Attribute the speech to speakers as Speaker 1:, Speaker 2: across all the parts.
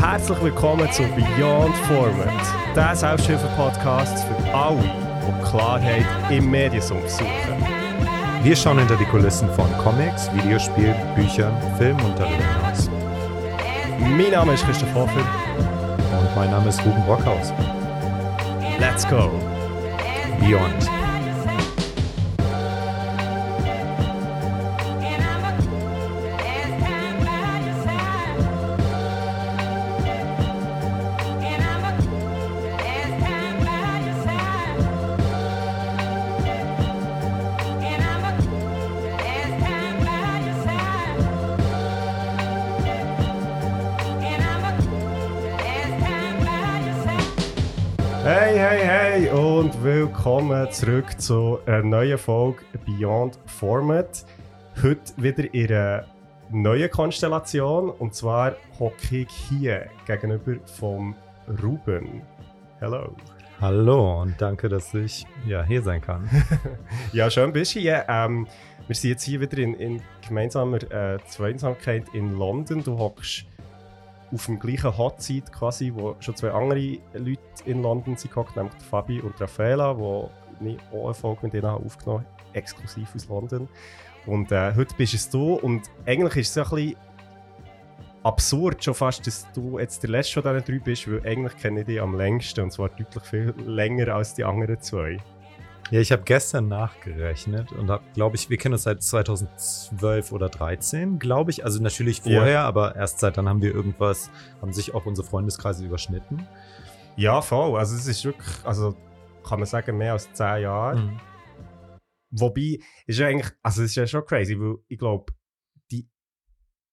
Speaker 1: Herzlich willkommen zu Beyond Format, der Selbsthilfe-Podcast für alle, die Klarheit im Mediensum suchen.
Speaker 2: Wir schauen hinter die Kulissen von Comics, Videospielen, Büchern, Filmen und darüber hinaus.
Speaker 1: Mein Name ist Christoph Hofer.
Speaker 2: Und mein Name ist Ruben Brockhaus.
Speaker 1: Let's go!
Speaker 2: Beyond.
Speaker 1: Willkommen zurück zu einer neuen Folge Beyond Format. Heute wieder in einer neuen Konstellation und zwar hocke ich hier gegenüber vom Ruben. Hello.
Speaker 2: Hallo und danke, dass ich ja, hier sein kann.
Speaker 1: Ja, schön bist du hier. Ähm, wir sind jetzt hier wieder in, in gemeinsamer äh, Zweisamkeit in London. Du hockst auf dem gleichen Hotseat quasi, wo schon zwei andere Leute in London sind nämlich Fabi und Raffaella, wo ich auch eine Folge mit denen aufgenommen habe, exklusiv aus London. Und äh, heute bist es du und eigentlich ist es ja ein bisschen absurd schon fast, dass du jetzt der letzte von diesen drei bist, weil eigentlich kenne ich dich am längsten und zwar deutlich viel länger als die anderen zwei.
Speaker 2: Ja, ich habe gestern nachgerechnet und habe, glaube ich, wir kennen uns seit 2012 oder 13, glaube ich. Also natürlich vorher,
Speaker 1: Ja.
Speaker 2: aber erst seit dann haben wir irgendwas, haben sich auch unsere Freundeskreise überschnitten.
Speaker 1: Ja, voll. Also es ist wirklich, also kann man sagen, mehr als zehn Jahre.
Speaker 2: Mhm.
Speaker 1: Wobei, ist ja eigentlich, also es ist ja schon crazy, weil ich glaube, die,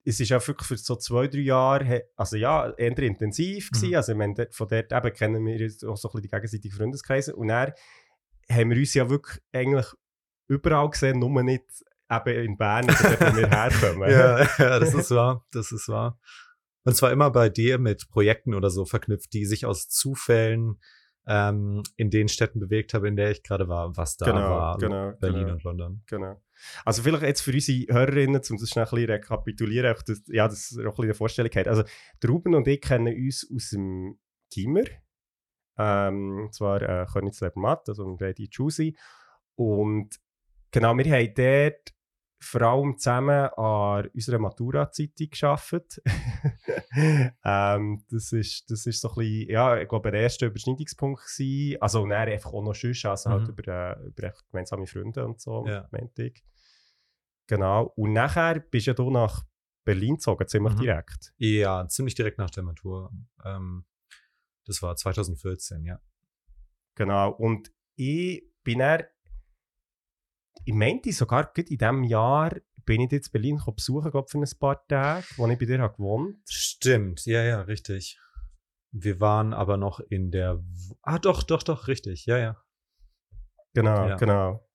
Speaker 1: es ist ja wirklich für so zwei, drei Jahre, also ja, eher intensiv gewesen.
Speaker 2: Mhm.
Speaker 1: Also ich meine, von dort eben kennen wir jetzt auch so ein bisschen die gegenseitigen Freundeskreise. Und dann haben wir uns ja wirklich eigentlich überall gesehen, nur nicht eben in Bern, wo wir herkommen.
Speaker 2: Ja, ja, das ist wahr. Das ist wahr. Und zwar immer bei dir mit Projekten oder so verknüpft, die sich aus Zufällen ähm, in den Städten bewegt haben, in der ich gerade war, was da
Speaker 1: Genau,
Speaker 2: war.
Speaker 1: genau,
Speaker 2: Berlin
Speaker 1: genau.
Speaker 2: und London.
Speaker 1: Genau. Also vielleicht jetzt für unsere Hörerinnen, um das schnell ein bisschen rekapitulieren, einfach das, ja, ihr auch ein bisschen eine Vorstellung. Also der Ruben und ich kennen uns aus dem Gimmer. Ähm, und zwar äh, Königsleber Matt, also im Radio Juicy. Und genau, wir haben dort vor allem zusammen an unserer Matura-Zeitung gearbeitet. ähm, das, ist, das ist so ein bisschen, ja, ich glaube, der erste Überschneidungspunkt gewesen. Also, und dann einfach auch noch sonst, also halt
Speaker 2: Mhm.
Speaker 1: über, äh, über gemeinsame Freunde und so,
Speaker 2: Ja.
Speaker 1: meinte ich. Genau. Und nachher bist ja du nach Berlin gezogen, ziemlich
Speaker 2: Mhm.
Speaker 1: direkt.
Speaker 2: Ja, ziemlich direkt nach der Matur. Ähm, das war 2014, ja.
Speaker 1: Genau. Und ich bin dann, ich meinte sogar, in diesem Jahr bin ich jetzt in Berlin besuchen, glaube für ein paar Tage, wo ich bei dir habe gewohnt
Speaker 2: Stimmt, ja, ja, richtig. Wir waren aber noch in der. Ah, doch, doch, doch, richtig, ja, ja.
Speaker 1: Genau,
Speaker 2: Ja.
Speaker 1: genau.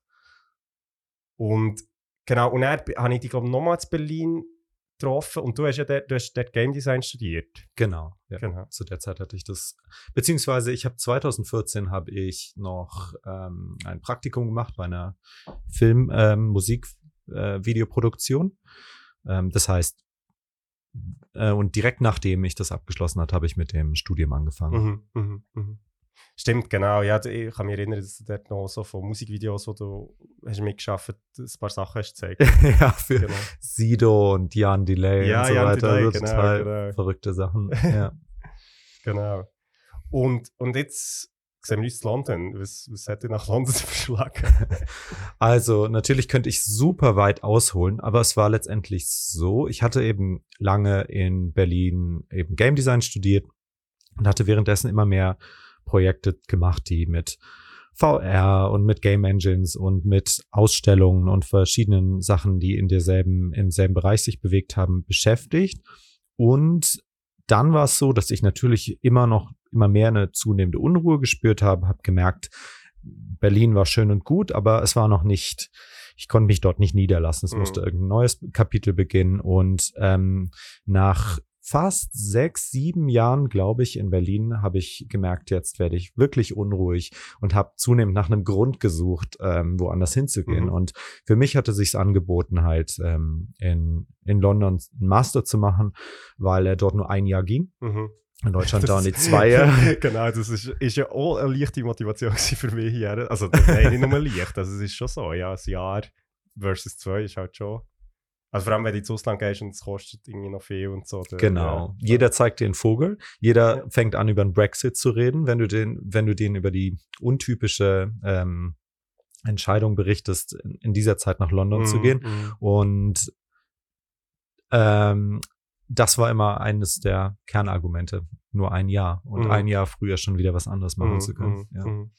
Speaker 1: Und genau, und dann habe ich dich, glaube ich, nochmal in Berlin getroffen und du hast ja dort, du hast dort Game Design studiert.
Speaker 2: Genau, ja.
Speaker 1: Genau.
Speaker 2: Zu der Zeit hatte ich das. Beziehungsweise ich habe 2014 habe ich noch ähm, ein Praktikum gemacht bei einer Film-, ähm, Musik-, äh, Videoproduktion. Ähm, das heißt, äh, und direkt nachdem ich das abgeschlossen hat, habe ich mit dem Studium angefangen.
Speaker 1: Mhm, mhm, mhm. Stimmt, genau. Ja, ich kann mich erinnern, dass du dort noch so von Musikvideos, wo du hast mitgeschafft ein paar Sachen hast gezeigt.
Speaker 2: ja, für
Speaker 1: genau.
Speaker 2: Sido und Jan Delay
Speaker 1: Ja,
Speaker 2: und so
Speaker 1: Jan
Speaker 2: weiter.
Speaker 1: Delay,
Speaker 2: also
Speaker 1: genau,
Speaker 2: total
Speaker 1: genau.
Speaker 2: verrückte Sachen. Ja.
Speaker 1: genau. Und, und jetzt sehen wir uns London. Was, was hat dich nach London verschlagen?
Speaker 2: Also, natürlich könnte ich super weit ausholen, aber es war letztendlich so, ich hatte eben lange in Berlin eben Game Design studiert und hatte währenddessen immer mehr Projekte gemacht, die mit VR und mit Game Engines und mit Ausstellungen und verschiedenen Sachen, die in derselben, im selben Bereich sich bewegt haben, beschäftigt. Und dann war es so, dass ich natürlich immer noch immer mehr eine zunehmende Unruhe gespürt habe, habe gemerkt, Berlin war schön und gut, aber es war noch nicht, ich konnte mich dort nicht niederlassen. Es
Speaker 1: Mhm.
Speaker 2: musste irgendein neues Kapitel beginnen und ähm, nach fast sechs, sieben Jahren, glaube ich, in Berlin habe ich gemerkt, jetzt werde ich wirklich unruhig und habe zunehmend nach einem Grund gesucht, ähm, woanders hinzugehen. Mhm. Und für mich hatte sich's angeboten, halt ähm, in, in London einen Master zu machen, weil er dort nur ein Jahr ging. Mhm. In Deutschland dauern die zwei Jahre.
Speaker 1: genau, das ist, ist ja auch eine leichte Motivation für mich hier. Also, nein, nicht nur leicht, also es ist schon so, ja, ein Jahr versus zwei ist halt schon also vor allem, wenn du ins Ausland gehst und es kostet irgendwie noch viel und so.
Speaker 2: Der, genau. Ja. Jeder zeigt dir einen Vogel. Jeder ja. fängt an, über den Brexit zu reden, wenn du den, wenn du den über die untypische ähm, Entscheidung berichtest, in, in dieser Zeit nach London mm, zu mhm, gehen. Mm. Und ähm, das war immer eines der Kernargumente. Nur ein Jahr und mm. ein Jahr früher schon wieder was anderes machen mhm, zu können.
Speaker 1: Mhm, ja.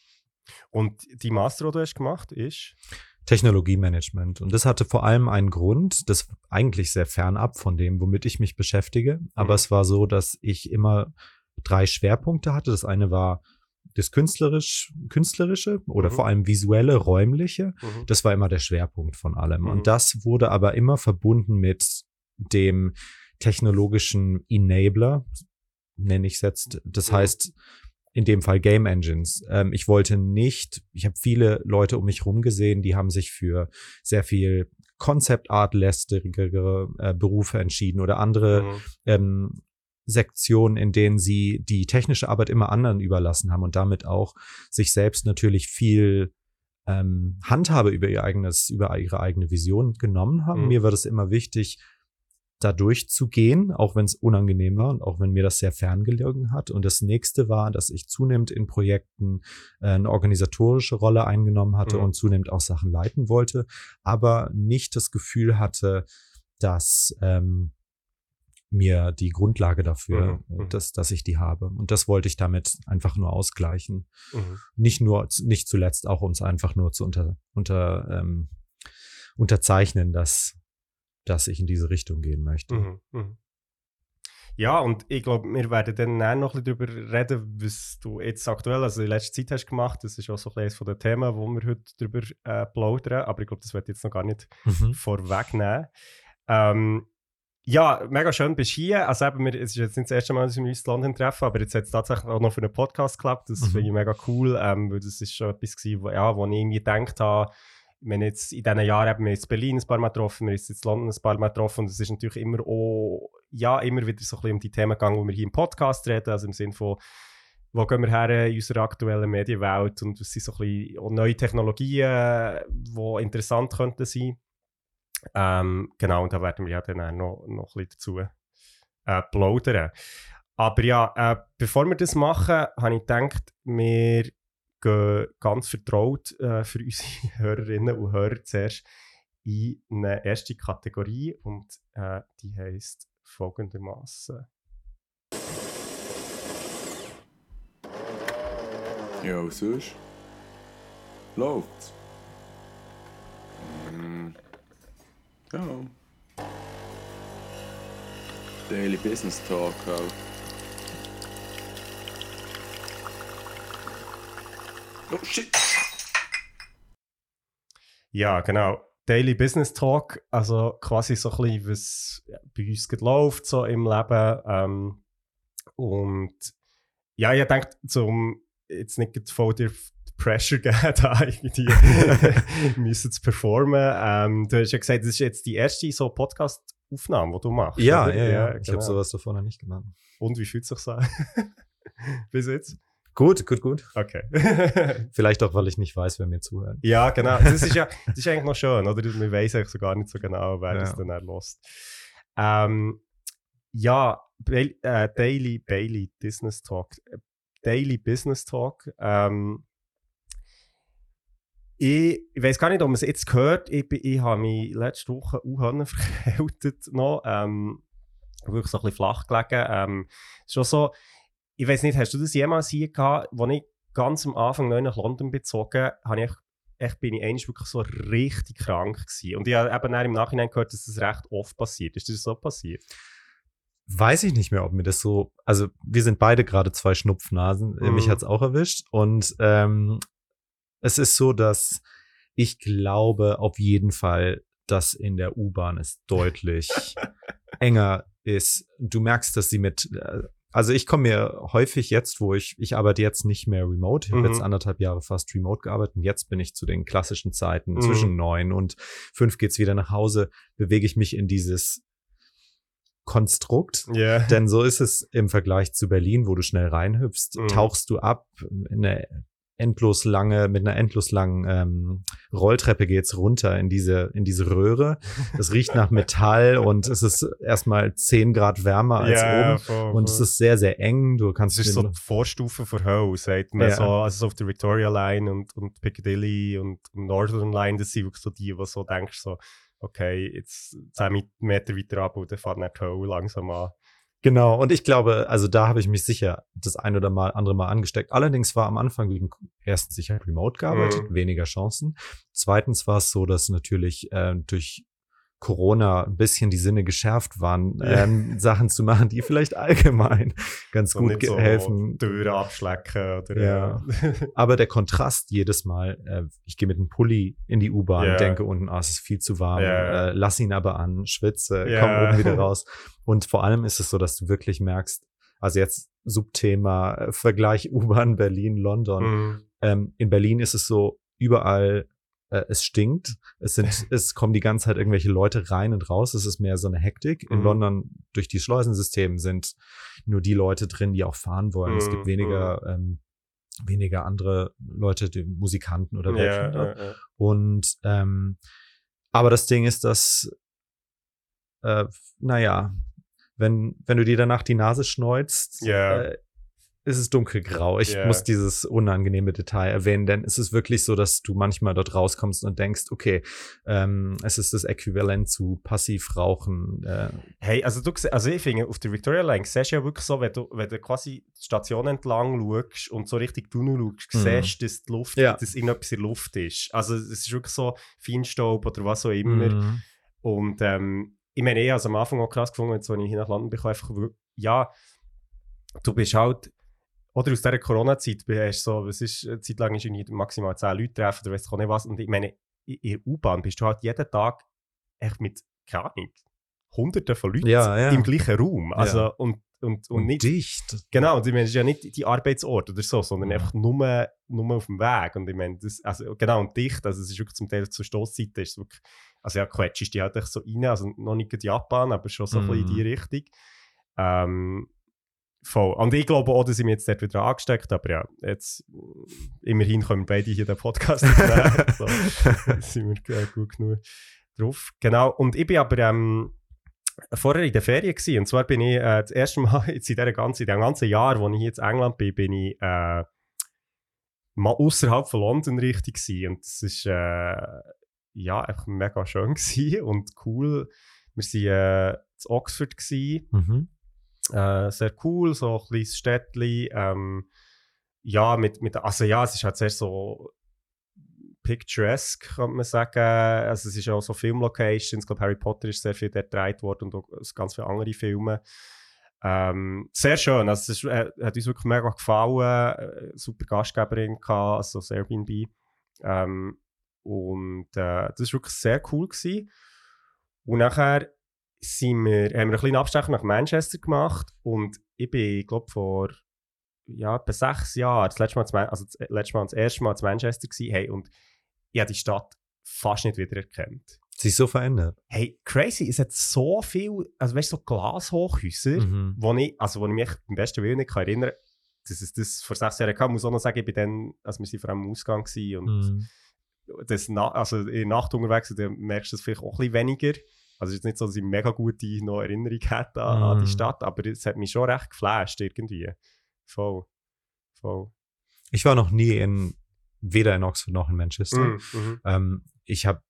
Speaker 1: Und die Master, die du hast gemacht, ist?
Speaker 2: Technologiemanagement. Und das hatte vor allem einen Grund, das eigentlich sehr fernab von dem, womit ich mich beschäftige. Aber mhm. es war so, dass ich immer drei Schwerpunkte hatte. Das eine war das künstlerisch, künstlerische oder mhm. vor allem visuelle, räumliche. Mhm. Das war immer der Schwerpunkt von allem. Und mhm. das wurde aber immer verbunden mit dem technologischen Enabler, nenne ich es jetzt. Das mhm. heißt, in dem Fall Game Engines. Ähm, ich wollte nicht, ich habe viele Leute um mich rum gesehen, die haben sich für sehr viel Concept Art lästigere äh, Berufe entschieden oder andere mhm. ähm, Sektionen, in denen sie die technische Arbeit immer anderen überlassen haben und damit auch sich selbst natürlich viel ähm, Handhabe über ihr eigenes, über ihre eigene Vision genommen haben. Mhm. Mir war das immer wichtig, da durchzugehen, auch wenn es unangenehm war und auch wenn mir das sehr ferngelegen hat. Und das nächste war, dass ich zunehmend in Projekten äh, eine organisatorische Rolle eingenommen hatte mhm. und zunehmend auch Sachen leiten wollte, aber nicht das Gefühl hatte, dass ähm, mir die Grundlage dafür, mhm. Äh, mhm. dass, dass ich die habe. Und das wollte ich damit einfach nur ausgleichen. Mhm. Nicht nur, nicht zuletzt auch, um es einfach nur zu unter, unter ähm, unterzeichnen, dass dass ich in diese Richtung gehen möchte. Mhm, mh.
Speaker 1: Ja, und ich glaube, wir werden dann noch ein bisschen darüber reden, was du jetzt aktuell, also in letzter Zeit hast gemacht. Das ist auch so ein eines der Themen, wo wir heute darüber äh, plaudern. Aber ich glaube, das wird jetzt noch gar nicht mhm. vorwegnehmen. Ähm, ja, mega schön, bist hier. Also eben, wir, es ist jetzt nicht das erste Mal, dass wir uns in London treffen, aber jetzt hat es tatsächlich auch noch für einen Podcast geklappt. Das mhm. finde ich mega cool, ähm, weil das ist schon etwas gewesen, wo, ja, wo ich irgendwie gedacht habe, wir haben jetzt in diesen Jahren eben, wir in Berlin ein paar Mal getroffen, wir sind in London ein paar Mal getroffen und es ist natürlich immer auch, ja, immer wieder so ein bisschen um die Themen gegangen, wo wir hier im Podcast reden, also im Sinne von, wo gehen wir her in unserer aktuellen Medienwelt und was sind so ein bisschen neue Technologien, die interessant könnten sein. Ähm, genau, und da werden wir ja dann auch noch, noch ein bisschen dazu äh, plaudern. Aber ja, äh, bevor wir das machen, habe ich gedacht, wir gehen ganz vertraut äh, für unsere Hörerinnen und Hörer zuerst in eine erste Kategorie und äh, die heißt folgendermaßen.
Speaker 3: Ja, was ist? Läuft's? Mm. Ja. Daily Business Talk halt.
Speaker 1: Oh shit. Ja, genau. Daily Business Talk, also quasi so ein bisschen, was bei uns läuft so im Leben. Ähm, und ja, ich denke, zum jetzt nicht voll dir Pressure geben, da irgendwie müssen zu performen. Ähm, du hast ja gesagt, das ist jetzt die erste so Podcast-Aufnahme, die du machst.
Speaker 2: Ja, ja, ja, ja. Ich genau. habe sowas davor noch nicht gemacht.
Speaker 1: Und wie fühlt es sich an? Bis jetzt?
Speaker 2: Gut, gut, gut.
Speaker 1: Okay.
Speaker 2: Vielleicht auch, weil ich nicht weiß, wer mir zuhört.
Speaker 1: Ja, genau. Das ist ja das ist eigentlich noch schön, oder? Man weiß eigentlich so gar nicht so genau, wer ja. das dann erlost. Ähm, ja, Bailey, äh, Daily Bailey Business Talk. Daily Business Talk. Ähm, ich, ich weiß gar nicht, ob man es jetzt gehört. Ich, ich habe mich letzte Woche auch verkältet noch. Ähm, wirklich so ein bisschen flach gelegen. Ähm, schon so, ich weiß nicht, hast du das jemals hier gehabt, als ich ganz am Anfang neu nach London bezogen habe, ich echt bin ich eigentlich wirklich so richtig krank gewesen. Und ich habe eben im Nachhinein gehört, dass das recht oft passiert. Ist das so passiert?
Speaker 2: Weiß ich nicht mehr, ob mir das so. Also, wir sind beide gerade zwei Schnupfnasen. Mhm. Mich hat es auch erwischt. Und ähm, es ist so, dass ich glaube auf jeden Fall, dass in der U-Bahn es deutlich enger ist, du merkst, dass sie mit, äh, also ich komme mir häufig jetzt, wo ich, ich arbeite jetzt nicht mehr remote, ich habe
Speaker 1: Mhm.
Speaker 2: jetzt anderthalb Jahre fast remote gearbeitet und jetzt bin ich zu den klassischen Zeiten
Speaker 1: Mhm.
Speaker 2: zwischen neun und fünf geht's wieder nach Hause, bewege ich mich in dieses Konstrukt.
Speaker 1: Ja.
Speaker 2: Denn so ist es im Vergleich zu Berlin, wo du schnell reinhüpfst,
Speaker 1: Mhm.
Speaker 2: tauchst du ab in eine endlos lange, mit einer endlos langen ähm, Rolltreppe geht's runter in diese, in diese Röhre. Es riecht nach Metall und es ist erstmal 10 Grad wärmer als
Speaker 1: ja,
Speaker 2: oben.
Speaker 1: voll,
Speaker 2: Und es
Speaker 1: voll.
Speaker 2: ist sehr, sehr eng. Du kannst
Speaker 1: Es ist so die Vorstufe von Hölle, sagt man
Speaker 2: Ja.
Speaker 1: so. Also so auf der Victoria Line und, und Piccadilly und Northern Line, das sind wirklich so die, wo so denkst, so, okay, jetzt 10 Meter weiter ab und dann fährt nicht Hölle langsam an.
Speaker 2: Genau, und ich glaube, also da habe ich mich sicher das ein oder mal andere Mal angesteckt. Allerdings war am Anfang wegen erstens ich halt remote gearbeitet,
Speaker 1: Mhm.
Speaker 2: weniger Chancen. Zweitens war es so, dass natürlich äh, durch Corona ein bisschen die Sinne geschärft waren,
Speaker 1: Ja.
Speaker 2: ähm, Sachen zu machen, die vielleicht allgemein ganz
Speaker 1: So
Speaker 2: gut
Speaker 1: so
Speaker 2: helfen.
Speaker 1: Türen abschlecken oder
Speaker 2: Ja. Aber der Kontrast jedes Mal, äh, ich gehe mit einem Pulli in die U-Bahn,
Speaker 1: Ja.
Speaker 2: denke unten, ah, es ist viel zu warm, äh, lass ihn aber an, schwitze, komm oben wieder raus. Und vor allem ist es so, dass du wirklich merkst, also jetzt Subthema, äh, Vergleich U-Bahn, Berlin, London.
Speaker 1: Mhm.
Speaker 2: Ähm, in Berlin ist es so, überall äh, es stinkt. Es sind, es kommen die ganze Zeit irgendwelche Leute rein und raus. Es ist mehr so eine Hektik. In
Speaker 1: Mhm.
Speaker 2: London durch die Schleusensystem sind nur die Leute drin, die auch fahren wollen. Es gibt
Speaker 1: Mhm,
Speaker 2: weniger, ähm, weniger andere Leute, die Musikanten oder wer
Speaker 1: Ja, ja, ja.
Speaker 2: Und ähm, aber das Ding ist, dass äh, naja, wenn, wenn du dir danach die Nase schneuzt,
Speaker 1: Ja.
Speaker 2: äh, ist es dunkelgrau. Ich
Speaker 1: Ja.
Speaker 2: muss dieses unangenehme Detail erwähnen, denn es ist wirklich so, dass du manchmal dort rauskommst und denkst, okay, ähm, es ist das Äquivalent zu Passivrauchen. Äh,
Speaker 1: Hey, also du also ich finde, auf der Victoria Line siehst du ja wirklich so, wenn du, wenn du quasi die Station entlang schaust und so richtig Tunnel schaust,
Speaker 2: Mhm.
Speaker 1: siehst du, dass die Luft,
Speaker 2: Ja.
Speaker 1: dass irgendetwas in der Luft ist. Also es ist wirklich so Feinstaub oder was auch immer.
Speaker 2: mm,
Speaker 1: Und ähm, ich meine, ich habe es am Anfang auch krass gefunden, als ich hier nach London bin, einfach, ja, du bist halt, oder aus dieser Corona-Zeit, du hast so, was ist, eine Zeit lang ist irgendwie maximal 10 Leute treffen, oder weißt du nicht was. Und ich meine, in in der U-Bahn bist du halt jeden Tag echt mit, keine Ahnung, Hunderten von Leuten
Speaker 2: Ja, ja.
Speaker 1: im gleichen Raum. Also,
Speaker 2: Ja.
Speaker 1: und, und, und,
Speaker 2: und
Speaker 1: nicht,
Speaker 2: dicht.
Speaker 1: Genau, und ich meine, es ist ja nicht die Arbeitsort oder so, sondern einfach nur, nur auf dem Weg. Und ich meine, das, also genau, und dicht, also es ist wirklich zum Teil zur Stoßzeit, ist wirklich, also ja, quetschst die halt echt so rein, also noch nicht gerade Japan, aber schon so ein bisschen in die
Speaker 2: Mhm.
Speaker 1: Richtung. Ähm, voll. Und ich glaube auch, dass ich mich jetzt dort wieder angesteckt habe, aber ja, jetzt, äh, immerhin können wir beide hier den Podcast aufnehmen, so, sind wir äh, gut genug drauf. Genau, und ich bin aber, ähm, vorher in der Ferien gewesen. Und zwar bin ich äh, das erste Mal jetzt in, dieser ganzen, in dem ganzen Jahr, wo ich hier in England bin, bin ich äh, mal außerhalb von London richtig gewesen. Und das ist äh, ja einfach mega schön gewesen und cool. Wir waren äh, in Oxford gewesen.
Speaker 2: Mhm.
Speaker 1: Äh, sehr cool, so ein kleines Städtchen. Ähm, ja, mit, mit, also ja, es ist halt sehr so picturesque, könnte man sagen. Also es ist auch so Filmlocations. Ich glaube, Harry Potter ist sehr viel dort gedreht worden und auch ganz viele andere Filme. Ähm, sehr schön, also es ist, äh, hat uns wirklich mega gefallen. Äh, super Gastgeberin gehabt, also das Airbnb. Ähm, und äh, das war wirklich sehr cool. Gewesen. Und nachher sind wir, haben wir einen kleinen Abstecher nach Manchester gemacht und ich bin, glaube vor ja, etwa sechs Jahren, das letzte Mal, Man- also das letzte Mal, das erste Mal zu Manchester gewesen, hey, und ich habe die Stadt fast nicht wiedererkannt.
Speaker 2: Sich so verändert.
Speaker 1: Hey, crazy, es hat so viel, also weißt du, so Glashochhäuser,
Speaker 2: Mhm.
Speaker 1: wo ich, also wo ich mich beim besten Willen nicht kann erinnern kann, dass es das vor sechs Jahren gab. Ich muss auch noch sagen, ich bin dann, also wir waren vor allem im Ausgang und
Speaker 2: Mhm.
Speaker 1: das also in der Nacht unterwegs sind, dann merkst du das vielleicht auch ein bisschen weniger. Also es ist nicht so, dass ich mega gute noch Erinnerung hätte an, an die
Speaker 2: Mhm.
Speaker 1: Stadt, aber es hat mich schon recht geflasht irgendwie. Voll. Voll.
Speaker 2: Ich war noch nie in, weder in Oxford noch in Manchester.
Speaker 1: Mhm, mhm.
Speaker 2: Ähm, ich habe,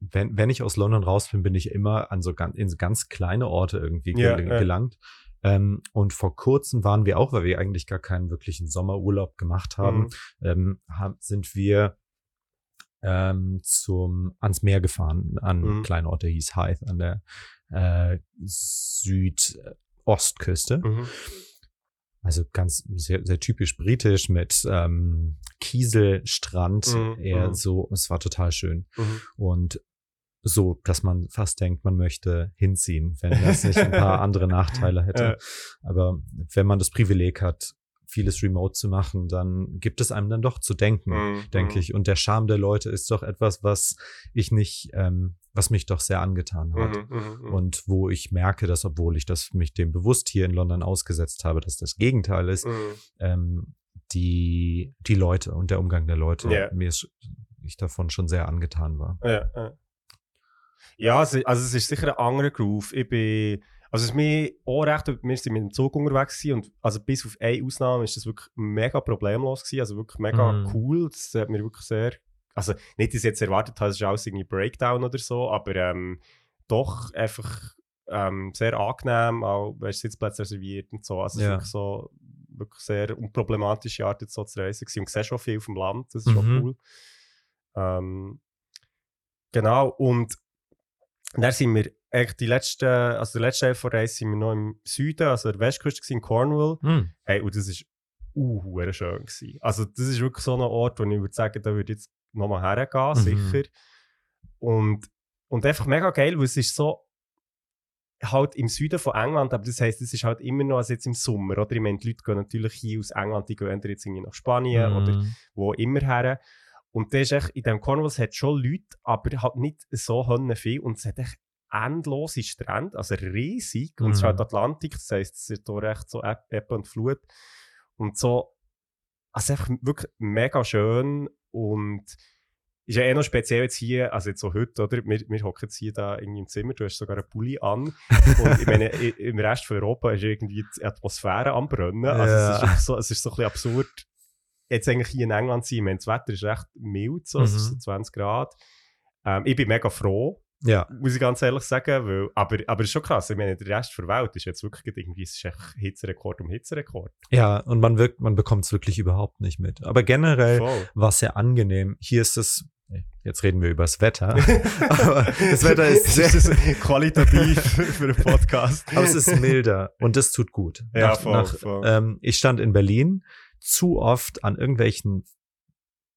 Speaker 2: wenn, wenn ich aus London raus bin, bin ich immer an so ganz, in so ganz kleine Orte irgendwie
Speaker 1: Ja,
Speaker 2: gel
Speaker 1: ja.
Speaker 2: gelangt. Ähm, und vor kurzem waren wir auch, weil wir eigentlich gar keinen wirklichen Sommerurlaub gemacht haben,
Speaker 1: Mhm.
Speaker 2: ähm, haben sind wir ähm, zum ans Meer gefahren, an
Speaker 1: Mhm.
Speaker 2: kleinen Ort, der hieß Hythe, an der äh, Südostküste.
Speaker 1: Mhm.
Speaker 2: Also ganz sehr, sehr typisch britisch mit ähm, Kieselstrand,
Speaker 1: Mhm,
Speaker 2: eher
Speaker 1: mhm.
Speaker 2: so, es war total schön.
Speaker 1: Mhm.
Speaker 2: Und so, dass man fast denkt, man möchte hinziehen, wenn das nicht ein paar andere Nachteile hätte. Aber wenn man das Privileg hat, vieles remote zu machen, dann gibt es einem dann doch zu denken,
Speaker 1: Mhm,
Speaker 2: denke
Speaker 1: mhm.
Speaker 2: ich. Und der Charme der Leute ist doch etwas, was ich nicht, ähm, was mich doch sehr angetan hat.
Speaker 1: Mhm, mhm, mhm.
Speaker 2: Und wo ich merke, dass, obwohl ich das mich dem bewusst hier in London ausgesetzt habe, dass das Gegenteil ist, ähm, die, die Leute und der Umgang der Leute,
Speaker 1: Ja.
Speaker 2: mir ist ich davon schon sehr angetan war.
Speaker 1: Ja, ja. ja also, also es ist sicher ein anderer Groove. Ich bin, also es ist mir auch recht, wir sind mit dem Zug unterwegs und also bis auf eine Ausnahme ist das wirklich mega problemlos gewesen, also wirklich mega
Speaker 2: Mhm.
Speaker 1: cool. Das hat mir wirklich sehr, also nicht, dass ich jetzt erwartet habe, es ist alles irgendwie Breakdown oder so, aber ähm, doch einfach ähm, sehr angenehm, auch weißt, Sitzplätze reserviert und so. Also es ist
Speaker 2: Ja.
Speaker 1: wirklich so wirklich sehr unproblematische Art jetzt so zu reisen gewesen. und du siehst schon viel vom Land, das ist schon
Speaker 2: Mhm.
Speaker 1: cool. Ähm, genau, und dann sind wir eigentlich die letzten, also der letzte Teil der Reise sind wir noch im Süden, also der Westküste in Cornwall.
Speaker 2: Hm.
Speaker 1: Hey, und das ist uh, schön gewesen. Also das ist wirklich so ein Ort, wo ich würde sagen, da würde ich jetzt nochmal hergehen,
Speaker 2: Mhm.
Speaker 1: sicher. Und, und einfach mega geil, weil es ist so halt im Süden von England, aber das heisst, es ist halt immer noch als jetzt im Sommer, oder? Ich meine, die Leute gehen natürlich hier aus England, die gehen entweder jetzt irgendwie nach Spanien oder
Speaker 2: Mhm.
Speaker 1: wo immer her. Und das ist echt, in dem Cornwall es hat schon Leute, aber halt nicht so viel. Und es hat echt endlose Strände, also riesig. Und es ist
Speaker 2: Mhm.
Speaker 1: halt Atlantik, das heisst, es ist hier recht so Eb- Ebbe und Flut. Und so, also einfach wirklich mega schön und ist ja eh noch speziell jetzt hier, also jetzt so heute, oder? Wir, wir hocken jetzt hier da irgendwie im Zimmer, du hast sogar einen Pulli an. Und ich meine, im Rest von Europa ist irgendwie die Atmosphäre am Brennen. Also es, ist
Speaker 2: Ja.
Speaker 1: so, es ist so ein bisschen absurd, jetzt eigentlich hier in England sein. Meine, das Wetter ist recht mild, so, es ist so
Speaker 2: Mhm.
Speaker 1: 20 Grad. Ähm, ich bin mega froh,
Speaker 2: Ja,
Speaker 1: muss ich ganz ehrlich sagen, weil, aber, aber es ist schon krass. Ich meine, der Rest der Welt ist jetzt wirklich irgendwie, es ist echt Hitzerekord um Hitzerekord.
Speaker 2: ja, und man wirkt, man bekommt es wirklich überhaupt nicht mit. Aber generell war es sehr angenehm. Hier ist es, jetzt reden wir über das Wetter, aber das Wetter ist sehr,
Speaker 1: ist qualitativ für einen Podcast.
Speaker 2: aber es ist milder und das tut gut.
Speaker 1: Ja,
Speaker 2: Nach-
Speaker 1: voll,
Speaker 2: nach,
Speaker 1: voll.
Speaker 2: Ähm, ich stand in Berlin zu oft an irgendwelchen,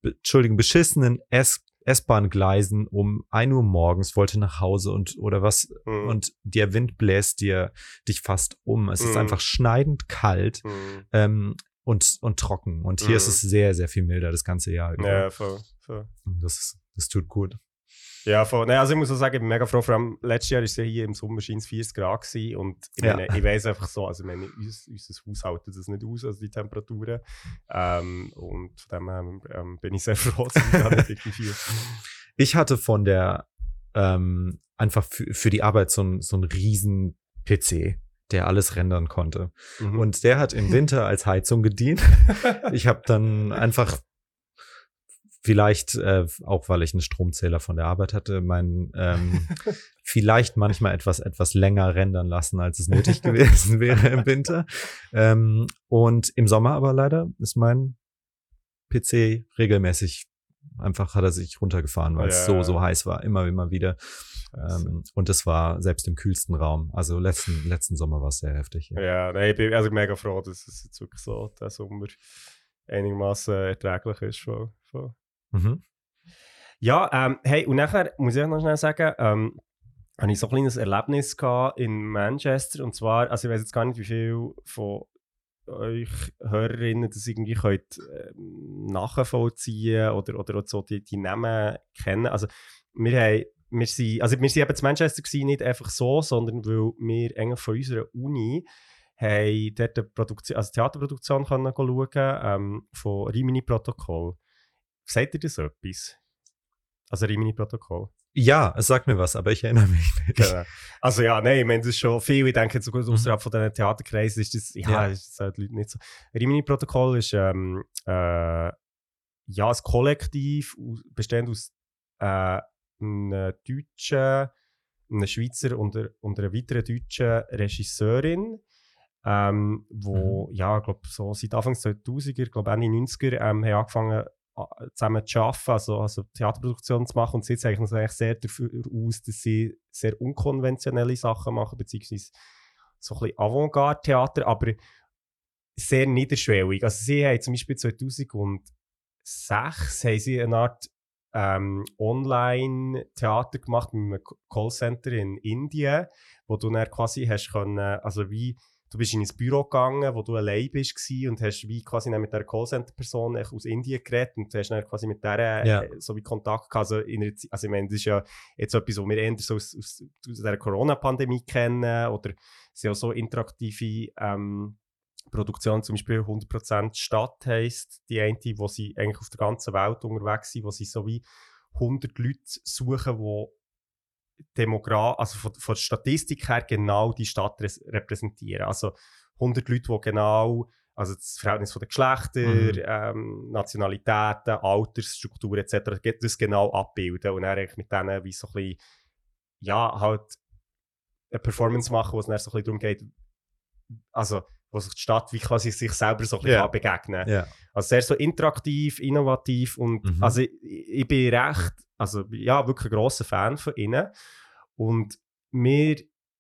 Speaker 2: be- Entschuldigung, beschissenen S-Bahn-Gleisen um 1 Uhr morgens, wollte nach Hause und oder was
Speaker 1: Mhm.
Speaker 2: und der Wind bläst dir dich fast um. Es ist
Speaker 1: Mhm.
Speaker 2: einfach schneidend kalt
Speaker 1: Mhm.
Speaker 2: ähm, und, und trocken. Und hier ist
Speaker 1: Mhm.
Speaker 2: es sehr, sehr viel milder das ganze Jahr über.
Speaker 1: Ja, voll, voll.
Speaker 2: Und Das, das tut gut.
Speaker 1: Ja, voll. Nein, also ich muss auch sagen, ich bin mega froh. Vor allem letztes Jahr war es ja hier im Sommer scheint es 40 Grad gewesen. und ich,
Speaker 2: Ja.
Speaker 1: meine, ich weiß einfach so, also ich meine, uns, unser Haus hält das nicht aus, also die Temperaturen. Ähm, und von dem her ähm, bin ich sehr froh, dass ich da nicht irgendwie...
Speaker 2: Ich hatte von der ähm, einfach für, für die Arbeit so ein, so ein riesen PC, der alles rendern konnte.
Speaker 1: Mhm.
Speaker 2: Und der hat im Winter als Heizung gedient. Ich habe dann einfach vielleicht, äh, auch weil ich einen Stromzähler von der Arbeit hatte, mein ähm, vielleicht manchmal etwas etwas länger rendern lassen, als es nötig gewesen wäre im Winter. Ähm, und im Sommer aber leider ist mein PC regelmäßig einfach hat er sich runtergefahren, weil es
Speaker 1: Ja.
Speaker 2: so so heiß war, immer immer wieder. Ähm, und es war selbst im kühlsten Raum. Also letzten letzten Sommer war es sehr heftig. Ja.
Speaker 1: Ja, nein, ich bin also mega froh, dass es jetzt wirklich so der Sommer einigermaßen erträglich ist. Voll, voll.
Speaker 2: Mhm.
Speaker 1: Ja, ähm, hey, und nachher muss ich noch schnell sagen, ähm, habe ich so ein kleines Erlebnis in Manchester. Und zwar, also ich weiß jetzt gar nicht, wie viel von euch Hörerinnen das irgendwie könnt, ähm, nachvollziehen oder, oder auch so die, die Namen kennen. Also wir haben wir sind, also wir sind eben zu Manchester gewesen, nicht einfach so, sondern weil wir eigentlich von unserer Uni haben dort eine Produktion, also Theaterproduktion können schauen, ähm, von Rimini Protokoll. Sagt ihr das etwas? Also Rimini Protokoll.
Speaker 2: Ja, es sagt mir was, aber ich erinnere mich nicht.
Speaker 1: Genau. Also ja, nein, ich meine, das ist schon viel. Ich denke, so gut
Speaker 2: Mhm.
Speaker 1: außerhalb von diesen Theaterkreisen ist das, ja,
Speaker 2: Ja.
Speaker 1: ist das halt Leute nicht so. Rimini-Protokoll ist ähm, äh, ja ein Kollektiv, bestehend aus äh, einem Deutschen, einem Schweizer und, einer- und einer weiteren deutschen Regisseurin, ähm, wo, ja, ich glaube, so seit Anfang 2000er, ich glaube Ende 90er, ähm, haben angefangen zusammen zu arbeiten, also, also Theaterproduktionen zu machen und sie zeichnen sich eigentlich sehr dafür aus, dass sie sehr unkonventionelle Sachen machen, beziehungsweise so ein bisschen Avantgarde-Theater, aber sehr niederschwellig. Also sie haben zum Beispiel 2006 haben sie eine Art ähm, Online-Theater gemacht mit einem Callcenter in Indien, wo du dann quasi hast können, also wie du bist in ein Büro gegangen, wo du allein bist und hast wie quasi mit der Callcenter-Person aus Indien geredet und hast dann quasi mit der
Speaker 2: Ja.
Speaker 1: äh, so wie Kontakt gehabt. Also, in einer, also ich meine, das ist ja jetzt etwas, was wir eher so aus, aus, aus der Corona-Pandemie kennen oder sind ja so interaktive ähm, Produktionen, zum Beispiel 100% Stadt heisst die eine, wo sie eigentlich auf der ganzen Welt unterwegs sind, wo sie so wie 100 Leute suchen, die Demogra also von, von der Statistik her genau die Stadt repräsentieren. Also 100 Leute, die genau also das Verhältnis von den Geschlechtern, ähm, Nationalitäten, Altersstrukturen etc. das genau abbilden und dann mit denen wie so ein bisschen, ja, halt eine Performance machen, wo es dann so ein bisschen darum geht, also wo sich die Stadt wie quasi sich selber so ein bisschen kann begegnen
Speaker 2: Ja.
Speaker 1: also sehr so interaktiv, innovativ und
Speaker 2: Mhm.
Speaker 1: also ich, ich bin recht, also ja, wirklich ein grosser Fan von ihnen. Und wir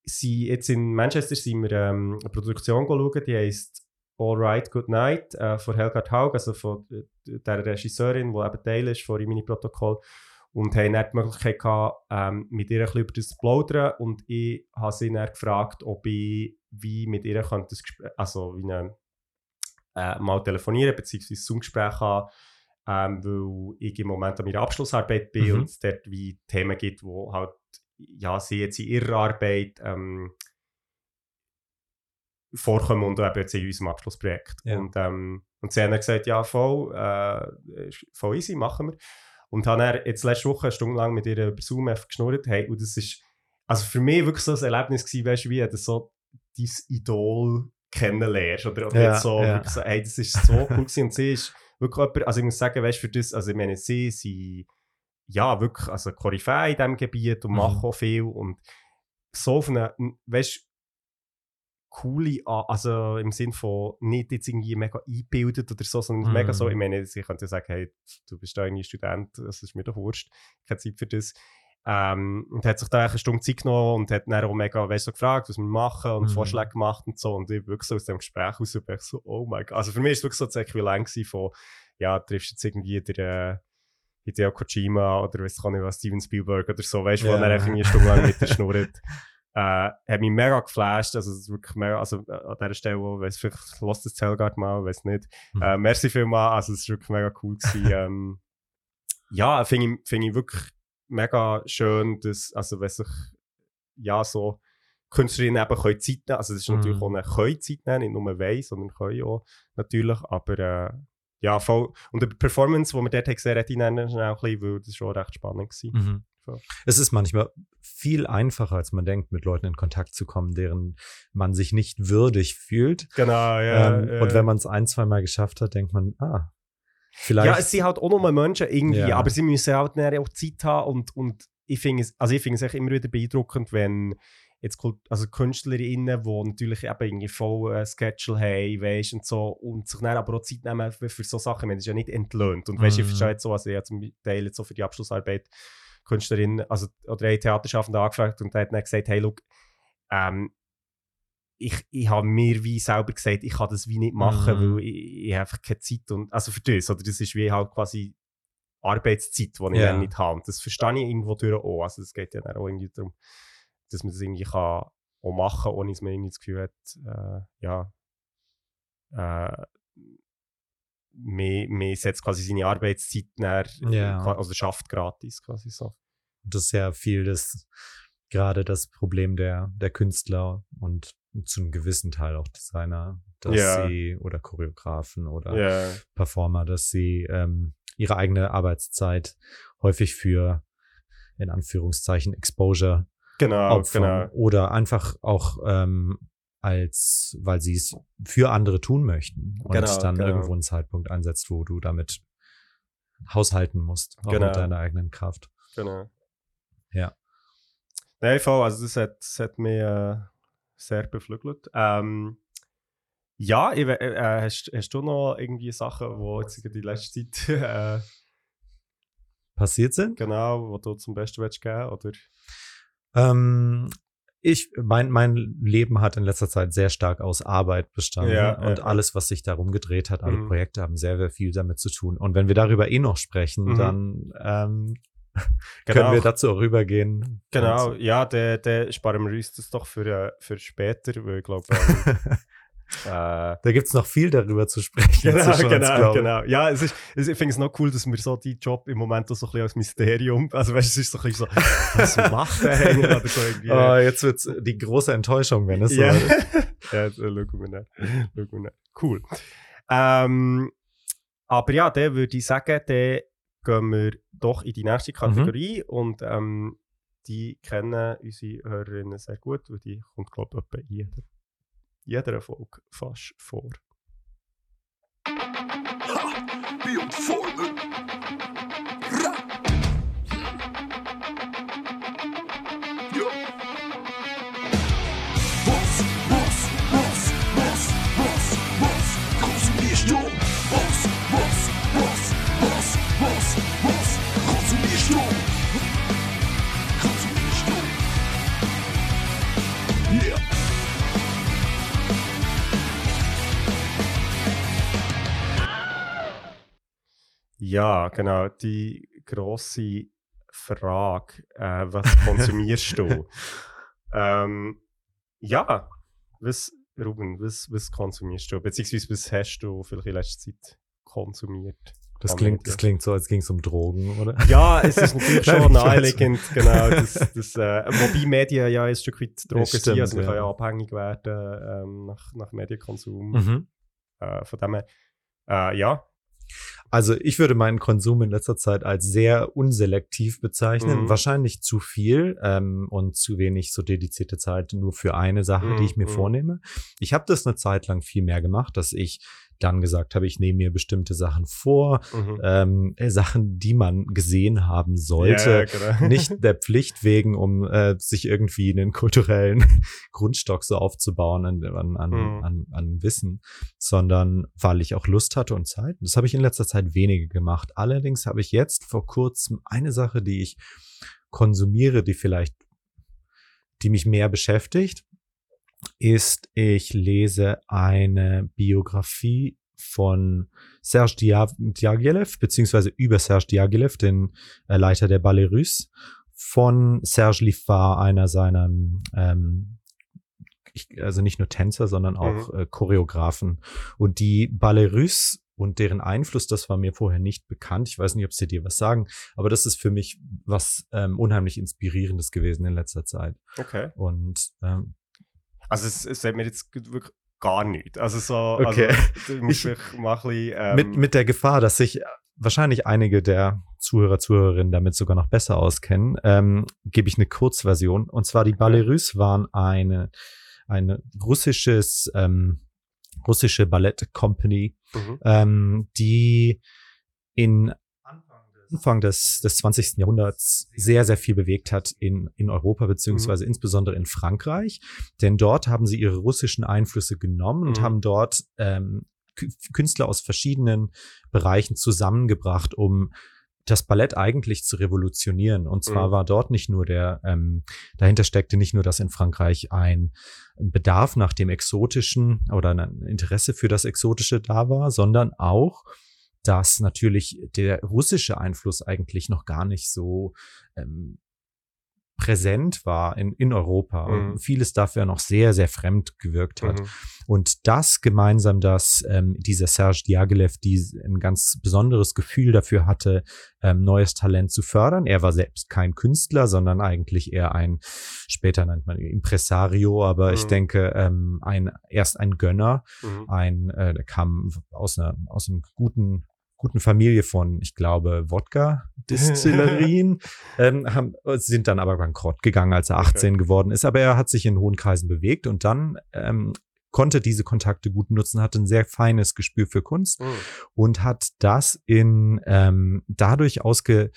Speaker 1: sind jetzt in Manchester sind wir ähm, eine Produktion schauen, die heisst All Right, Good Night äh, von Helga Haug, also von äh, der Regisseurin, die eben Teil ist von Rimini Protokoll. Und haben dann die Möglichkeit gehabt, ähm, mit ihr ein bisschen über das zu plaudern. Und ich habe sie dann gefragt, ob ich wie mit ihr könnte das Gespräch, also wie eine äh, mal telefonieren bzw. Zoom-Gespräch haben, ähm, weil ich im Moment an meiner Abschlussarbeit bin
Speaker 2: Mhm.
Speaker 1: und es dort wie Themen gibt, wo halt ja, sie jetzt in ihrer Arbeit ähm, vorkommen und eben jetzt in unserem Abschlussprojekt.
Speaker 2: Ja.
Speaker 1: Und, ähm, und sie haben dann gesagt, ja, voll, äh, voll easy, machen wir. Und haben dann jetzt letzte Woche eine Stunde lang mit ihr über Zoom geschnurrt. Hey, und das ist also für mich wirklich so ein Erlebnis gewesen, weißt du, wie du so dein Idol kennenlernst. Oder, oder
Speaker 2: Ja,
Speaker 1: jetzt so,
Speaker 2: ja.
Speaker 1: so, hey, das ist so cool gewesen. Und sie ist wirklich jemand, also ich muss sagen, weißt für das, also ich meine, sie sind ja wirklich, also Koryphäe in diesem Gebiet und
Speaker 2: Mhm.
Speaker 1: machen auch viel und so auf eine, weißt coole, also im Sinn von nicht jetzt irgendwie mega eingebildet oder so, sondern
Speaker 2: Mhm.
Speaker 1: mega so, ich meine, sie könnte ja sagen, hey, du bist da irgendwie Student, das ist mir doch wurscht, keine Zeit für das. Ähm, und hat sich da eine Stunde Zeit genommen und hat dann auch mega, weißt so gefragt, was wir machen und
Speaker 2: Mhm.
Speaker 1: Vorschläge gemacht und so und ich wirklich so aus dem Gespräch raus bin ich so, oh mein Gott, also für mich ist es wirklich so das Äquivalent von, ja, triffst jetzt irgendwie der, äh, Hideo Kojima oder weiß ich auch nicht was, Steven Spielberg oder so, weißt du, wo
Speaker 2: Ja.
Speaker 1: er einfach eine Stunde lang mit schnurrt. Äh, hat mich mega geflasht, also wirklich mega, also äh, an dieser Stelle, weiss, vielleicht lässt das Zellgard mal, weiß nicht.
Speaker 2: Mhm.
Speaker 1: Äh, merci vielmals, also es ist wirklich mega cool gewesen. ähm, ja, finde ich, find ich wirklich mega schön, dass, also wenn sich, ja, so Künstlerinnen eben können Zeit nehmen, also das ist natürlich
Speaker 2: Mhm.
Speaker 1: auch eine können Zeit nehmen, nicht nur wollen, sondern können auch, natürlich, aber äh, ja, voll. Und die Performance, die wir dort gesehen haben, ich dann schnell ein bisschen, weil das schon recht spannend war.
Speaker 2: Mhm.
Speaker 1: So.
Speaker 2: Es ist manchmal viel einfacher, als man denkt, mit Leuten in Kontakt zu kommen, deren man sich nicht würdig fühlt.
Speaker 1: Genau, ja.
Speaker 2: ähm,
Speaker 1: äh,
Speaker 2: Und wenn man es ein, zwei Mal geschafft hat, denkt man, ah, vielleicht.
Speaker 1: Ja, es sind halt auch nur Menschen irgendwie,
Speaker 2: Ja.
Speaker 1: aber sie müssen halt auch Zeit haben und, und ich finde es, also ich finde es echt immer wieder beeindruckend, wenn jetzt also KünstlerInnen, die natürlich eben irgendwie voll äh, Schedule haben, weißt, und so, und sich dann aber auch Zeit nehmen für, für so Sachen, ich das ist ja nicht entlöhnt. Und weißt, ich
Speaker 2: Mhm.
Speaker 1: verstehe jetzt so, also ich habe zum Teil jetzt so für die Abschlussarbeit Künstlerin, also, oder eine Theaterschaffende angefragt und hat dann gesagt, hey, look, ähm, ich, ich habe mir wie selber gesagt, ich kann das wie nicht machen,
Speaker 2: Mhm.
Speaker 1: weil ich, ich habe einfach keine Zeit und, also für das, oder das ist wie halt quasi Arbeitszeit, die ich
Speaker 2: Ja.
Speaker 1: dann nicht habe. Und das verstehe ich irgendwo durch auch. Also es geht ja dann auch irgendwie darum, dass man das irgendwie kann auch machen ohne dass man irgendwie das Gefühl hat, äh, ja, äh, man, man setzt quasi seine Arbeitszeit näher,
Speaker 2: Ja.
Speaker 1: also schafft gratis quasi so.
Speaker 2: das ist ja viel das, gerade das Problem der, der Künstler und zu einem gewissen Teil auch Designer, dass
Speaker 1: Ja.
Speaker 2: sie oder Choreografen oder
Speaker 1: Ja,
Speaker 2: Performer, dass sie ähm, ihre eigene Arbeitszeit häufig für in Anführungszeichen Exposure
Speaker 1: genau,
Speaker 2: opfern
Speaker 1: genau.
Speaker 2: oder einfach auch ähm, als, weil sie es für andere tun möchten und
Speaker 1: Genau,
Speaker 2: dann
Speaker 1: genau.
Speaker 2: irgendwo einen Zeitpunkt ansetzt, wo du damit haushalten musst, auch
Speaker 1: Genau.
Speaker 2: mit deiner eigenen Kraft.
Speaker 1: Genau.
Speaker 2: Ja.
Speaker 1: Nein, voll, also das hat, das hat äh, sehr beflügelt. Ähm, ja, ich, we- äh, hast, hast du noch irgendwie Sachen, die jetzt in die letzte Zeit äh,
Speaker 2: Passiert sind?
Speaker 1: genau, wo du zum Besten willst geben oder?
Speaker 2: Ähm, ich, mein, mein Leben hat in letzter Zeit sehr stark aus Arbeit bestanden.
Speaker 1: Ja,
Speaker 2: und
Speaker 1: ja.
Speaker 2: alles, was sich darum gedreht hat, alle
Speaker 1: Mhm.
Speaker 2: Projekte haben sehr, sehr viel damit zu tun. Und wenn wir darüber eh noch sprechen,
Speaker 1: Mhm.
Speaker 2: dann ähm,
Speaker 1: Genau.
Speaker 2: können wir dazu auch rübergehen.
Speaker 1: Genau,
Speaker 2: Und-
Speaker 1: ja, dann dann sparen wir uns das doch für, äh, für später, weil ich glaube, ähm, äh,
Speaker 2: da gibt's noch viel darüber zu sprechen.
Speaker 1: genau,
Speaker 2: zwischen uns,
Speaker 1: genau, genau. Ja, es ist, es, ich finde es noch cool, dass wir so die Job im Moment so ein bisschen als Mysterium, also weißt du, es ist so ein bisschen so, was macht der eigentlich? Oder so irgendwie.
Speaker 2: Oh, jetzt wird's die große Enttäuschung, wenn es so
Speaker 1: ja, äh, schauen wir nach. Cool. Ähm, aber ja, dann würde ich sagen, dann gehen wir doch in die nächste Kategorie und ähm, die kennen unsere Hörerinnen sehr gut, weil die kommt, glaube ich, etwa in jeder, jeder Folge fast vor.
Speaker 4: Forward. Ja,
Speaker 1: genau, die grosse Frage, äh, was konsumierst du? ähm, ja, was, Ruben, was, was konsumierst du? Beziehungsweise was hast du vielleicht in letzter Zeit konsumiert?
Speaker 2: Das klingt, das klingt so, als ging es um Drogen, oder?
Speaker 1: Ja, es ist natürlich schon naheliegend, genau. Das, das, äh, wobei Medien ja ein Stück weit Drogen
Speaker 2: stimmt,
Speaker 1: sind, also man
Speaker 2: ja.
Speaker 1: kann ja abhängig werden ähm, nach, nach Medienkonsum.
Speaker 2: Mhm.
Speaker 1: Äh, von dem her, äh, ja.
Speaker 2: Also ich würde meinen Konsum in letzter Zeit als sehr unselektiv bezeichnen.
Speaker 1: Mhm.
Speaker 2: Wahrscheinlich zu viel ähm, und zu wenig so dedizierte Zeit nur für eine Sache, die ich mir
Speaker 1: Mhm.
Speaker 2: vornehme. Ich habe das eine Zeit lang viel mehr gemacht, dass ich dann gesagt habe, ich nehme mir bestimmte Sachen vor,
Speaker 1: Mhm.
Speaker 2: ähm, äh, Sachen, die man gesehen haben sollte.
Speaker 1: Ja, genau.
Speaker 2: Nicht der Pflicht wegen, um äh, sich irgendwie einen kulturellen Grundstock so aufzubauen an, an, an,
Speaker 1: Mhm.
Speaker 2: an, an Wissen, sondern weil ich auch Lust hatte und Zeit. Das habe ich in letzter Zeit wenige gemacht. Allerdings habe ich jetzt vor kurzem eine Sache, die ich konsumiere, die vielleicht, die mich mehr beschäftigt, ist, ich lese eine Biografie von Serge Dia- Diaghilev, beziehungsweise über Serge Diaghilev, den äh, Leiter der Ballet Russe, von Serge Liffard, einer seiner, ähm, ich, also nicht nur Tänzer, sondern auch äh, Choreografen. Und die Ballet Russe und deren Einfluss, das war mir vorher nicht bekannt. Ich weiß nicht, ob sie dir was sagen, aber das ist für mich was ähm, unheimlich Inspirierendes gewesen in letzter Zeit.
Speaker 1: Okay.
Speaker 2: Und ähm,
Speaker 1: Also es, es sagt mir jetzt wirklich gar nichts. Also so,
Speaker 2: Okay.
Speaker 1: also, du musst
Speaker 2: Ich-
Speaker 1: wirklich mal ein bisschen, ähm,
Speaker 2: mit, mit der Gefahr, dass sich wahrscheinlich einige der Zuhörer, Zuhörerinnen damit sogar noch besser auskennen, ähm, gebe ich eine Kurzversion. Und zwar die Ballet Russe waren eine, eine russisches, ähm, russische Ballett Company,
Speaker 1: Mhm.
Speaker 2: ähm, die in Anfang des, des 20. Jahrhunderts sehr, sehr viel bewegt hat in, in Europa, beziehungsweise insbesondere in Frankreich. Denn dort haben sie ihre russischen Einflüsse genommen und
Speaker 1: Mhm.
Speaker 2: haben dort ähm, Kü- Künstler aus verschiedenen Bereichen zusammengebracht, um das Ballett eigentlich zu revolutionieren. Und zwar
Speaker 1: Mhm.
Speaker 2: war dort nicht nur der, ähm, dahinter steckte nicht nur, dass in Frankreich ein Bedarf nach dem Exotischen oder ein Interesse für das Exotische da war, sondern auch, dass natürlich der russische Einfluss eigentlich noch gar nicht so ähm, präsent war in, in Europa
Speaker 1: Mhm.
Speaker 2: und vieles dafür noch sehr, sehr fremd gewirkt hat.
Speaker 1: Mhm.
Speaker 2: Und das gemeinsam, dass ähm, dieser Serge Diaghilev die ein ganz besonderes Gefühl dafür hatte, ähm, neues Talent zu fördern. Er war selbst kein Künstler, sondern eigentlich eher ein, später nennt man Impresario, aber ich
Speaker 1: Mhm.
Speaker 2: denke, ähm, ein, erst ein Gönner,
Speaker 1: Mhm.
Speaker 2: ein, äh, der kam aus einer, aus einem guten, guten Familie von, ich glaube, Wodka-Distillerien, ähm, haben, sind dann aber bankrott gegangen, als er
Speaker 1: Okay.
Speaker 2: 18 geworden ist. Aber er hat sich in hohen Kreisen bewegt und dann ähm, konnte diese Kontakte gut nutzen, hatte ein sehr feines Gespür für Kunst
Speaker 1: Mhm.
Speaker 2: und hat das in ähm, dadurch ausge,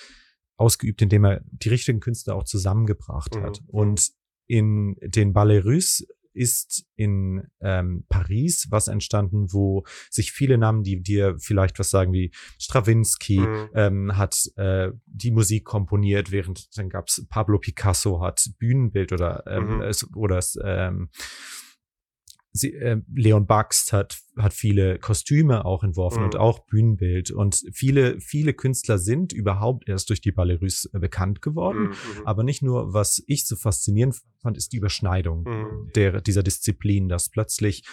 Speaker 2: ausgeübt, indem er die richtigen Künstler auch zusammengebracht
Speaker 1: Mhm.
Speaker 2: hat. Und in den Ballet Russe ist in ähm, Paris was entstanden, wo sich viele Namen, die dir vielleicht was sagen, wie Stravinsky,
Speaker 1: Mhm.
Speaker 2: ähm, hat äh, die Musik komponiert, während dann gab's Pablo Picasso hat Bühnenbild oder ähm,
Speaker 1: Mhm.
Speaker 2: es, oder es, ähm, sie, äh, Leon Baxt hat hat viele Kostüme auch entworfen
Speaker 1: Mhm.
Speaker 2: und auch Bühnenbild und viele viele Künstler sind überhaupt erst durch die Ballerus äh, bekannt geworden.
Speaker 1: Mhm, mhm.
Speaker 2: Aber nicht nur, was ich so faszinierend fand, ist die Überschneidung
Speaker 1: Mhm.
Speaker 2: der, dieser Disziplin, dass plötzlich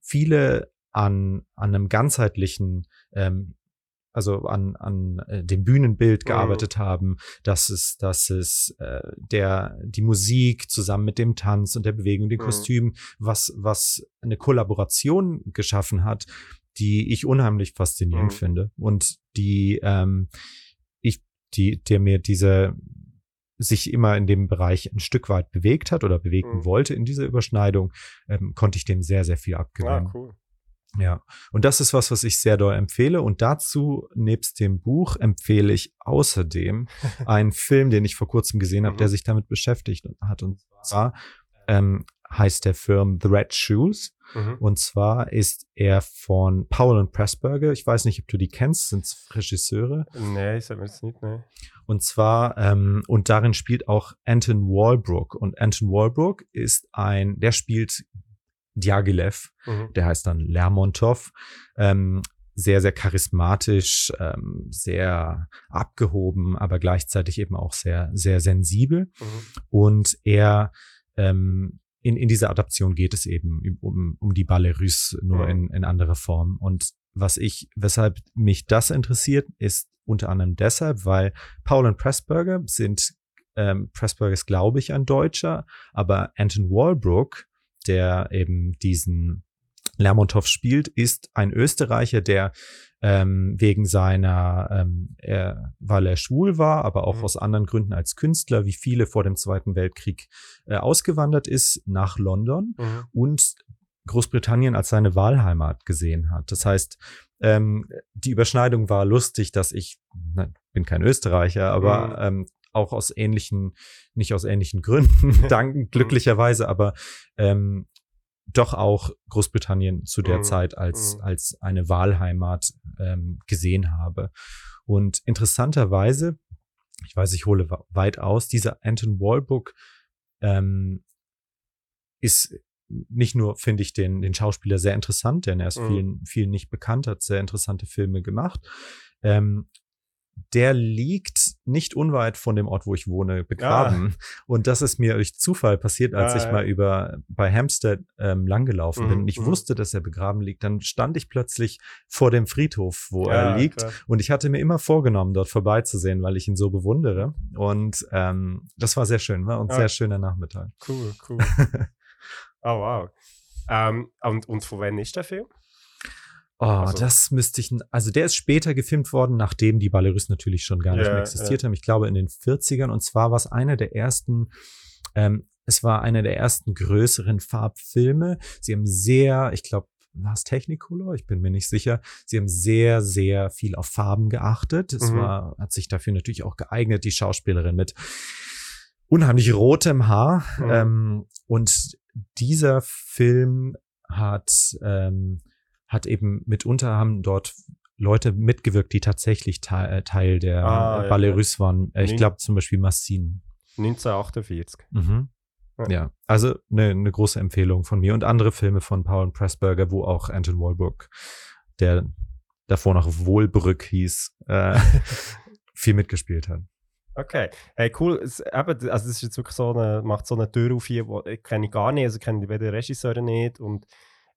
Speaker 2: viele an, an einem ganzheitlichen, ähm, also an, an äh, dem Bühnenbild
Speaker 1: Mhm.
Speaker 2: gearbeitet haben, dass es, dass es äh, der, die Musik zusammen mit dem Tanz und der Bewegung, den
Speaker 1: Mhm.
Speaker 2: Kostümen, was, was eine Kollaboration geschaffen hat, die ich unheimlich faszinierend
Speaker 1: Mhm.
Speaker 2: finde und die ähm, ich, die, der mir diese sich immer in dem Bereich ein Stück weit bewegt hat oder bewegen
Speaker 1: Mhm.
Speaker 2: wollte in dieser Überschneidung, ähm, konnte ich dem sehr, sehr viel abgewinnen.
Speaker 1: Ah, cool.
Speaker 2: Ja. Und das ist was, was ich sehr doll empfehle. Und dazu, nebst dem Buch, empfehle ich außerdem einen Film, den ich vor kurzem gesehen habe,
Speaker 1: Mhm.
Speaker 2: der sich damit beschäftigt hat. Und zwar ähm, heißt der Film The Red Shoes.
Speaker 1: Mhm.
Speaker 2: Und zwar ist er von Paul und Pressburger. Ich weiß nicht, ob du die kennst, sind Regisseure.
Speaker 1: Nein, sag mir das nicht, ne.
Speaker 2: Und zwar, ähm, und darin spielt auch Anton Walbrook. Und Anton Walbrook ist ein, der spielt Diaghilev,
Speaker 1: Mhm.
Speaker 2: der heißt dann Lermontov. Ähm, sehr, sehr charismatisch, ähm, sehr abgehoben, aber gleichzeitig eben auch sehr, sehr sensibel.
Speaker 1: Mhm.
Speaker 2: Und er, ähm, in, in dieser Adaption geht es eben um, um die Ballerus, nur
Speaker 1: Mhm.
Speaker 2: in, in anderer Form. Und was ich, weshalb mich das interessiert, ist unter anderem deshalb, weil Paul und Pressburger sind, ähm, Pressburger ist, glaube ich, ein Deutscher, aber Anton Walbrook, der eben diesen Lermontov spielt, ist ein Österreicher, der ähm, wegen seiner, ähm, er, weil er schwul war, aber auch
Speaker 1: Mhm.
Speaker 2: aus anderen Gründen als Künstler, wie viele vor dem Zweiten Weltkrieg äh, ausgewandert ist nach London
Speaker 1: Mhm.
Speaker 2: und Großbritannien als seine Wahlheimat gesehen hat. Das heißt, ähm, die Überschneidung war lustig, dass ich, na, bin kein Österreicher, aber
Speaker 1: Mhm.
Speaker 2: ähm, auch aus ähnlichen, nicht aus ähnlichen Gründen, dank, glücklicherweise, aber ähm, doch auch Großbritannien zu der
Speaker 1: Mhm.
Speaker 2: Zeit als,
Speaker 1: Mhm.
Speaker 2: als eine Wahlheimat ähm, gesehen habe. Und interessanterweise, ich weiß, ich hole weit aus, dieser Anton Walbrook ähm, ist nicht nur finde ich den, den Schauspieler sehr interessant, denn er ist
Speaker 1: Mhm.
Speaker 2: vielen, vielen nicht bekannt, hat sehr interessante Filme gemacht. Ähm, der liegt nicht unweit von dem Ort, wo ich wohne, begraben. Und das ist mir durch Zufall passiert, als
Speaker 1: Ah,
Speaker 2: ich
Speaker 1: ja.
Speaker 2: mal über bei Hampstead ähm, langgelaufen bin
Speaker 1: Mhm,
Speaker 2: und ich
Speaker 1: mhm.
Speaker 2: wusste, dass er begraben liegt. Dann stand ich plötzlich vor dem Friedhof, wo
Speaker 1: Ja,
Speaker 2: er liegt.
Speaker 1: klar.
Speaker 2: Und ich hatte mir immer vorgenommen, dort vorbeizusehen, weil ich ihn so bewundere. Und ähm, das war sehr schön, war ein
Speaker 1: Ah.
Speaker 2: sehr schöner Nachmittag.
Speaker 1: Cool, cool. oh, wow. Ähm, und, und von wann ist der Film?
Speaker 2: Oh,
Speaker 1: Also-
Speaker 2: das müsste ich, also der ist später gefilmt worden, nachdem die Ballerus natürlich schon gar nicht
Speaker 1: Ja,
Speaker 2: mehr existiert haben. Ich glaube in den 40ern. Und zwar war es einer der ersten, ähm, es war einer der ersten größeren Farbfilme. Sie haben sehr, ich glaube, war es Technicolor? Ich bin mir nicht sicher. Sie haben sehr, sehr viel auf Farben geachtet. Es
Speaker 1: Mhm.
Speaker 2: war, hat sich dafür natürlich auch geeignet, die Schauspielerin mit unheimlich rotem Haar.
Speaker 1: Mhm.
Speaker 2: Ähm, und dieser Film hat, ähm, hat eben mitunter haben dort Leute mitgewirkt, die tatsächlich Teil, äh, Teil der
Speaker 1: Ah,
Speaker 2: äh,
Speaker 1: ja,
Speaker 2: Ballerus waren. Äh, ich glaube zum Beispiel Massin.
Speaker 1: 1948.
Speaker 2: Mhm.
Speaker 1: Ja.
Speaker 2: Ja, also eine ne große Empfehlung von mir und andere Filme von Paul Pressburger, wo auch Anton Walbrook, der davor noch Wohlbrück hieß, äh, viel mitgespielt hat.
Speaker 1: Okay. Hey, cool. Es, eben, also das ist jetzt wirklich so eine, macht so eine Tür auf hier, die ich kenne ich gar nicht, also kenne ich beide Regisseure nicht und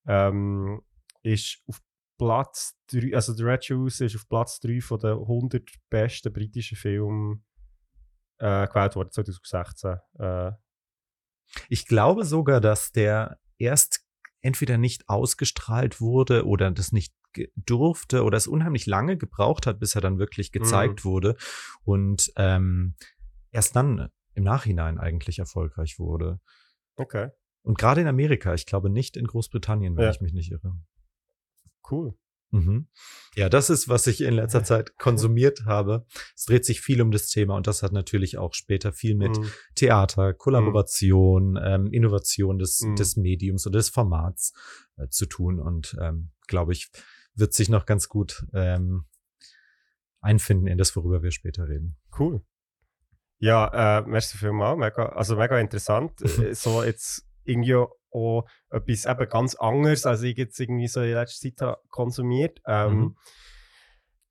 Speaker 1: ähm, ist auf Platz 3, also The Red Shoes ist auf Platz 3 von den 100 besten britischen Filmen äh, gewählt worden, 2016. Äh,
Speaker 2: Ich glaube sogar, dass der erst entweder nicht ausgestrahlt wurde oder das nicht durfte oder es unheimlich lange gebraucht hat, bis er dann wirklich gezeigt wurde und ähm, erst dann im Nachhinein eigentlich erfolgreich wurde.
Speaker 1: okay,
Speaker 2: Und gerade in Amerika, ich glaube nicht in Großbritannien, wenn
Speaker 1: Ja.
Speaker 2: ich mich nicht irre.
Speaker 1: Cool.
Speaker 2: Mhm. Ja, das ist, was ich in letzter Zeit konsumiert habe. Es dreht sich viel um das Thema und das hat natürlich auch später viel mit
Speaker 1: Mhm.
Speaker 2: Theater, Kollaboration, ähm, Innovation des,
Speaker 1: Mhm.
Speaker 2: des Mediums oder des Formats äh, zu tun und ähm, glaube ich, wird sich noch ganz gut ähm, einfinden in das, worüber wir später reden.
Speaker 1: Cool. Ja, äh, merci vielmals. Mega, also mega interessant. Äh, so jetzt irgendwie auch etwas eben ganz anderes, als ich jetzt irgendwie so in letzter Zeit habe konsumiert. Ähm,
Speaker 2: Mhm.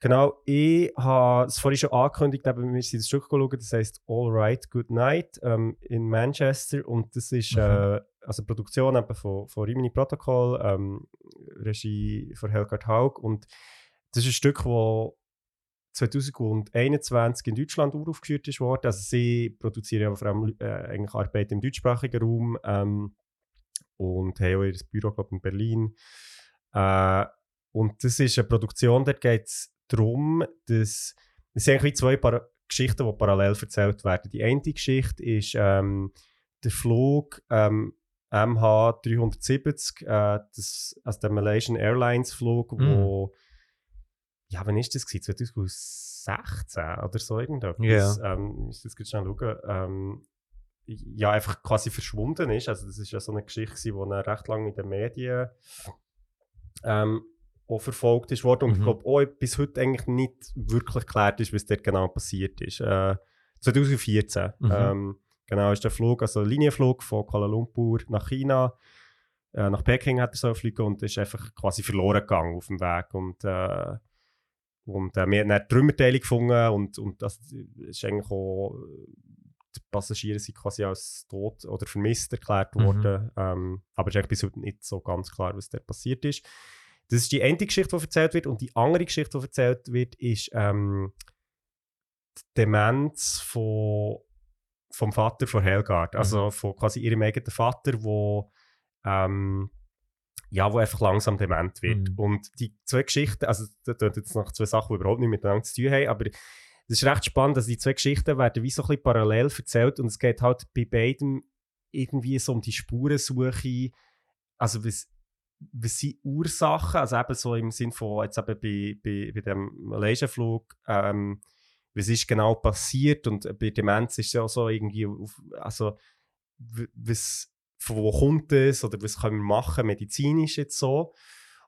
Speaker 1: Genau, ich habe es vorhin schon angekündigt, eben, wir sind das Stück geschaut, das heisst All Right, Good Night ähm, in Manchester und das ist
Speaker 2: Mhm.
Speaker 1: äh, also Produktion eben von, von Rimini Protocol, ähm, Regie von Helgard Haug und das ist ein Stück, das 2021 in Deutschland uraufgeführt ist worden. Also sie produzieren ja vor allem äh, eigentlich Arbeit im deutschsprachigen Raum ähm, und haben auch ihr Büro glaub, in Berlin. Äh, und das ist eine Produktion, da geht es darum, dass es sind eigentlich zwei Para Geschichten, die parallel erzählt werden. Die eine Geschichte ist ähm, der Flug ähm, MH370, äh, das, also der Malaysian Airlines Flug,
Speaker 2: Mhm.
Speaker 1: wo ja, wann ist das gewesen? 2016 oder so irgendetwas.
Speaker 2: Ja.
Speaker 1: Ähm, ich muss jetzt gerade schnell schauen. Ähm, ja, einfach quasi verschwunden ist. Also das ist ja so eine Geschichte, die recht lange in den Medien ähm, auch verfolgt ist worden. Und ich
Speaker 2: Mhm.
Speaker 1: glaube auch bis heute eigentlich nicht wirklich geklärt ist, was dort genau passiert ist. Äh, 2014.
Speaker 2: Mhm.
Speaker 1: Ähm, genau, ist der Flug, also ein Linienflug von Kuala Lumpur nach China. Äh, nach Peking hat er so fliegen und ist einfach quasi verloren gegangen auf dem Weg. Und, äh, und äh, wir haben dann Trümmerteile gefunden und, und das ist eigentlich auch, die Passagiere sind quasi als tot oder vermisst erklärt
Speaker 2: Mhm.
Speaker 1: worden. Ähm, aber es ist eigentlich bis heute nicht so ganz klar, was da passiert ist. Das ist die eine Geschichte, die erzählt wird. Und die andere Geschichte, die erzählt wird, ist ähm, die Demenz von, vom Vater von Helgard. Also von quasi ihrem eigenen Vater, wo, ähm, ja, wo einfach langsam dement wird.
Speaker 2: Mhm.
Speaker 1: Und die zwei Geschichten, also das sind jetzt noch zwei Sachen, die überhaupt nicht miteinander zu tun haben, aber das ist recht spannend, dass die zwei Geschichten werden wie so ein bisschen parallel erzählt und es geht halt bei beiden irgendwie so um die Spurensuche, also was, was sind Ursachen, also eben so im Sinn von jetzt eben bei, bei, bei dem Malaysia-Flug, ähm, was ist genau passiert? Und bei Demenz ist es ja auch so irgendwie, auf, also was, von wo kommt es oder was können wir machen, medizinisch jetzt so.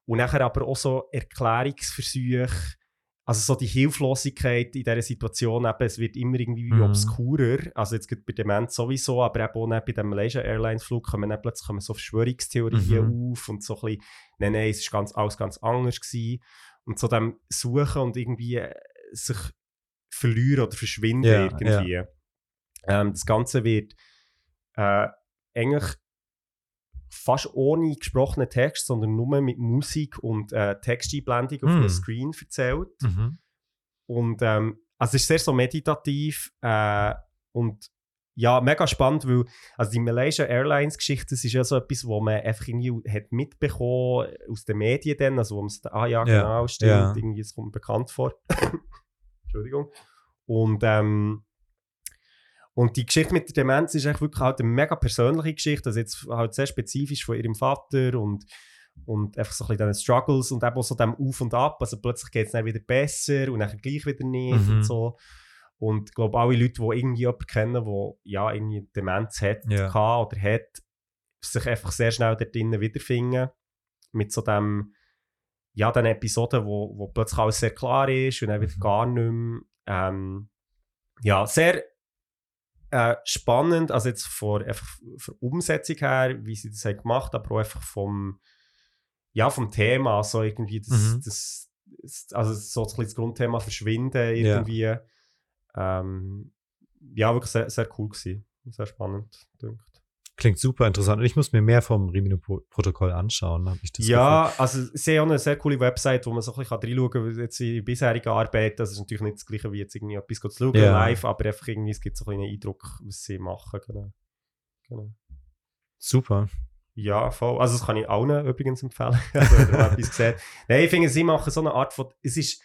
Speaker 1: Und nachher aber auch so Erklärungsversuche, also so die Hilflosigkeit in dieser Situation, eben, es wird immer irgendwie
Speaker 2: Mhm.
Speaker 1: obskurer, also jetzt geht bei Demenz sowieso, aber eben auch bei dem Malaysia Airlines Flug kommen dann plötzlich kommen so Verschwörungstheorien auf und so ein bisschen, nein, nein, es ist ganz, alles ganz anders gewesen. Und so dem Suchen und irgendwie äh, sich verlieren oder verschwinden
Speaker 2: Ja,
Speaker 1: irgendwie. Ähm, das Ganze wird äh, eigentlich fast ohne gesprochenen Text, sondern nur mit Musik und äh, Texteinblendung auf
Speaker 2: Mm.
Speaker 1: einem Screen erzählt.
Speaker 2: Mhm.
Speaker 1: Und ähm, also es ist sehr so meditativ äh, und ja, mega spannend, weil also die Malaysia Airlines Geschichte, das ist ja so etwas, wo man einfach irgendwie hat mitbekommen aus den Medien dann, also wo man sagt, ah ja,
Speaker 2: Ja,
Speaker 1: genau, stimmt,
Speaker 2: ja.
Speaker 1: irgendwie, es kommt bekannt vor. Entschuldigung. Und ähm, und die Geschichte mit der Demenz ist eigentlich wirklich halt eine mega persönliche Geschichte, also jetzt halt sehr spezifisch von ihrem Vater und, und einfach so ein bisschen diesen Struggles und eben auch so dem Auf und Ab, also plötzlich geht es dann wieder besser und dann gleich wieder nicht
Speaker 2: Mhm.
Speaker 1: und so. Und ich glaube, alle Leute, die irgendwie jemanden kennen, der ja irgendwie Demenz hat,
Speaker 2: Ja.
Speaker 1: gehabt oder hat, sich einfach sehr schnell dort drinnen wiederfinden. Mit so dem, ja, den Episoden, wo, wo plötzlich alles sehr klar ist und dann wieder
Speaker 2: Mhm.
Speaker 1: gar nicht mehr. Ähm, ja, sehr äh, spannend, also jetzt von, einfach von Umsetzung her, wie sie das haben gemacht, aber auch einfach vom, ja, vom Thema, so irgendwie das,
Speaker 2: Mhm.
Speaker 1: das, also so ein bisschen das Grundthema Verschwinden irgendwie. Ähm, ja, wirklich sehr, sehr cool gewesen. Sehr spannend, denkt.
Speaker 2: Klingt super interessant. Und ich muss mir mehr vom Rimino-Protokoll anschauen, habe ich das
Speaker 1: Ja, also sie haben eine sehr coole Website, wo man so ein bisschen reinschauen kann, wie jetzt in bisheriger Arbeit, das ist natürlich nicht das gleiche wie jetzt irgendwie etwas zu schauen
Speaker 2: Ja.
Speaker 1: live, aber einfach irgendwie, es gibt so einen Eindruck, was sie machen. Genau. genau.
Speaker 2: Super.
Speaker 1: Ja, voll. Also das kann ich allen übrigens empfehlen, also, wenn ihr etwas seht. Nein, ich finde, sie machen so eine Art von, es ist,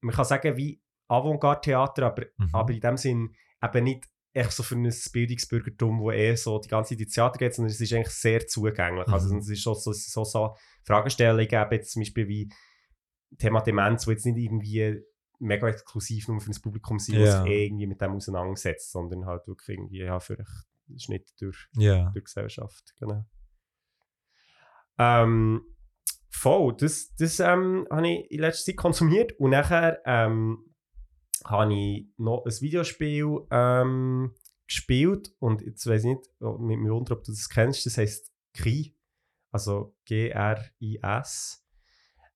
Speaker 1: man kann sagen, wie Avantgarde-Theater, aber,
Speaker 2: Mhm.
Speaker 1: aber in dem Sinn eben nicht echt so für ein Bildungsbürgertum, wo eher so die ganze Zeit ins Theater geht, sondern es ist eigentlich sehr zugänglich. Also
Speaker 2: Mhm.
Speaker 1: es ist so, so, so, so Fragestellungen, eben jetzt zum Beispiel wie Thema Demenz, wo jetzt nicht irgendwie mega exklusiv nur für das Publikum sind,
Speaker 2: Ja.
Speaker 1: was sich eh irgendwie mit dem auseinandersetzt, sondern halt wirklich irgendwie, ja, für einen Schnitt durch,
Speaker 2: Ja.
Speaker 1: durch die Gesellschaft. Genau. Ähm, voll, das, das ähm, habe ich in letzter Zeit konsumiert und nachher ähm, habe ich noch ein Videospiel ähm, gespielt und jetzt weiß ich nicht, ob- mich mich wundert, ob du das kennst, das heisst Kri, also G-R-I-S.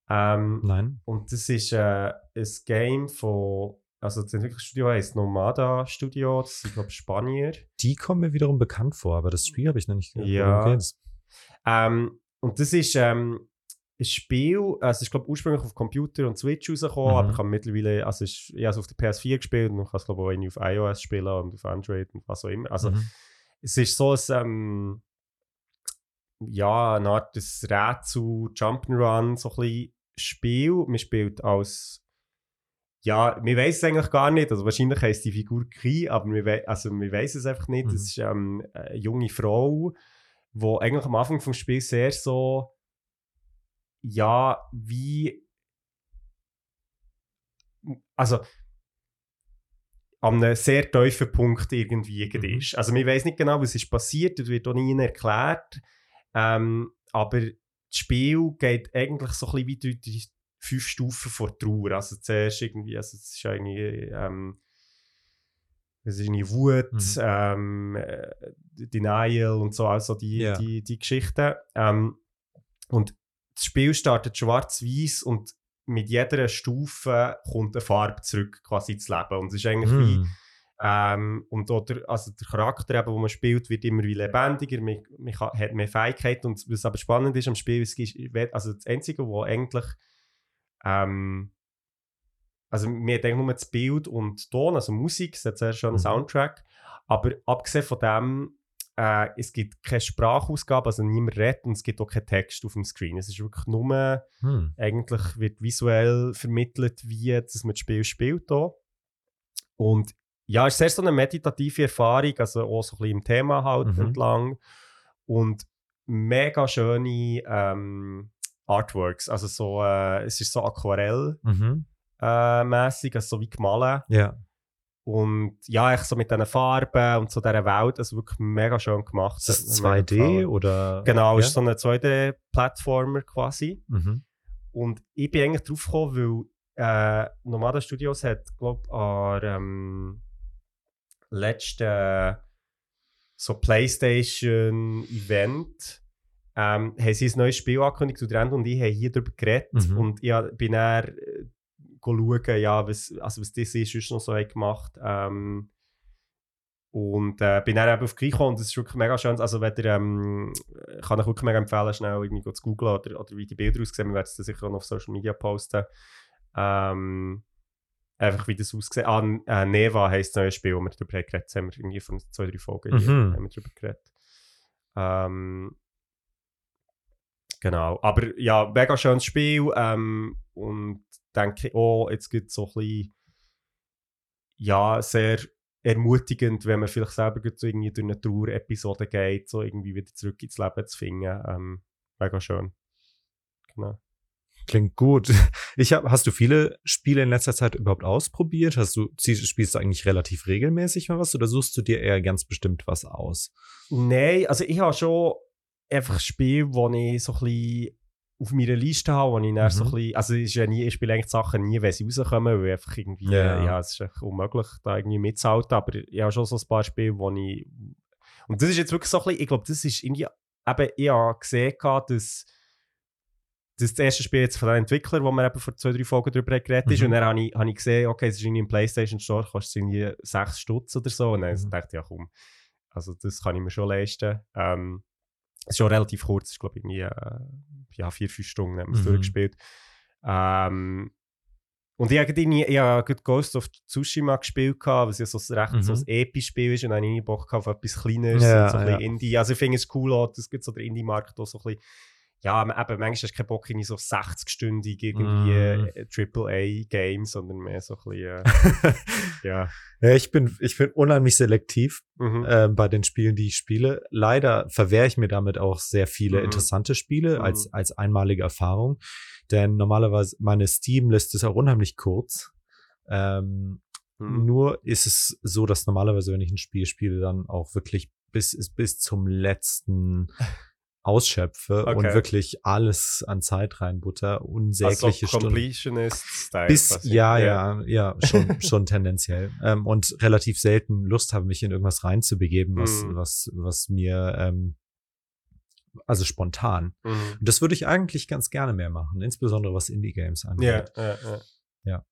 Speaker 1: Ähm,
Speaker 2: Nein.
Speaker 1: und das ist äh, ein Game von, also das Entwicklungsstudio heisst Nomada Studio, das sind glaube ich Spanier.
Speaker 2: Die kommen mir wiederum bekannt vor, aber das Spiel habe ich noch nicht gehört.
Speaker 1: Ja. Ähm, und das ist ähm, ein Spiel, also ist glaube ursprünglich auf Computer und Switch rausgekommen,
Speaker 2: Mhm.
Speaker 1: aber ich habe mittlerweile, also ist, ich habe es auf der PS4 gespielt und ich kann es glaube auch auf iOS spielen und auf Android und was auch immer. Also
Speaker 2: Mhm.
Speaker 1: es ist so ein, ähm, ja, eine Art des Rätsel, Jump'n'Run, so ein bisschen Spiel. Man spielt als, ja, wir weiß es eigentlich gar nicht, also wahrscheinlich heisst die Figur Kri, aber wir, wei- also wir weiß es einfach nicht.
Speaker 2: Mhm.
Speaker 1: Es ist ähm, eine junge Frau, die eigentlich am Anfang vom Spiel sehr so, ja, wie, also an einem sehr tiefen Punkt irgendwie
Speaker 2: Mhm.
Speaker 1: ist. Also man weiß nicht genau, was ist passiert, das wird auch nie erklärt. Ähm, aber das Spiel geht eigentlich so ein bisschen wie durch die fünf Stufen vor Trauer. Also zuerst irgendwie, also es ist irgendwie, ähm, es ist irgendwie Wut,
Speaker 2: Mhm.
Speaker 1: ähm, äh, Denial und so, also die,
Speaker 2: Ja.
Speaker 1: die, die Geschichten. Ähm, und das Spiel startet schwarz-weiß und mit jeder Stufe kommt eine Farbe zurück quasi ins Leben. Und es ist eigentlich wie,
Speaker 2: Hm.
Speaker 1: ähm, und oder, also der Charakter, eben, den man spielt, wird immer wie lebendiger, man, man kann, hat mehr Fähigkeiten. Und was aber spannend ist am Spiel, es ist, also das Einzige, wo eigentlich ähm, also mir eigentlich nur das Bild und Ton, also Musik, es hat sehr schön einen
Speaker 2: Mhm.
Speaker 1: Soundtrack, aber abgesehen von dem, äh, es gibt keine Sprachausgabe, also niemand redet und es gibt auch keinen Text auf dem Screen. Es ist wirklich nur,
Speaker 2: Hm.
Speaker 1: eigentlich wird visuell vermittelt, wie dass man das Spiel spielt hier. Und ja, es ist sehr so eine meditative Erfahrung, also auch so ein bisschen im Thema halt
Speaker 2: Mhm.
Speaker 1: entlang. Und mega schöne ähm, Artworks, also so, äh, es ist so aquarell
Speaker 2: Mhm.
Speaker 1: äh, mäßig, also so wie gemalt.
Speaker 2: Ja.
Speaker 1: Und ja, ich so mit diesen Farben und so dieser Welt, also wirklich mega schön gemacht.
Speaker 2: Ist das
Speaker 1: Hat mir mega
Speaker 2: 2D
Speaker 1: gefallen.
Speaker 2: oder?
Speaker 1: Genau,
Speaker 2: ja?
Speaker 1: ist so ein 2D-Plattformer quasi.
Speaker 2: Mhm.
Speaker 1: Und ich bin eigentlich drauf gekommen, weil äh, Nomada Studios hat, glaube ich, an ähm, letzten so PlayStation-Event ähm, haben sie ein neues Spiel angekündigt und Rand und ich haben hier darüber geredet.
Speaker 2: Mhm.
Speaker 1: Und ich bin dann äh, schauen, ja, was, also was das ist, noch so gemacht ähm, und äh, bin dann eben auf Griechen und es ist wirklich mega schön. Also, wenn ihr, ähm, ich kann euch wirklich mega empfehlen, schnell irgendwie zu googeln oder, oder wie die Bilder aussehen. Wir werden es dann sicher auch noch auf Social Media posten. Ähm, einfach wie das aussieht. Ah, äh, Neva heisst das neue Spiel, wo wir darüber haben geredet haben. Wir irgendwie von zwei, drei Folgen hier
Speaker 2: Mhm.
Speaker 1: haben wir darüber geredet. Ähm, genau. Aber ja, mega schönes Spiel. Ähm, und denke, oh, jetzt gibt es so ein bisschen, ja, sehr ermutigend, wenn man vielleicht selber so irgendwie durch eine Trauer-Episode geht, so irgendwie wieder zurück ins Leben zu finden. Ähm, mega schön. Genau.
Speaker 2: Klingt gut. Ich hab, hast du viele Spiele in letzter Zeit überhaupt ausprobiert? Hast du, spielst du eigentlich relativ regelmäßig mal was oder suchst du dir eher ganz bestimmt was aus?
Speaker 1: Nein, also ich habe schon einfach Spiele, die ich so ein bisschen auf meiner Liste habe, wo ich dann so ein
Speaker 2: Mhm.
Speaker 1: bisschen, also es ist ja nie, ich spiele eigentlich Sachen nie, wenn sie rauskommen, weil einfach irgendwie,
Speaker 2: Ja.
Speaker 1: ja, ja es ist echt unmöglich, da irgendwie mitzuhalten, aber ich habe schon so ein paar Spiele, wo ich, und das ist jetzt wirklich so ein bisschen, ich glaube, das ist irgendwie, eben, ich habe gesehen, dass das, das erste Spiel jetzt von den Entwicklern, wo wir eben vor zwei, drei Folgen darüber geredet ist,
Speaker 2: Mhm.
Speaker 1: und dann habe ich, habe ich gesehen, okay, es ist irgendwie im Playstation Store, kostet es irgendwie 6 Stutz oder so, und dann
Speaker 2: Mhm.
Speaker 1: dachte ich, ja komm, also das kann ich mir schon leisten. Ähm, ist schon relativ kurz, ist glaube ich irgendwie äh, ja, vier, fünf Stunden haben wir
Speaker 2: Mhm.
Speaker 1: durchgespielt. Ähm, und ich habe gerade ich Ghost of Tsushima gespielt, was ja so ein recht
Speaker 2: Mhm.
Speaker 1: so ein episches Spiel ist und dann habe ich Bock auf etwas Kleineres,
Speaker 2: Ja,
Speaker 1: und so ein
Speaker 2: ja.
Speaker 1: Indie. Also ich finde es cool, auch, dass gibt so der Indie-Markt auch so ein bisschen ja, eben, manchmal hast du keinen Bock in so 60-stündig irgendwie
Speaker 2: Mm.
Speaker 1: äh, AAA-Game, sondern mehr so ein bisschen, äh, ja.
Speaker 2: ja, ich bin, ich bin unheimlich selektiv
Speaker 1: Mhm.
Speaker 2: äh, bei den Spielen, die ich spiele. Leider verwehre ich mir damit auch sehr viele
Speaker 1: Mhm.
Speaker 2: interessante Spiele
Speaker 1: Mhm.
Speaker 2: als, als einmalige Erfahrung. Denn normalerweise, meine Steam-Liste ist auch unheimlich kurz. Ähm,
Speaker 1: Mhm.
Speaker 2: Nur ist es so, dass normalerweise, wenn ich ein Spiel spiele, dann auch wirklich bis, bis zum letzten ausschöpfe und
Speaker 1: Okay.
Speaker 2: wirklich alles an Zeit reinbutter, unsägliche
Speaker 1: also
Speaker 2: Stunden. Bis,
Speaker 1: quasi.
Speaker 2: ja, ja, ja, schon, schon tendenziell. Ähm, und relativ selten Lust habe, mich in irgendwas reinzubegeben, was,
Speaker 1: Mhm.
Speaker 2: was, was mir, ähm, also spontan. Und das würde ich eigentlich ganz gerne mehr machen, insbesondere was Indie-Games
Speaker 1: Ja,
Speaker 2: angeht.
Speaker 1: ja, ja.
Speaker 2: Ja.
Speaker 1: Ja,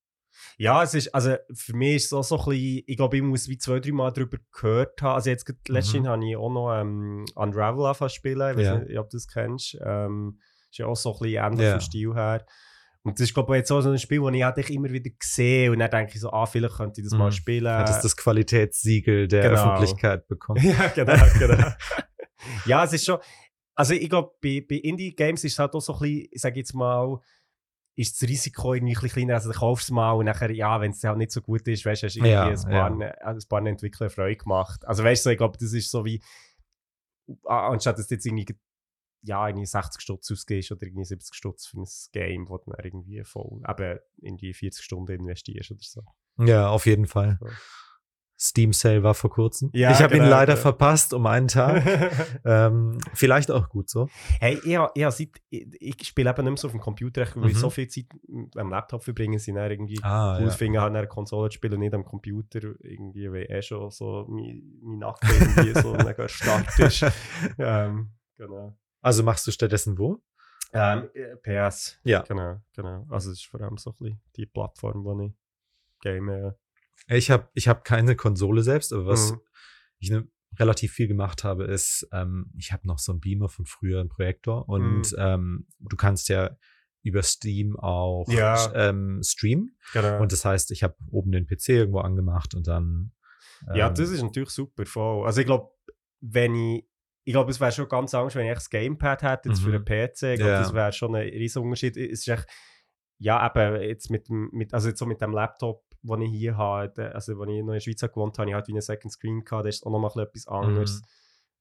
Speaker 1: es ist, also für mich ist es auch so ein bisschen, ich glaube, ich muss wie zwei, drei Mal darüber gehört haben. Also jetzt gerade letztens
Speaker 2: Mhm.
Speaker 1: habe ich auch noch ähm, Unravel angefangen spielen. Ich weiß
Speaker 2: Ja.
Speaker 1: nicht, ob du das kennst. Ähm, ist ja auch so ein bisschen ähnlich
Speaker 2: Ja.
Speaker 1: vom Stil her. Und das ist, glaube ich, jetzt auch so ein Spiel, das ich halt immer wieder sehe und dann denke ich so, ah, vielleicht könnte ich das mal
Speaker 2: Mhm.
Speaker 1: spielen.
Speaker 2: Hat es das Qualitätssiegel der
Speaker 1: Genau.
Speaker 2: Öffentlichkeit bekommen?
Speaker 1: ja, genau, genau. ja, es ist schon. Also ich glaube, bei, bei Indie-Games ist es halt auch so ein bisschen, ich sage jetzt mal, ist das Risiko irgendwie ein bisschen kleiner. Also du kaufst es mal und nachher, ja, wenn es halt nicht so gut ist, weißt du, hast du irgendwie
Speaker 2: Ja,
Speaker 1: ein, paar, äh, ein paar Entwickler Freude gemacht. Also weißt du, ich glaube, das ist so wie, anstatt dass du jetzt irgendwie, ja, irgendwie 60 Stutz ausgehst oder irgendwie 70 Stutz für ein Game, wo du dann irgendwie voll, eben in die 40 Stunden investierst oder so.
Speaker 2: Ja, auf jeden Fall.
Speaker 1: So.
Speaker 2: Steam Sale war vor kurzem.
Speaker 1: Ja,
Speaker 2: ich habe ihn
Speaker 1: genau,
Speaker 2: leider
Speaker 1: ja.
Speaker 2: verpasst um einen Tag. ähm, vielleicht auch gut so.
Speaker 1: Hey, ich, ich, hab seit, ich, ich spiele eben nicht mehr so auf dem Computer, weil ich
Speaker 2: Mhm.
Speaker 1: so viel Zeit am Laptop verbringe, sind dann irgendwie
Speaker 2: Ah,
Speaker 1: cool
Speaker 2: ja.
Speaker 1: finde, halt eine Konsole zu spielen und nicht am Computer, irgendwie, weil eh schon so mein, mein Nacken irgendwie so mega stark ist. ähm, genau.
Speaker 2: Also machst du stattdessen wo?
Speaker 1: Ähm, äh, PS.
Speaker 2: Ja.
Speaker 1: Genau, genau. Also es ist vor allem so ein bisschen die Plattform, wo ich game.
Speaker 2: Ich habe ich hab keine Konsole selbst, aber was
Speaker 1: Mhm.
Speaker 2: ich ne, relativ viel gemacht habe, ist, ähm, ich habe noch so einen Beamer von früher, einen Projektor und
Speaker 1: Mhm.
Speaker 2: ähm, du kannst ja über Steam auch
Speaker 1: Ja.
Speaker 2: ähm, streamen.
Speaker 1: genau.
Speaker 2: Und das heißt, ich habe oben den PC irgendwo angemacht und dann.
Speaker 1: Ja,
Speaker 2: ähm,
Speaker 1: das ist natürlich super voll. Also ich glaube, wenn ich, ich glaube, es wäre schon ganz anders, wenn ich das Gamepad hätte jetzt für
Speaker 2: Mhm.
Speaker 1: einen PC. Ich glaube,
Speaker 2: Ja.
Speaker 1: das wäre schon ein riesen Unterschied. Es ist echt, ja, eben jetzt mit mit, also jetzt so mit dem Laptop, den ich hier habe, also wenn ich noch in der Schweiz gewohnt habe, habe ich halt wie einen Second Screen gehabt, das ist auch nochmal etwas anderes.
Speaker 2: Mhm.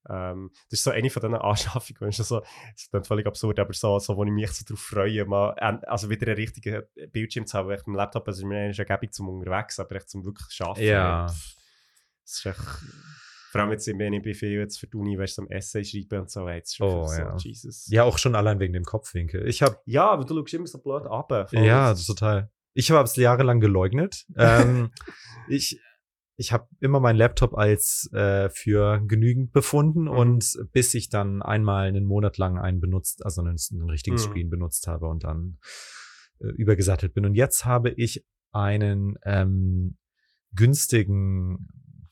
Speaker 1: Ähm, das ist so eine von diesen Anschaffungen, so, das klingt völlig absurd, aber so, so wo ich mich so darauf freue, mal, also wieder einen richtigen Bildschirm zu haben, weil ich am Laptop, also ist ja gäbig zum unterwegs, aber echt zum wirklich schaffen.
Speaker 2: Ja.
Speaker 1: Das ist echt, vor allem jetzt, wenn ich bei viel jetzt für die Uni, weißt am Essay schreiben und so, jetzt ist
Speaker 2: Oh,
Speaker 1: so,
Speaker 2: ja.
Speaker 1: Jesus.
Speaker 2: Ja, auch schon allein wegen dem Kopfwinkel. Ich habe
Speaker 1: Ja, aber du schaust immer so blöd ab.
Speaker 2: Ja,
Speaker 1: Das ist-
Speaker 2: total. Ich habe es jahrelang geleugnet. ähm, ich ich habe immer meinen Laptop als äh, für genügend befunden
Speaker 1: Mhm.
Speaker 2: und bis ich dann einmal einen Monat lang einen benutzt, also einen, einen richtigen
Speaker 1: Mhm.
Speaker 2: Screen benutzt habe und dann äh, übergesattelt bin. Und jetzt habe ich einen ähm, günstigen,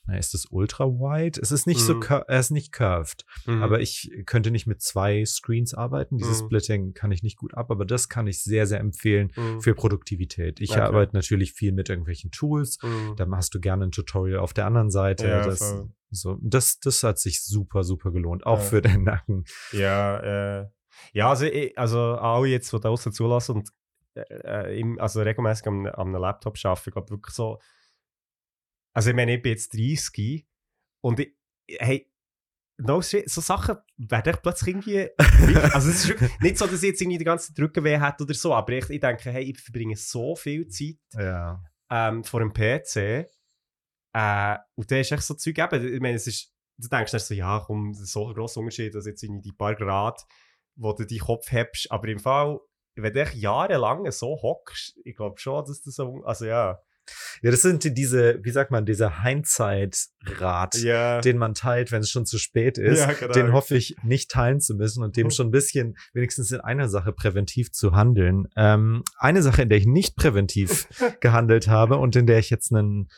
Speaker 2: na, ist das ultra wide? Es ist nicht so,
Speaker 1: Mhm.
Speaker 2: cur- er ist nicht curved.
Speaker 1: Mhm.
Speaker 2: Aber ich könnte nicht mit zwei Screens arbeiten. Dieses
Speaker 1: Mhm.
Speaker 2: Splitting kann ich nicht gut ab, aber das kann ich sehr, sehr empfehlen
Speaker 1: Mhm.
Speaker 2: für Produktivität. Ich
Speaker 1: Okay.
Speaker 2: arbeite natürlich viel mit irgendwelchen Tools.
Speaker 1: Mhm.
Speaker 2: Da hast du gerne ein Tutorial auf der anderen Seite.
Speaker 1: Ja,
Speaker 2: das,
Speaker 1: voll.
Speaker 2: so, das, das hat sich super, super gelohnt. Auch
Speaker 1: Ja.
Speaker 2: für den Nacken.
Speaker 1: Ja, äh, ja also, ich, also alle jetzt, die da draußen zulassen und äh, äh, im, also regelmäßig am, am Laptop arbeiten, ich glaube wirklich so, also ich meine, ich bin jetzt 30 und ich, hey, no shit, so Sachen werden echt plötzlich irgendwie, also es ist nicht so, dass ich jetzt irgendwie die ganze Zeit Rückenweh hätte oder so, aber ich, ich denke, hey, ich verbringe so viel Zeit
Speaker 2: Ja.
Speaker 1: ähm, vor dem PC. Äh, und da ist echt so Zeug eben. Ich meine, es ist, du denkst dann so, ja, komm, so ein grosser Unterschied, dass jetzt in die paar Grad, wo du deinen Kopf hebst. Aber im Fall, wenn du echt jahrelang so hockst, ich glaube schon, dass das so, also ja.
Speaker 2: Ja, das sind die- diese, wie sagt man, dieser Hindsight-Rat,
Speaker 1: Ja.
Speaker 2: den man teilt, wenn es schon zu spät ist.
Speaker 1: Ja, genau.
Speaker 2: Den hoffe ich nicht teilen zu müssen und dem schon ein bisschen, wenigstens in einer Sache präventiv zu handeln. Ähm, eine Sache, in der ich nicht präventiv gehandelt habe und in der ich jetzt einen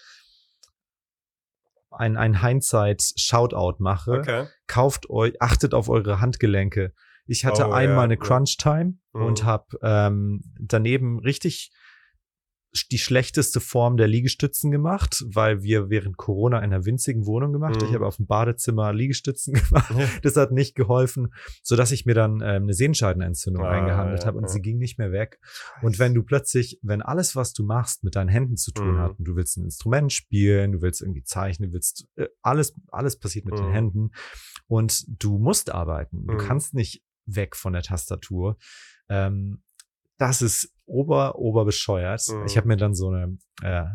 Speaker 2: ein, ein Hindsight-Shoutout mache.
Speaker 1: Okay.
Speaker 2: Kauft euch, achtet auf eure Handgelenke. Ich hatte
Speaker 1: Oh,
Speaker 2: einmal
Speaker 1: ja,
Speaker 2: eine. Crunch-Time und
Speaker 1: Mhm.
Speaker 2: habe ähm, daneben richtig die schlechteste Form der Liegestützen gemacht, weil wir während Corona in einer winzigen Wohnung gemacht.
Speaker 1: Mhm.
Speaker 2: Ich habe auf dem Badezimmer Liegestützen gemacht. Das hat nicht geholfen, so dass ich mir dann ähm, eine Sehenscheidenentzündung
Speaker 1: Ah,
Speaker 2: eingehandelt
Speaker 1: ja,
Speaker 2: habe und
Speaker 1: ja.
Speaker 2: sie ging nicht mehr weg. Und wenn du plötzlich, wenn alles, was du machst, mit deinen Händen zu tun
Speaker 1: Mhm.
Speaker 2: hat, und du willst ein Instrument spielen, du willst irgendwie zeichnen, du willst äh, alles, alles passiert mit den
Speaker 1: Mhm.
Speaker 2: Händen und du musst arbeiten. Du
Speaker 1: Mhm.
Speaker 2: kannst nicht weg von der Tastatur. Ähm, das ist ober, ober bescheuert.
Speaker 1: Mhm.
Speaker 2: Ich habe mir dann so eine äh,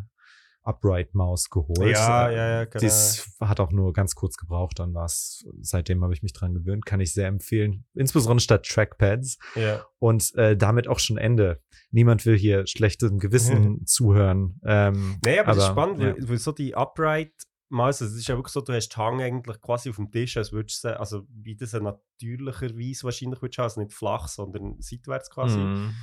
Speaker 2: Upright-Maus geholt.
Speaker 1: Ja, ja, ja, genau.
Speaker 2: Das hat auch nur ganz kurz gebraucht, dann war's. Seitdem habe ich mich dran gewöhnt, kann ich sehr empfehlen. Insbesondere statt Trackpads.
Speaker 1: Ja.
Speaker 2: Und äh, damit auch schon Ende. Niemand will hier schlechtem Gewissen zuhören. Ähm,
Speaker 1: Nein, aber, das ist
Speaker 2: aber,
Speaker 1: spannend,
Speaker 2: ja.
Speaker 1: weil, weil so die Upright Maus, also es ist ja wirklich so, du hast die Hang eigentlich quasi auf dem Tisch, als würdest du, also wie das natürlicherweise wahrscheinlich würdest du also nicht flach, sondern seitwärts quasi.
Speaker 2: Mhm.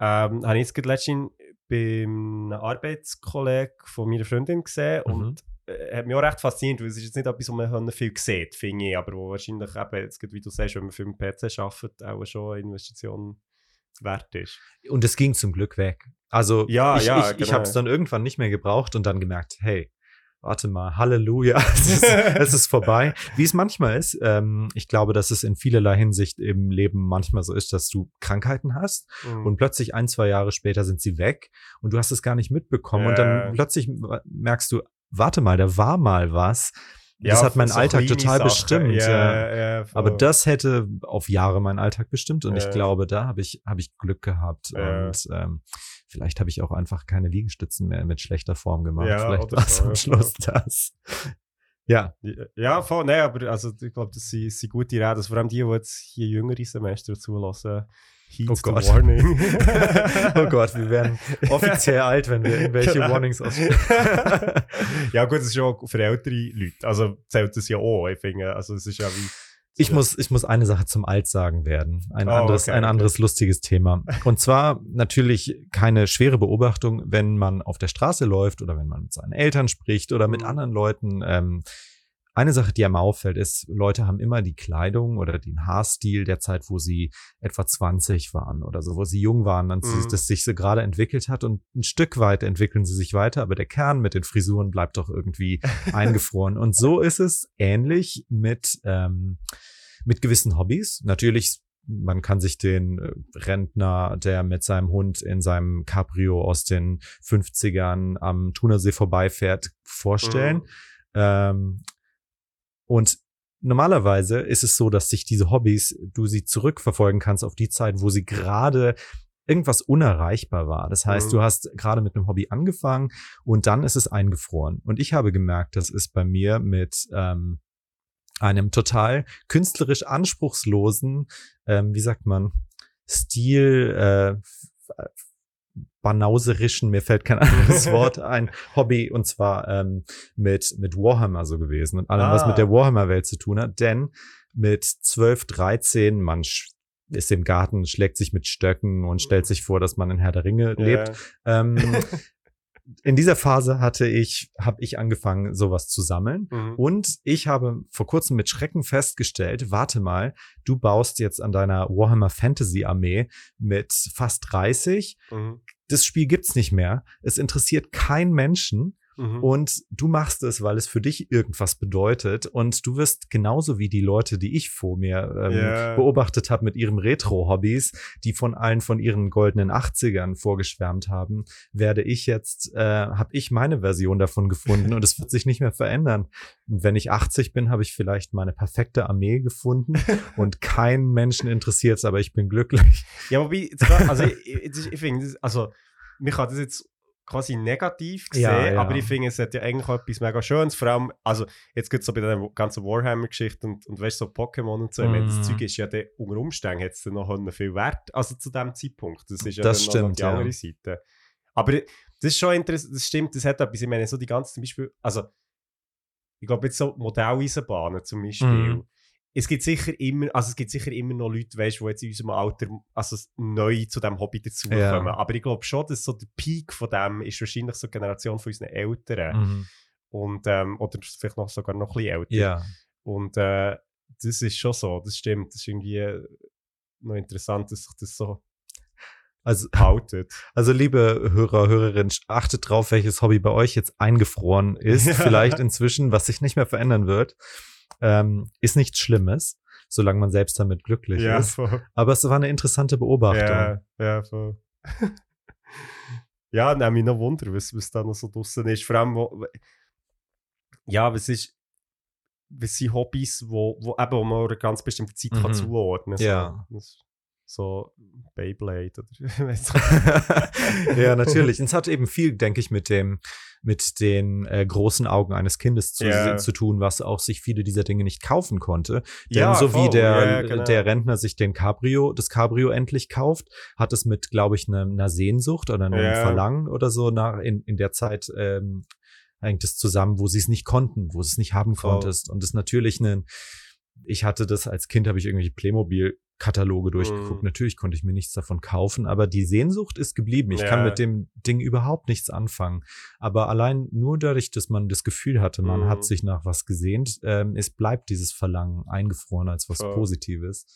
Speaker 1: Ähm, habe ich jetzt gerade letztens bei einem Arbeitskollegen von meiner Freundin gesehen
Speaker 2: Mhm.
Speaker 1: und äh, hat mich auch recht fasziniert, weil es ist jetzt nicht etwas, was man viel sieht, finde ich, aber wo wahrscheinlich eben, jetzt, wie du sagst, wenn man viel mit PC arbeitet, auch schon eine Investition wert ist.
Speaker 2: Und es ging zum Glück weg. Also
Speaker 1: Ja,
Speaker 2: ich,
Speaker 1: ja,
Speaker 2: ich, ich
Speaker 1: genau.
Speaker 2: habe es dann irgendwann nicht mehr gebraucht und dann gemerkt, hey, warte mal, Halleluja, es ist, es ist vorbei. Wie es manchmal ist, ähm, ich glaube, dass es in vielerlei Hinsicht im Leben manchmal so ist, dass du Krankheiten hast
Speaker 1: Mhm.
Speaker 2: und plötzlich ein, zwei Jahre später sind sie weg und du hast es gar nicht mitbekommen und
Speaker 1: Ja.
Speaker 2: dann plötzlich merkst du, warte mal, da war mal was. das hat meinen Alltag total bestimmt.
Speaker 1: Ja,
Speaker 2: ja.
Speaker 1: ja.
Speaker 2: Aber das hätte auf Jahre meinen Alltag bestimmt und ich
Speaker 1: Ja.
Speaker 2: glaube, da habe ich, habe ich Glück gehabt
Speaker 1: Ja.
Speaker 2: und ähm, vielleicht habe ich auch einfach keine Liegestützen mehr mit schlechter Form gemacht.
Speaker 1: Ja,
Speaker 2: vielleicht war es am
Speaker 1: ja.
Speaker 2: Schluss das. Ja,
Speaker 1: Ja, voll, nein, aber also, ich glaube, das sind, sind gute Reden. Also, vor allem die, die jetzt hier jüngere Semester zulassen. Heed
Speaker 2: Oh Gott.
Speaker 1: warning.
Speaker 2: oh Gott, wir werden offiziell alt, wenn wir irgendwelche
Speaker 1: Genau.
Speaker 2: Warnings aussprechen.
Speaker 1: ja, gut, das ist schon für ältere Leute. Also zählt das ja auch. Ich finde, also es ist ja wie.
Speaker 2: Ich muss, ich muss eine Sache zum Altsagen werden. Ein
Speaker 1: Oh,
Speaker 2: anderes,
Speaker 1: okay,
Speaker 2: ein
Speaker 1: okay.
Speaker 2: anderes lustiges Thema. Und zwar natürlich keine schwere Beobachtung, wenn man auf der Straße läuft oder wenn man mit seinen Eltern spricht oder mit
Speaker 1: Mhm.
Speaker 2: anderen Leuten. Ähm, eine Sache, die einem auffällt, ist, Leute haben immer die Kleidung oder den Haarstil der Zeit, wo sie etwa 20 waren oder so, wo sie jung waren und
Speaker 1: Mhm.
Speaker 2: das sich so gerade entwickelt hat und ein Stück weit entwickeln sie sich weiter, aber der Kern mit den Frisuren bleibt doch irgendwie eingefroren. Und so ist es ähnlich mit, ähm, mit gewissen Hobbys. Natürlich, man kann sich den äh, Rentner, der mit seinem Hund in seinem Cabrio aus den 50ern am Thunersee vorbeifährt, vorstellen.
Speaker 1: Mhm.
Speaker 2: Ähm, und normalerweise ist es so, dass sich diese Hobbys, du sie zurückverfolgen kannst auf die Zeit, wo sie gerade irgendwas unerreichbar war. Das heißt,
Speaker 1: Mhm.
Speaker 2: du hast gerade mit einem Hobby angefangen und dann ist es eingefroren. Und ich habe gemerkt, das ist bei mir mit ähm, einem total künstlerisch anspruchslosen, ähm, wie sagt man, Stil, äh, f- banauserischen, mir fällt kein anderes Wort ein, Hobby und zwar ähm, mit, mit Warhammer so gewesen und allem, was
Speaker 1: Ah.
Speaker 2: mit der Warhammer-Welt zu tun hat. Denn mit 12, 13, man ist im Garten, schlägt sich mit Stöcken und stellt sich vor, dass man in Herr der Ringe lebt. Ähm, in dieser Phase hatte ich, habe ich angefangen, sowas zu sammeln.
Speaker 1: Mhm.
Speaker 2: Und ich habe vor kurzem mit Schrecken festgestellt, warte mal, du baust jetzt an deiner Warhammer Fantasy Armee mit fast 30.
Speaker 1: Mhm.
Speaker 2: Das Spiel gibt's nicht mehr. Es interessiert keinen Menschen.
Speaker 1: Mhm.
Speaker 2: Und du machst es, weil es für dich irgendwas bedeutet. Und du wirst genauso wie die Leute, die ich vor mir ähm,
Speaker 1: Ja.
Speaker 2: beobachtet habe mit ihren Retro-Hobbys, die von allen von ihren goldenen 80ern vorgeschwärmt haben, werde ich jetzt, äh, habe ich meine Version davon gefunden und es wird sich nicht mehr verändern. Und wenn ich 80 bin, habe ich vielleicht meine perfekte Armee gefunden und keinen Menschen interessiert aber ich bin glücklich.
Speaker 1: Ja, jetzt grad- also ich, ich, finde, das- also, man kann das jetzt quasi negativ sehen,
Speaker 2: Ja, ja.
Speaker 1: aber ich finde, es hat ja eigentlich auch etwas mega Schönes, vor allem, also jetzt geht so bei der ganzen Warhammer-Geschichte und, und weißt du, so Pokémon und so, ich meine, das
Speaker 2: Mhm.
Speaker 1: Zeug ist ja dann unter Umständen jetzt noch viel wert, also zu dem Zeitpunkt, das ist ja
Speaker 2: Das
Speaker 1: dann noch
Speaker 2: stimmt,
Speaker 1: die
Speaker 2: ja.
Speaker 1: andere Seite. Aber das ist schon interessant, das stimmt, das hat etwas, ich meine, so die ganze zum Beispiel, also, ich glaube jetzt so Modelleisenbahnen zum Beispiel,
Speaker 2: Mhm.
Speaker 1: Es gibt sicher immer, also es gibt sicher immer noch Leute, weißt, die jetzt in unserem Alter also neu zu diesem Hobby dazukommen.
Speaker 2: Ja.
Speaker 1: Aber ich glaube schon, dass so der Peak von dem ist wahrscheinlich so die Generation von unseren Eltern.
Speaker 2: Mhm.
Speaker 1: Und, ähm, oder vielleicht noch sogar noch ein bisschen älter.
Speaker 2: Ja.
Speaker 1: Und äh, das ist schon so, das stimmt. Das ist irgendwie äh, noch interessant, dass sich das so.
Speaker 2: Also,
Speaker 1: behaltet.
Speaker 2: also liebe Hörer, Hörerinnen, achtet drauf, welches Hobby bei euch jetzt eingefroren ist,
Speaker 1: Ja.
Speaker 2: vielleicht inzwischen, was sich nicht mehr verändern wird. Ähm, ist nichts Schlimmes, solange man selbst damit glücklich
Speaker 1: Ja,
Speaker 2: ist.
Speaker 1: voll.
Speaker 2: Aber es war eine interessante Beobachtung.
Speaker 1: Ja, ja, voll. ja, nehme mich noch Wunder, was, was da noch so draußen ist. Vor allem, wo, ja, was ist, was sind Hobbys, wo, wo, eben, wo man eine ganz bestimmte Zeit kann
Speaker 2: Mhm.
Speaker 1: zuordnen kann.
Speaker 2: Ja.
Speaker 1: So, Das- so Beyblade oder
Speaker 2: ja, natürlich. Und es hat eben viel, denke ich, mit dem, mit den äh, großen Augen eines Kindes zu,
Speaker 1: Ja.
Speaker 2: zu tun, was auch sich viele dieser Dinge nicht kaufen konnte. Denn
Speaker 1: Ja,
Speaker 2: so wie
Speaker 1: voll.
Speaker 2: der,
Speaker 1: Ja, genau.
Speaker 2: der Rentner sich den Cabrio, das Cabrio endlich kauft, hat es mit, glaube ich, einer, einer Sehnsucht oder einem
Speaker 1: Ja.
Speaker 2: Verlangen oder so nach, in, in der Zeit ähm, hängt es zusammen, wo sie es nicht konnten, wo sie es nicht haben
Speaker 1: Voll.
Speaker 2: konntest. Und das ist natürlich ein, ich hatte das als Kind, habe ich irgendwelche Playmobil-Kataloge durchgeguckt.
Speaker 1: Mhm.
Speaker 2: Natürlich konnte ich mir nichts davon kaufen, aber die Sehnsucht ist geblieben. Ich kann
Speaker 1: Ja.
Speaker 2: mit dem Ding überhaupt nichts anfangen. Aber allein nur dadurch, dass man das Gefühl hatte, man
Speaker 1: Mhm.
Speaker 2: hat sich nach was gesehnt, ähm, es bleibt dieses Verlangen eingefroren als was
Speaker 1: Voll.
Speaker 2: Positives.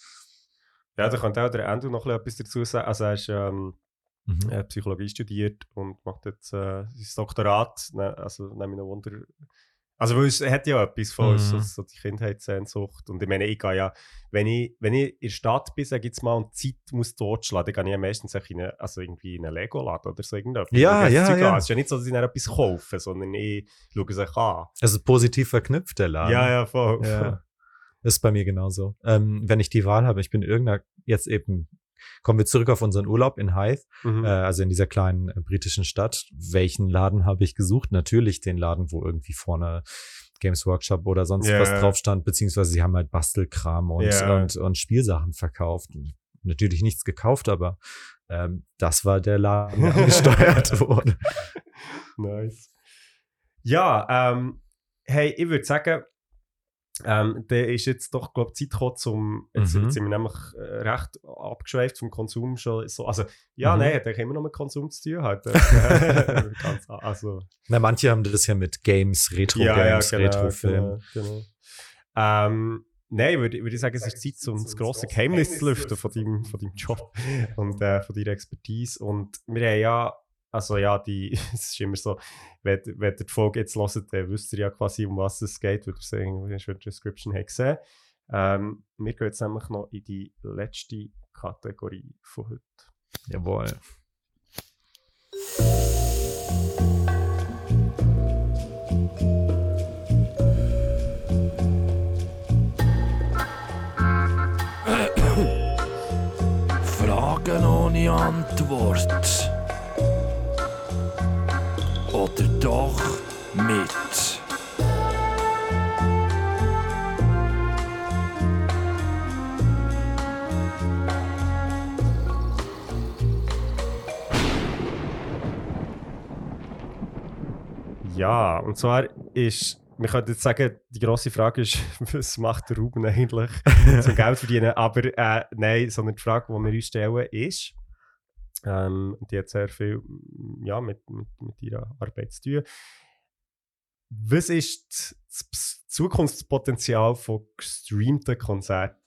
Speaker 1: ja, da könnte auch der Andrew noch ein bisschen etwas dazu sagen. Also er ist ähm,
Speaker 2: Mhm.
Speaker 1: hat Psychologie studiert und macht jetzt äh, sein Doktorat. Ne, also nehme mich noch Wunder. Also weil es hat ja etwas von
Speaker 2: Mhm.
Speaker 1: so, so die Kindheitssehnsucht. Und ich meine, ich gehe ja, wenn ich, wenn ich in der Stadt bin, sage ich jetzt mal, und Zeit muss totschlagen, dann gehe ich ja meistens in eine, also irgendwie in einen Lego-Laden oder so irgendetwas.
Speaker 2: Ja, ja,
Speaker 1: Zeug
Speaker 2: ja.
Speaker 1: an. Es ist ja nicht so, dass ich dann etwas kaufe, sondern ich schaue es euch an.
Speaker 2: Also positiv verknüpft der Laden.
Speaker 1: Ja, ja, voll.
Speaker 2: Ja. Das ist bei mir genauso. Ähm, wenn ich die Wahl habe, ich bin in irgendeiner, jetzt eben, kommen wir zurück auf unseren Urlaub in Hythe,
Speaker 1: Mhm.
Speaker 2: äh, also in dieser kleinen äh, britischen Stadt. Welchen Laden habe ich gesucht? Natürlich den Laden, wo irgendwie vorne Games Workshop oder sonst
Speaker 1: Ja.
Speaker 2: was drauf stand, beziehungsweise sie haben halt Bastelkram und,
Speaker 1: Ja.
Speaker 2: und, und Spielsachen verkauft. Natürlich nichts gekauft, aber ähm, das war der Laden, der angesteuert wurde.
Speaker 1: Nice. Ja, ähm, hey, ich würde sagen, ähm, der ist jetzt doch, glaube ich, Zeit gekommen, zum. Jetzt,
Speaker 2: Mhm.
Speaker 1: jetzt sind wir nämlich äh, recht abgeschweift vom Konsum schon. So, also, ja,
Speaker 2: Mhm.
Speaker 1: nein, hat immer noch mit Konsum zu tun. Halt. Ganz, also,
Speaker 2: Na, manche haben das ja mit Games, Retro-Games, Retro-Film.
Speaker 1: genau, genau. Ähm, nein, würde würd ich sagen, es ist Zeit, um das grosse Geheimnis zu lüften von deinem, von deinem Job und äh, von deiner Expertise. Und wir haben ja, also ja, die, es ist immer so, wenn, wenn ihr die Folge jetzt hört, dann wisst ihr ja quasi, um was es geht, weil ihr es irgendwie schon in der Description habt gesehen. Ähm, wir gehen jetzt nämlich noch in die letzte Kategorie von heute.
Speaker 2: Jawohl.
Speaker 4: Fragen ohne Antwort. Oder doch mit.
Speaker 1: Ja, und zwar ist, wir können jetzt sagen, die grosse Frage ist, was macht der Ruben eigentlich zum Geld verdienen? Aber äh, nein, sondern die Frage, die wir uns stellen, ist, ähm, die hat sehr viel mm, ja, mit, mit, mit ihrer Arbeit zu tun. Was ist das Zukunftspotenzial von gestreamten Konzerten?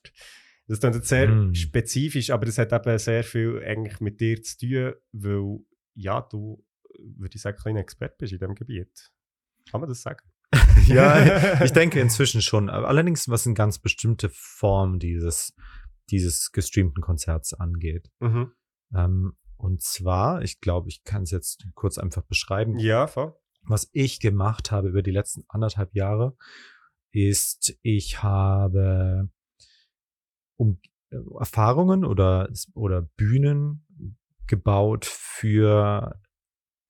Speaker 1: Das klingt jetzt sehr
Speaker 2: Mm.
Speaker 1: spezifisch, aber das hat eben sehr viel eigentlich mit dir zu tun, weil ja, du, würde ich sagen, ein Experte bist in diesem Gebiet. Kann man das sagen?
Speaker 2: ja, ich denke inzwischen schon. Allerdings, was eine ganz bestimmte Form dieses, dieses gestreamten Konzerts angeht.
Speaker 1: Mhm.
Speaker 2: Ähm, und zwar, ich glaube, ich kann es jetzt kurz einfach beschreiben.
Speaker 1: Ja, voll.
Speaker 2: Was ich gemacht habe über die letzten anderthalb Jahre, ist, ich habe um, äh, Erfahrungen oder, oder Bühnen gebaut für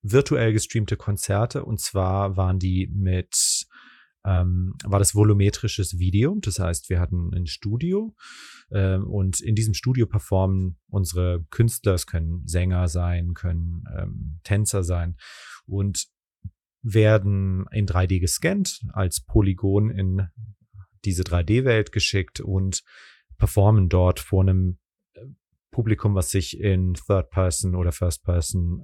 Speaker 2: virtuell gestreamte Konzerte. Und zwar waren die mit, ähm, war das volumetrisches Video. Das heißt, wir hatten ein Studio ähm, und in diesem Studio performen unsere Künstler, es können Sänger sein, können ähm, Tänzer sein und werden in 3D gescannt, als Polygon in diese 3D-Welt geschickt und performen dort vor einem äh, Publikum, was sich in Third Person oder First Person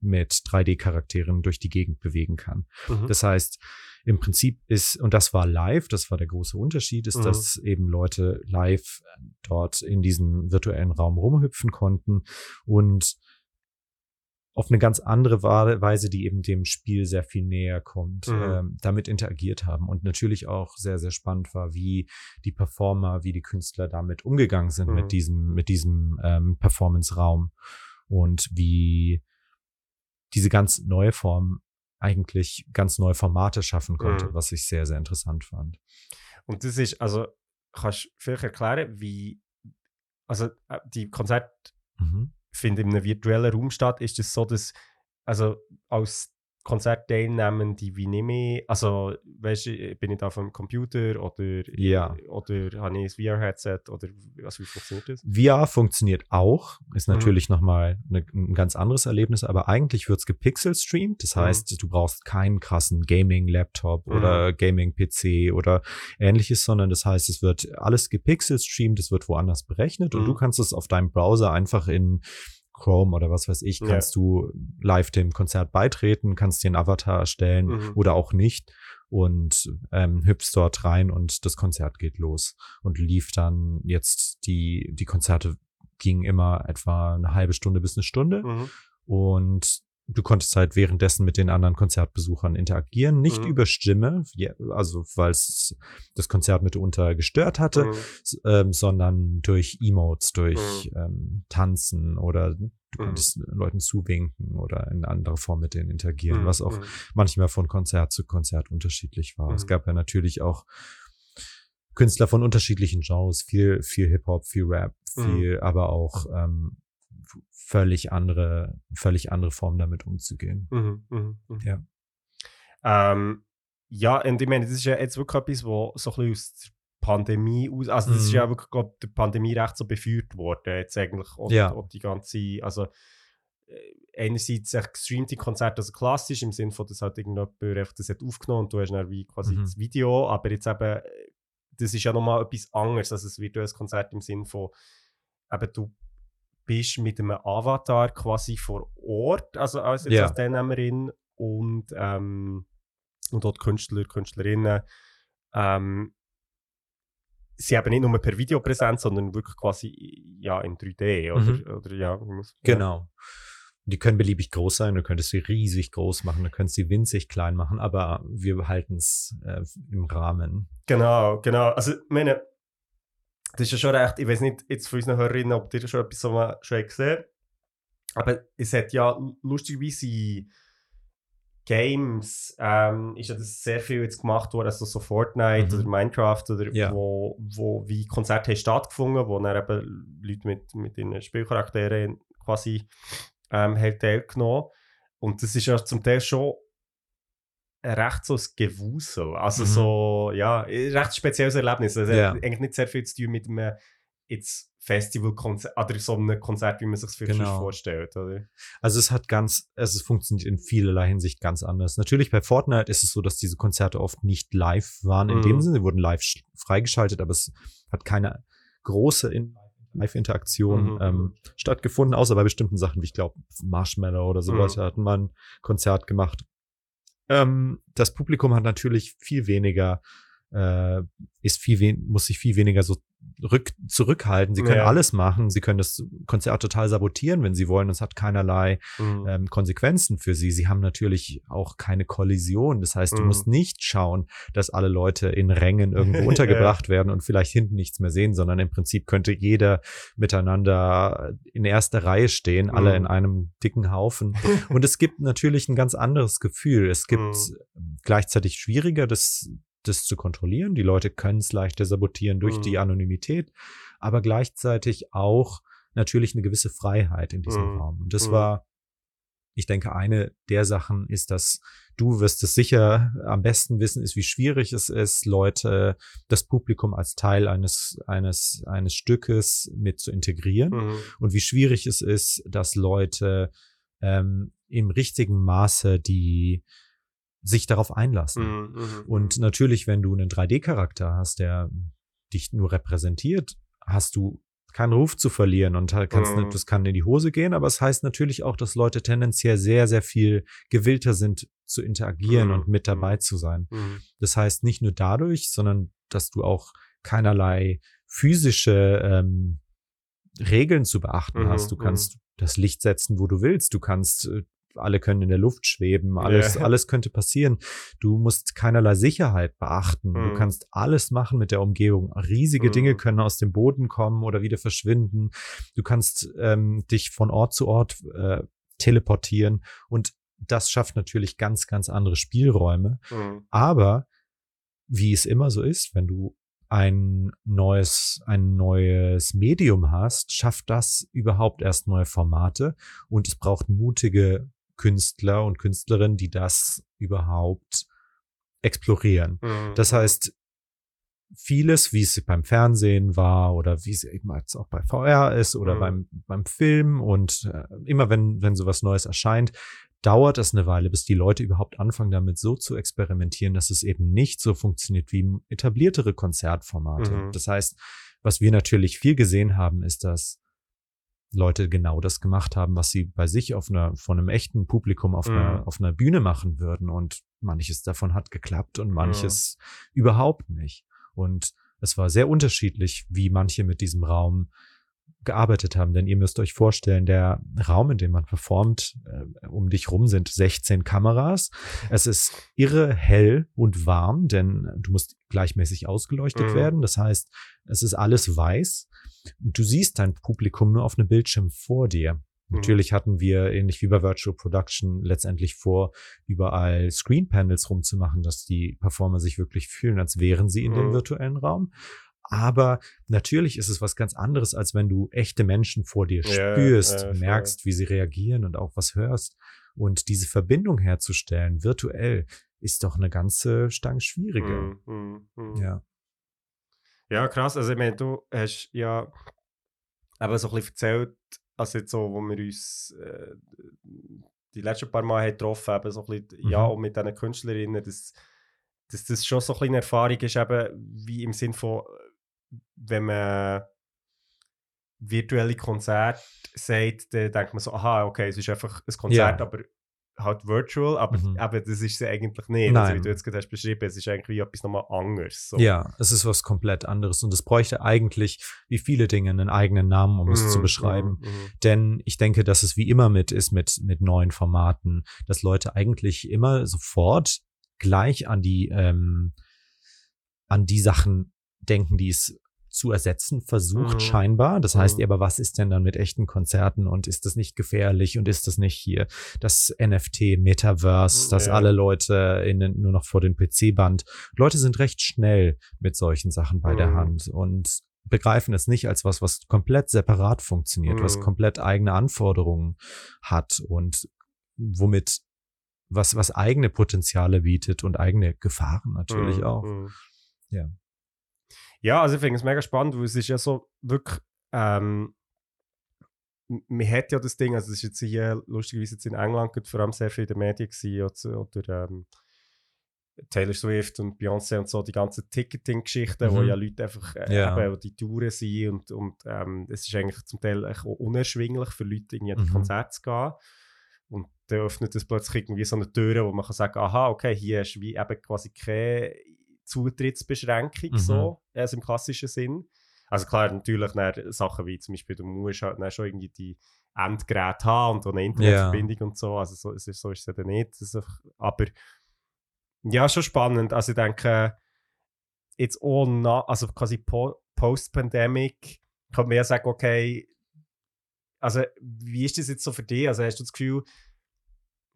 Speaker 2: mit 3D-Charakteren durch die Gegend bewegen kann.
Speaker 1: Mhm.
Speaker 2: Das heißt, im Prinzip ist, und das war live, das war der große Unterschied, ist,
Speaker 1: Mhm.
Speaker 2: dass eben Leute live dort in diesem virtuellen Raum rumhüpfen konnten und auf eine ganz andere Weise, die eben dem Spiel sehr viel näher kommt,
Speaker 1: Mhm.
Speaker 2: ähm, damit interagiert haben. Und natürlich auch sehr, sehr spannend war, wie die Performer, wie die Künstler damit umgegangen sind
Speaker 1: Mhm.
Speaker 2: mit diesem, mit diesem ähm, Performance-Raum und wie diese ganz neue Form eigentlich ganz neue Formate schaffen konnte,
Speaker 1: Mhm.
Speaker 2: was ich sehr, sehr interessant fand.
Speaker 1: Und das ist, also, kannst du vielleicht erklären, wie, also, äh, die Konzerte
Speaker 2: Mhm.
Speaker 1: finden in einem virtuellen Raum statt. Ist es so, dass, also, als Konzertteilnehmende, wie nehme ich, also, weißt du, bin ich da vom Computer oder,
Speaker 2: Ja.
Speaker 1: oder habe ich ein VR-Headset oder, also, wie funktioniert das?
Speaker 2: VR funktioniert auch, ist
Speaker 1: Mhm.
Speaker 2: natürlich nochmal ne, ein ganz anderes Erlebnis, aber eigentlich wird's gepixel streamt. Das
Speaker 1: Mhm.
Speaker 2: heißt, du brauchst keinen krassen Gaming-Laptop
Speaker 1: Mhm.
Speaker 2: oder Gaming-PC oder ähnliches, sondern das heißt, es wird alles gepixel streamt, es wird woanders berechnet und
Speaker 1: Mhm.
Speaker 2: du kannst es auf deinem Browser einfach in Chrome oder was weiß ich,
Speaker 1: Ja.
Speaker 2: kannst du live dem Konzert beitreten, kannst dir einen Avatar erstellen
Speaker 1: Mhm.
Speaker 2: oder auch nicht und ähm, hüpfst dort rein und das Konzert geht los und lief dann jetzt die die Konzerte gingen immer etwa eine halbe Stunde bis eine Stunde
Speaker 1: Mhm.
Speaker 2: und du konntest halt währenddessen mit den anderen Konzertbesuchern interagieren, nicht
Speaker 1: Mhm.
Speaker 2: über Stimme, also weil es das Konzert mitunter gestört hatte,
Speaker 1: Mhm.
Speaker 2: ähm, sondern durch Emotes, durch ähm, Tanzen oder du
Speaker 1: Mhm.
Speaker 2: konntest Leuten zuwinken oder in anderer Form mit denen interagieren,
Speaker 1: Mhm.
Speaker 2: was auch
Speaker 1: Mhm.
Speaker 2: manchmal von Konzert zu Konzert unterschiedlich war. Es
Speaker 1: Mhm.
Speaker 2: gab ja natürlich auch Künstler von unterschiedlichen Genres, viel, viel Hip-Hop, viel Rap,
Speaker 1: Mhm.
Speaker 2: viel, aber auch ähm, völlig andere, völlig andere Formen damit umzugehen.
Speaker 1: Mhm, mhm, mhm.
Speaker 2: Ja.
Speaker 1: Ähm, ja, und ich meine, das ist ja jetzt wirklich etwas, was so ein bisschen aus der Pandemie aus, also das ist
Speaker 2: Mhm.
Speaker 1: ja wirklich glaub, der Pandemie recht so beführt worden, jetzt eigentlich auch,
Speaker 2: Ja.
Speaker 1: auch die ganze, also äh, einerseits gestreamte Konzerte, also klassisch im Sinne von, dass halt irgendjemand einfach das hat aufgenommen und du hast dann wie quasi
Speaker 2: Mhm.
Speaker 1: das Video, aber jetzt eben, äh, das ist ja nochmal etwas anderes als ein virtuelles Konzert im Sinne von, eben du bist mit einem Avatar quasi vor Ort, also als, jetzt
Speaker 2: Ja.
Speaker 1: als Teilnehmerin und, ähm, und die Künstler, Künstlerinnen, ähm, sie haben nicht nur per Videopräsenz, sondern wirklich quasi ja, in 3D, oder?
Speaker 2: Mhm.
Speaker 1: oder ja, muss-
Speaker 2: Genau. Die können beliebig groß sein, du könntest sie riesig groß machen, du könntest sie winzig klein machen, aber wir halten es äh, im Rahmen.
Speaker 1: Genau, genau. Also, meine, das ist ja schon recht, ich weiß nicht jetzt von unseren Hörerinnen, ob ihr schon etwas so mal schon gesehen aber es hat ja lustigerweise Games ähm, ist ja das sehr viel jetzt gemacht worden, also so Fortnite
Speaker 2: Mhm.
Speaker 1: oder Minecraft oder
Speaker 2: Ja.
Speaker 1: wo, wo wie Konzerte haben stattgefunden, wo dann eben Leute mit, mit ihren Spielcharakteren quasi ähm, haben teilgenommen. Und das ist ja zum Teil schon recht so ein Gewusel. Also
Speaker 2: Mhm.
Speaker 1: so, ja, ein recht spezielles Erlebnis. Also hat eigentlich nicht sehr viel zu tun mit einem jetzt Festivalkonzert oder so einem Konzert, wie man sich das vielleicht
Speaker 2: Genau.
Speaker 1: vorstellt. Oder?
Speaker 2: Also es hat ganz, es funktioniert in vielerlei Hinsicht ganz anders. Natürlich bei Fortnite ist es so, dass diese Konzerte oft nicht live waren in
Speaker 1: Mhm.
Speaker 2: dem Sinne, sie wurden live sch- freigeschaltet, aber es hat keine große in Live-Interaktion
Speaker 1: Mhm.
Speaker 2: ähm, stattgefunden, außer bei bestimmten Sachen, wie ich glaube Marshmallow oder sowas,
Speaker 1: Mhm.
Speaker 2: da hatten wir ein Konzert gemacht. Ähm, das Publikum hat natürlich viel weniger, äh, ist viel muss sich viel weniger so rück zurückhalten. Sie können
Speaker 1: Ja.
Speaker 2: alles machen. Sie können das Konzert total sabotieren, wenn sie wollen. Es hat keinerlei
Speaker 1: Mhm.
Speaker 2: ähm, Konsequenzen für sie. Sie haben natürlich auch keine Kollision. Das heißt, du
Speaker 1: Mhm.
Speaker 2: musst nicht schauen, dass alle Leute in Rängen irgendwo untergebracht werden und vielleicht hinten nichts mehr sehen, sondern im Prinzip könnte jeder miteinander in erster Reihe stehen, alle
Speaker 1: Mhm.
Speaker 2: in einem dicken Haufen. Und es gibt natürlich ein ganz anderes Gefühl. Es gibt
Speaker 1: Mhm.
Speaker 2: gleichzeitig schwieriger, das, das zu kontrollieren. Die Leute können es leichter sabotieren durch
Speaker 1: Mhm.
Speaker 2: die Anonymität, aber gleichzeitig auch natürlich eine gewisse Freiheit in diesem
Speaker 1: Mhm.
Speaker 2: Raum. Und das
Speaker 1: Mhm.
Speaker 2: war, ich denke, eine der Sachen ist, dass du wirst es sicher am besten wissen, ist, wie schwierig es ist, Leute, das Publikum als Teil eines, eines, eines Stückes mit zu integrieren
Speaker 1: Mhm.
Speaker 2: und wie schwierig es ist, dass Leute ähm, im richtigen Maße die sich darauf einlassen.
Speaker 1: Mhm. Mhm.
Speaker 2: Und natürlich, wenn du einen 3D-Charakter hast, der dich nur repräsentiert, hast du keinen Ruf zu verlieren und halt kannst
Speaker 1: Mhm.
Speaker 2: das kann in die Hose gehen, aber es heißt natürlich auch, dass Leute tendenziell sehr, sehr viel gewillter sind zu interagieren
Speaker 1: Mhm.
Speaker 2: und mit dabei
Speaker 1: Mhm.
Speaker 2: zu sein.
Speaker 1: Mhm.
Speaker 2: Das heißt nicht nur dadurch, sondern dass du auch keinerlei physische ähm, Regeln zu beachten
Speaker 1: Mhm,
Speaker 2: hast. Du
Speaker 1: mhm.
Speaker 2: kannst das Licht setzen, wo du willst. Du kannst äh, alle können in der Luft schweben, alles,
Speaker 1: Ja.
Speaker 2: alles könnte passieren. Du musst keinerlei Sicherheit beachten. Du
Speaker 1: Mhm.
Speaker 2: kannst alles machen mit der Umgebung. Riesige
Speaker 1: Mhm.
Speaker 2: Dinge können aus dem Boden kommen oder wieder verschwinden. Du kannst ähm, dich von Ort zu Ort äh, teleportieren und das schafft natürlich ganz, ganz andere Spielräume.
Speaker 1: Mhm.
Speaker 2: Aber wie es immer so ist, wenn du ein neues, ein neues Medium hast, schafft das überhaupt erst neue Formate und es braucht mutige Künstler und Künstlerinnen, die das überhaupt explorieren.
Speaker 1: Mhm.
Speaker 2: Das heißt, vieles, wie es beim Fernsehen war oder wie es eben jetzt auch bei VR ist oder
Speaker 1: Mhm.
Speaker 2: beim, beim Film und äh, immer wenn, wenn sowas Neues erscheint, dauert es eine Weile, bis die Leute überhaupt anfangen, damit so zu experimentieren, dass es eben nicht so funktioniert wie etabliertere Konzertformate.
Speaker 1: Mhm.
Speaker 2: Das heißt, was wir natürlich viel gesehen haben, ist, dass Leute genau das gemacht haben, was sie bei sich auf einer, von einem echten Publikum auf,
Speaker 1: Mhm.
Speaker 2: einer, auf einer Bühne machen würden. Und manches davon hat geklappt und manches überhaupt nicht. Und es war sehr unterschiedlich, wie manche mit diesem Raum gearbeitet haben. Denn ihr müsst euch vorstellen, der Raum, in dem man performt, äh, um dich rum sind 16 Kameras. Es ist irre hell und warm, denn du musst gleichmäßig ausgeleuchtet
Speaker 1: Mhm.
Speaker 2: werden. Das heißt, es ist alles weiß. Du siehst dein Publikum nur auf einem Bildschirm vor dir.
Speaker 1: Mhm.
Speaker 2: Natürlich hatten wir, ähnlich wie bei Virtual Production, letztendlich vor, überall Screen Panels rumzumachen, dass die Performer sich wirklich fühlen, als wären sie in dem
Speaker 1: Mhm.
Speaker 2: virtuellen Raum. Aber natürlich ist es was ganz anderes, als wenn du echte Menschen vor dir
Speaker 1: Ja,
Speaker 2: spürst,
Speaker 1: voll.
Speaker 2: merkst, wie sie reagieren und auch was hörst. Und diese Verbindung herzustellen, virtuell, ist doch eine ganze Stange schwieriger.
Speaker 1: Mhm. Mhm. Mhm.
Speaker 2: Ja.
Speaker 1: Ja, krass. Also, ich meine, du hast ja eben so ein bisschen erzählt, also jetzt so, wo wir uns äh, die letzten paar Mal haben getroffen haben, so ein bisschen, ja,
Speaker 2: Mhm.
Speaker 1: auch mit diesen Künstlerinnen, dass, dass das schon so ein eine Erfahrung ist, eben wie im Sinn von, wenn man virtuelle Konzerte sagt, dann denkt man so, aha, okay, es ist einfach ein Konzert,
Speaker 2: Ja.
Speaker 1: aber halt virtual, aber
Speaker 2: Mhm.
Speaker 1: eben, das ist es eigentlich nicht. Also, wie
Speaker 2: Nein.
Speaker 1: du jetzt gerade hast beschrieben, es ist eigentlich wie etwas nochmal anderes. So.
Speaker 2: Ja, es ist was komplett anderes und es bräuchte eigentlich, wie viele Dinge, einen eigenen Namen, um es zu
Speaker 1: Mhm,
Speaker 2: beschreiben.
Speaker 1: mhm, mhm.
Speaker 2: Denn ich denke, dass es wie immer mit ist mit, mit neuen Formaten, dass Leute eigentlich immer sofort gleich an die, ähm, an die Sachen denken, die es zu ersetzen versucht,
Speaker 1: Mhm.
Speaker 2: scheinbar. Das heißt,
Speaker 1: Mhm.
Speaker 2: aber was ist denn dann mit echten Konzerten und ist das nicht gefährlich und ist das nicht hier das NFT, Metaverse, dass
Speaker 1: Ja.
Speaker 2: alle Leute in, nur noch vor den PC-Band. Leute sind recht schnell mit solchen Sachen bei der
Speaker 1: Mhm.
Speaker 2: Hand und begreifen es nicht als was, was komplett separat funktioniert, was
Speaker 1: Mhm.
Speaker 2: komplett eigene Anforderungen hat und womit was, was eigene Potenziale bietet und eigene Gefahren natürlich
Speaker 1: Mhm,
Speaker 2: auch.
Speaker 1: mhm.
Speaker 2: Ja.
Speaker 1: Ja, also ich finde es mega spannend, weil es ist ja so wirklich, ähm, man hat ja das Ding, also es ist jetzt hier lustigerweise jetzt in England vor allem sehr viel in den Medien gewesen, oder, ähm, Taylor Swift und Beyoncé und so, die ganzen Ticketing-Geschichten, wo
Speaker 2: Mhm.
Speaker 1: ja Leute einfach äh,
Speaker 2: Ja.
Speaker 1: eben, die Touren sind und, und ähm, es ist eigentlich zum Teil auch unerschwinglich für Leute, irgendwie an die
Speaker 2: Mhm.
Speaker 1: Konzerte zu gehen. Und dann öffnet es plötzlich irgendwie so eine Tür, wo man kann sagen, aha, okay, hier ist wie eben quasi keine Zutrittsbeschränkung
Speaker 2: Mhm.
Speaker 1: so, also im klassischen Sinn. Also klar, natürlich Sachen wie zum Beispiel, du musst halt dann schon irgendwie die Endgeräte haben und eine Internetverbindung und so, also so, ist, so ist es ja dann nicht. Ist aber ja, schon spannend. Also ich denke, jetzt nach, also quasi po Post-Pandemic, kann man ja sagen, okay, also wie ist das jetzt so für dich? Also hast du das Gefühl,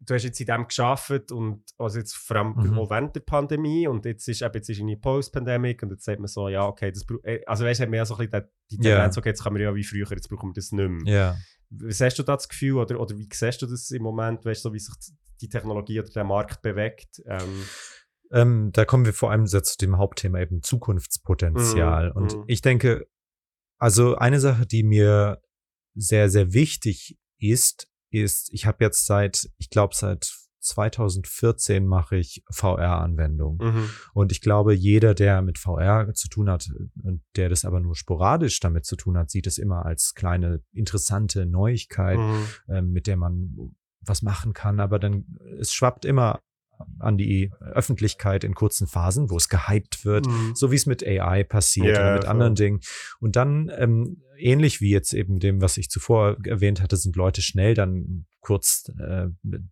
Speaker 1: du hast jetzt in dem geschafft und also jetzt vor allem
Speaker 2: Mhm.
Speaker 1: auch während der Pandemie und jetzt ist eben jetzt ist eine Post-Pandemic und jetzt sagt man so, ja, okay, das äh, also weißt du, hat man ja so ein bisschen die. Tendenz, okay, jetzt kann man ja wie früher, jetzt brauchen wir das nicht mehr.
Speaker 2: Ja.
Speaker 1: Was hast du da das Gefühl oder, oder wie siehst du das im Moment, weißt du, so wie sich die Technologie oder der Markt bewegt? Ähm,
Speaker 2: Ähm, da kommen wir vor allem sehr zu dem Hauptthema eben Zukunftspotenzial.
Speaker 1: Mhm,
Speaker 2: Und
Speaker 1: mhm.
Speaker 2: ich denke, also eine Sache, die mir sehr, sehr wichtig ist, ist, ich habe jetzt seit, ich glaube seit 2014 mache ich VR-Anwendungen.
Speaker 1: mhm.
Speaker 2: Und ich glaube, jeder, der mit VR zu tun hat und der das aber nur sporadisch damit zu tun hat, sieht es immer als kleine interessante Neuigkeit,
Speaker 1: Mhm.
Speaker 2: ähm, mit der man was machen kann. Aber dann, es schwappt immer an die Öffentlichkeit in kurzen Phasen, wo es gehypt wird,
Speaker 1: Mhm.
Speaker 2: so wie es mit AI passiert
Speaker 1: Ja,
Speaker 2: oder mit
Speaker 1: voll.
Speaker 2: anderen Dingen. Und dann ähm, ähnlich wie jetzt eben dem, was ich zuvor erwähnt hatte, sind Leute schnell dann kurz äh,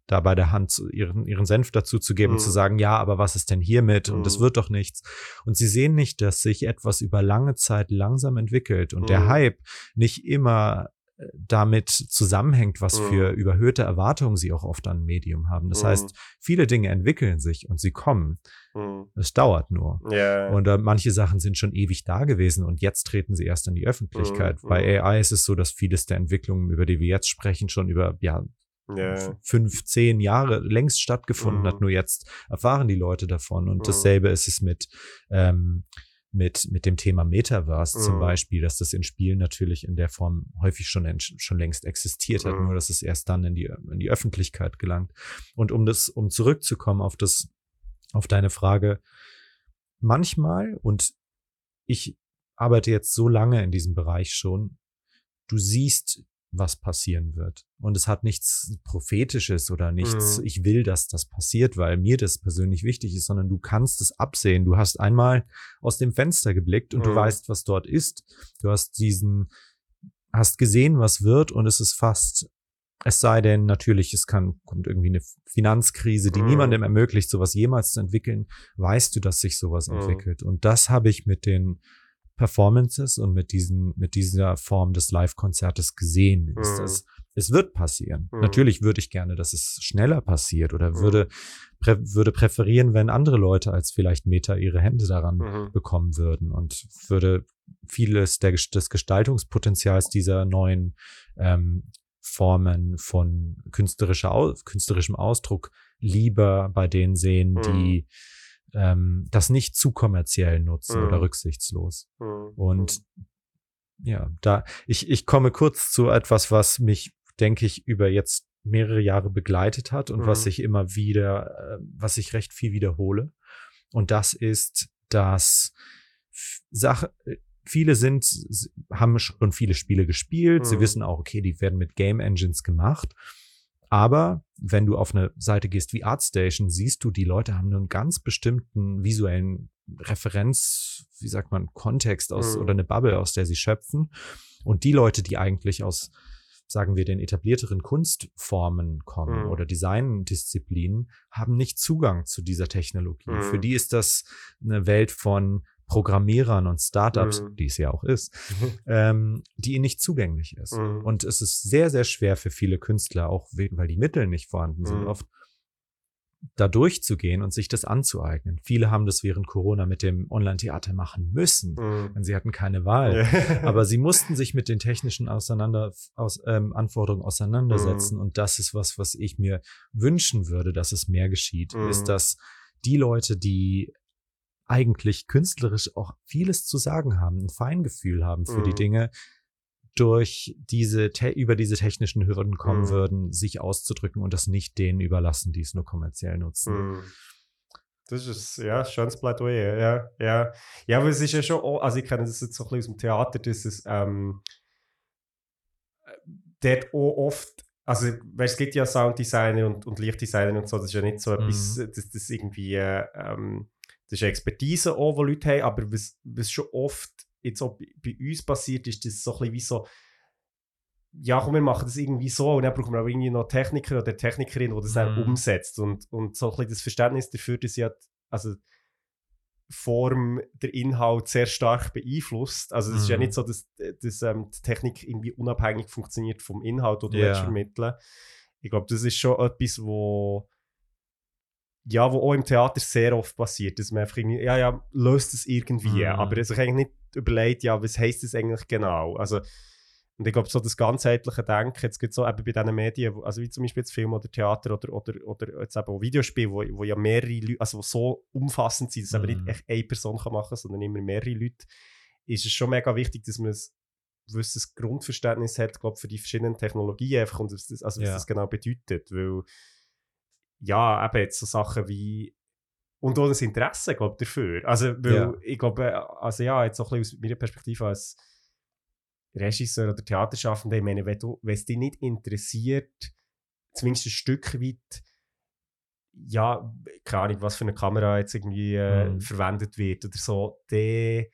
Speaker 2: da bei der Hand ihren, ihren Senf dazu zu geben,
Speaker 1: Mhm.
Speaker 2: zu sagen, ja, aber was ist denn hiermit? Und es
Speaker 1: Mhm.
Speaker 2: wird doch nichts. Und sie sehen nicht, dass sich etwas über lange Zeit langsam entwickelt und der
Speaker 1: Mhm.
Speaker 2: Hype nicht immer damit zusammenhängt, was
Speaker 1: Mhm.
Speaker 2: für überhöhte Erwartungen sie auch oft an Medium haben. Das
Speaker 1: Mhm.
Speaker 2: heißt, viele Dinge entwickeln sich und sie kommen.
Speaker 1: Mhm.
Speaker 2: Es dauert nur.
Speaker 1: Ja.
Speaker 2: Und äh, manche Sachen sind schon ewig da gewesen und jetzt treten sie erst in die Öffentlichkeit.
Speaker 1: Mhm,
Speaker 2: Bei
Speaker 1: mhm.
Speaker 2: AI ist es so, dass vieles der Entwicklungen, über die wir jetzt sprechen, schon über ja, f- fünf, zehn Jahre längst stattgefunden
Speaker 1: Mhm.
Speaker 2: hat. Nur jetzt erfahren die Leute davon. Und
Speaker 1: Mhm.
Speaker 2: dasselbe ist es mit, ähm, mit, mit dem Thema Metaverse zum
Speaker 1: Mhm.
Speaker 2: Beispiel, dass das in Spielen natürlich in der Form häufig schon, schon längst existiert hat,
Speaker 1: Mhm.
Speaker 2: nur dass es erst dann in die, in die Öffentlichkeit gelangt. Und um das, um zurückzukommen auf das, auf deine Frage, manchmal, und ich arbeite jetzt so lange in diesem Bereich schon, du siehst, was passieren wird. Und es hat nichts Prophetisches oder nichts,
Speaker 1: Mhm.
Speaker 2: ich will, dass das passiert, weil mir das persönlich wichtig ist, sondern du kannst es absehen. Du hast einmal aus dem Fenster geblickt und du
Speaker 1: Mhm.
Speaker 2: weißt, was dort ist. Du hast diesen, hast gesehen, was wird und es ist fast, es sei denn, natürlich, es kann, kommt irgendwie eine Finanzkrise, die
Speaker 1: Mhm.
Speaker 2: niemandem ermöglicht, sowas jemals zu entwickeln, weißt du, dass sich sowas
Speaker 1: Mhm.
Speaker 2: entwickelt. Und das habe ich mit den Performances und mit diesen, mit dieser Form des Live-Konzertes gesehen. Ist
Speaker 1: Mhm.
Speaker 2: das, es wird passieren.
Speaker 1: Mhm.
Speaker 2: Natürlich würde ich gerne, dass es schneller passiert oder
Speaker 1: Mhm.
Speaker 2: würde, prä, würde präferieren, wenn andere Leute als vielleicht Meta ihre Hände daran
Speaker 1: Mhm.
Speaker 2: bekommen würden und würde vieles der, des Gestaltungspotenzials dieser neuen ähm, Formen von künstlerischer, künstlerischem Ausdruck lieber bei denen sehen,
Speaker 1: Mhm.
Speaker 2: die ähm, das nicht zu kommerziell nutzen
Speaker 1: Mhm.
Speaker 2: oder rücksichtslos.
Speaker 1: Mhm.
Speaker 2: Und ja, da, ich, ich komme kurz zu etwas, was mich, denke ich, über jetzt mehrere Jahre begleitet hat und was
Speaker 1: Mhm.
Speaker 2: ich immer wieder, äh, was ich recht viel wiederhole. Und das ist, dass Sache, äh, viele sind, haben schon viele Spiele gespielt. Sie
Speaker 1: Mhm.
Speaker 2: wissen auch, okay, die werden mit Game Engines gemacht. Aber wenn du auf eine Seite gehst wie ArtStation, siehst du, die Leute haben einen ganz bestimmten visuellen Referenz, wie sagt man, Kontext aus
Speaker 1: Mhm.
Speaker 2: oder eine Bubble, aus der sie schöpfen. Und die Leute, die eigentlich aus, sagen wir, den etablierteren Kunstformen kommen
Speaker 1: Mhm.
Speaker 2: oder Designdisziplinen, haben nicht Zugang zu dieser Technologie.
Speaker 1: Mhm.
Speaker 2: Für die ist das eine Welt von Programmierern und Startups,
Speaker 1: Mhm.
Speaker 2: die es ja auch ist, ähm, die ihnen nicht zugänglich ist.
Speaker 1: Mhm.
Speaker 2: Und es ist sehr, sehr schwer für viele Künstler, auch we- weil die Mittel nicht vorhanden sind,
Speaker 1: Mhm.
Speaker 2: oft da durchzugehen und sich das anzueignen. Viele haben das während Corona mit dem Online-Theater machen müssen,
Speaker 1: Mhm.
Speaker 2: denn sie hatten keine Wahl.
Speaker 1: Ja.
Speaker 2: Aber sie mussten sich mit den technischen auseinander, aus, ähm, Anforderungen auseinandersetzen.
Speaker 1: Mhm.
Speaker 2: Und das ist was, was ich mir wünschen würde, dass es mehr geschieht, ist, dass die Leute, die eigentlich künstlerisch auch vieles zu sagen haben, ein Feingefühl haben für die
Speaker 1: Mhm.
Speaker 2: Dinge, durch diese, über diese technischen Hürden kommen
Speaker 1: Mhm.
Speaker 2: würden, sich auszudrücken und das nicht denen überlassen, die es nur kommerziell nutzen.
Speaker 1: Mhm. Das ist ja, schönes Plädoyer, ja, ja. Ja, aber es ist ja schon, auch, also ich kenne das jetzt so ein bisschen aus dem Theater, dass es ähm, dort auch oft, also weißt, es gibt ja Sounddesigner und, und Lichtdesigner und so, das ist ja nicht so etwas, dass das irgendwie, äh, ähm, das ist eine Expertise auch, die Leute haben, aber was, was schon oft jetzt auch bei, bei uns passiert, ist das so ein bisschen wie so, ja, komm, wir machen das irgendwie so und dann brauchen wir auch irgendwie noch Techniker oder Technikerin, die das dann
Speaker 2: Mhm.
Speaker 1: umsetzt und, und so ein bisschen das Verständnis dafür, dass ja, also Form der Inhalt sehr stark beeinflusst. Also es ist ja
Speaker 2: Mhm.
Speaker 1: nicht so, dass, dass ähm, die Technik irgendwie unabhängig funktioniert vom Inhalt, den du willst vermitteln Ich glaube, das ist schon etwas, wo ja, wo auch im Theater sehr oft passiert, dass man einfach irgendwie, ja, ja, löst es irgendwie,
Speaker 2: Mhm.
Speaker 1: aber sich eigentlich nicht überlegt, ja, was heisst das eigentlich genau? Also, und ich glaube, so das ganzheitliche Denken, jetzt gibt es so eben bei diesen Medien, also wie zum Beispiel jetzt Film oder Theater oder, oder, oder jetzt eben auch Videospiele, wo, wo ja mehrere Leute, also so umfassend sind, dass
Speaker 2: Mhm.
Speaker 1: nicht echt eine Person kann machen kann, sondern immer mehrere Leute, ist es schon mega wichtig, dass man ein gewisses Grundverständnis hat, glaube für die verschiedenen Technologien einfach und was das, also was
Speaker 2: Ja.
Speaker 1: das genau bedeutet, weil ja, eben jetzt so Sachen wie und auch das Interesse, glaube ich, dafür. Also, weil
Speaker 2: Ja.
Speaker 1: ich glaube, also ja, jetzt so ein bisschen aus meiner Perspektive als Regisseur oder Theaterschaffender, ich meine, wenn, du, wenn es dich nicht interessiert, zumindest ein Stück weit, ja, keine Ahnung, was für eine Kamera jetzt irgendwie äh,
Speaker 2: Mhm.
Speaker 1: verwendet wird oder so, dann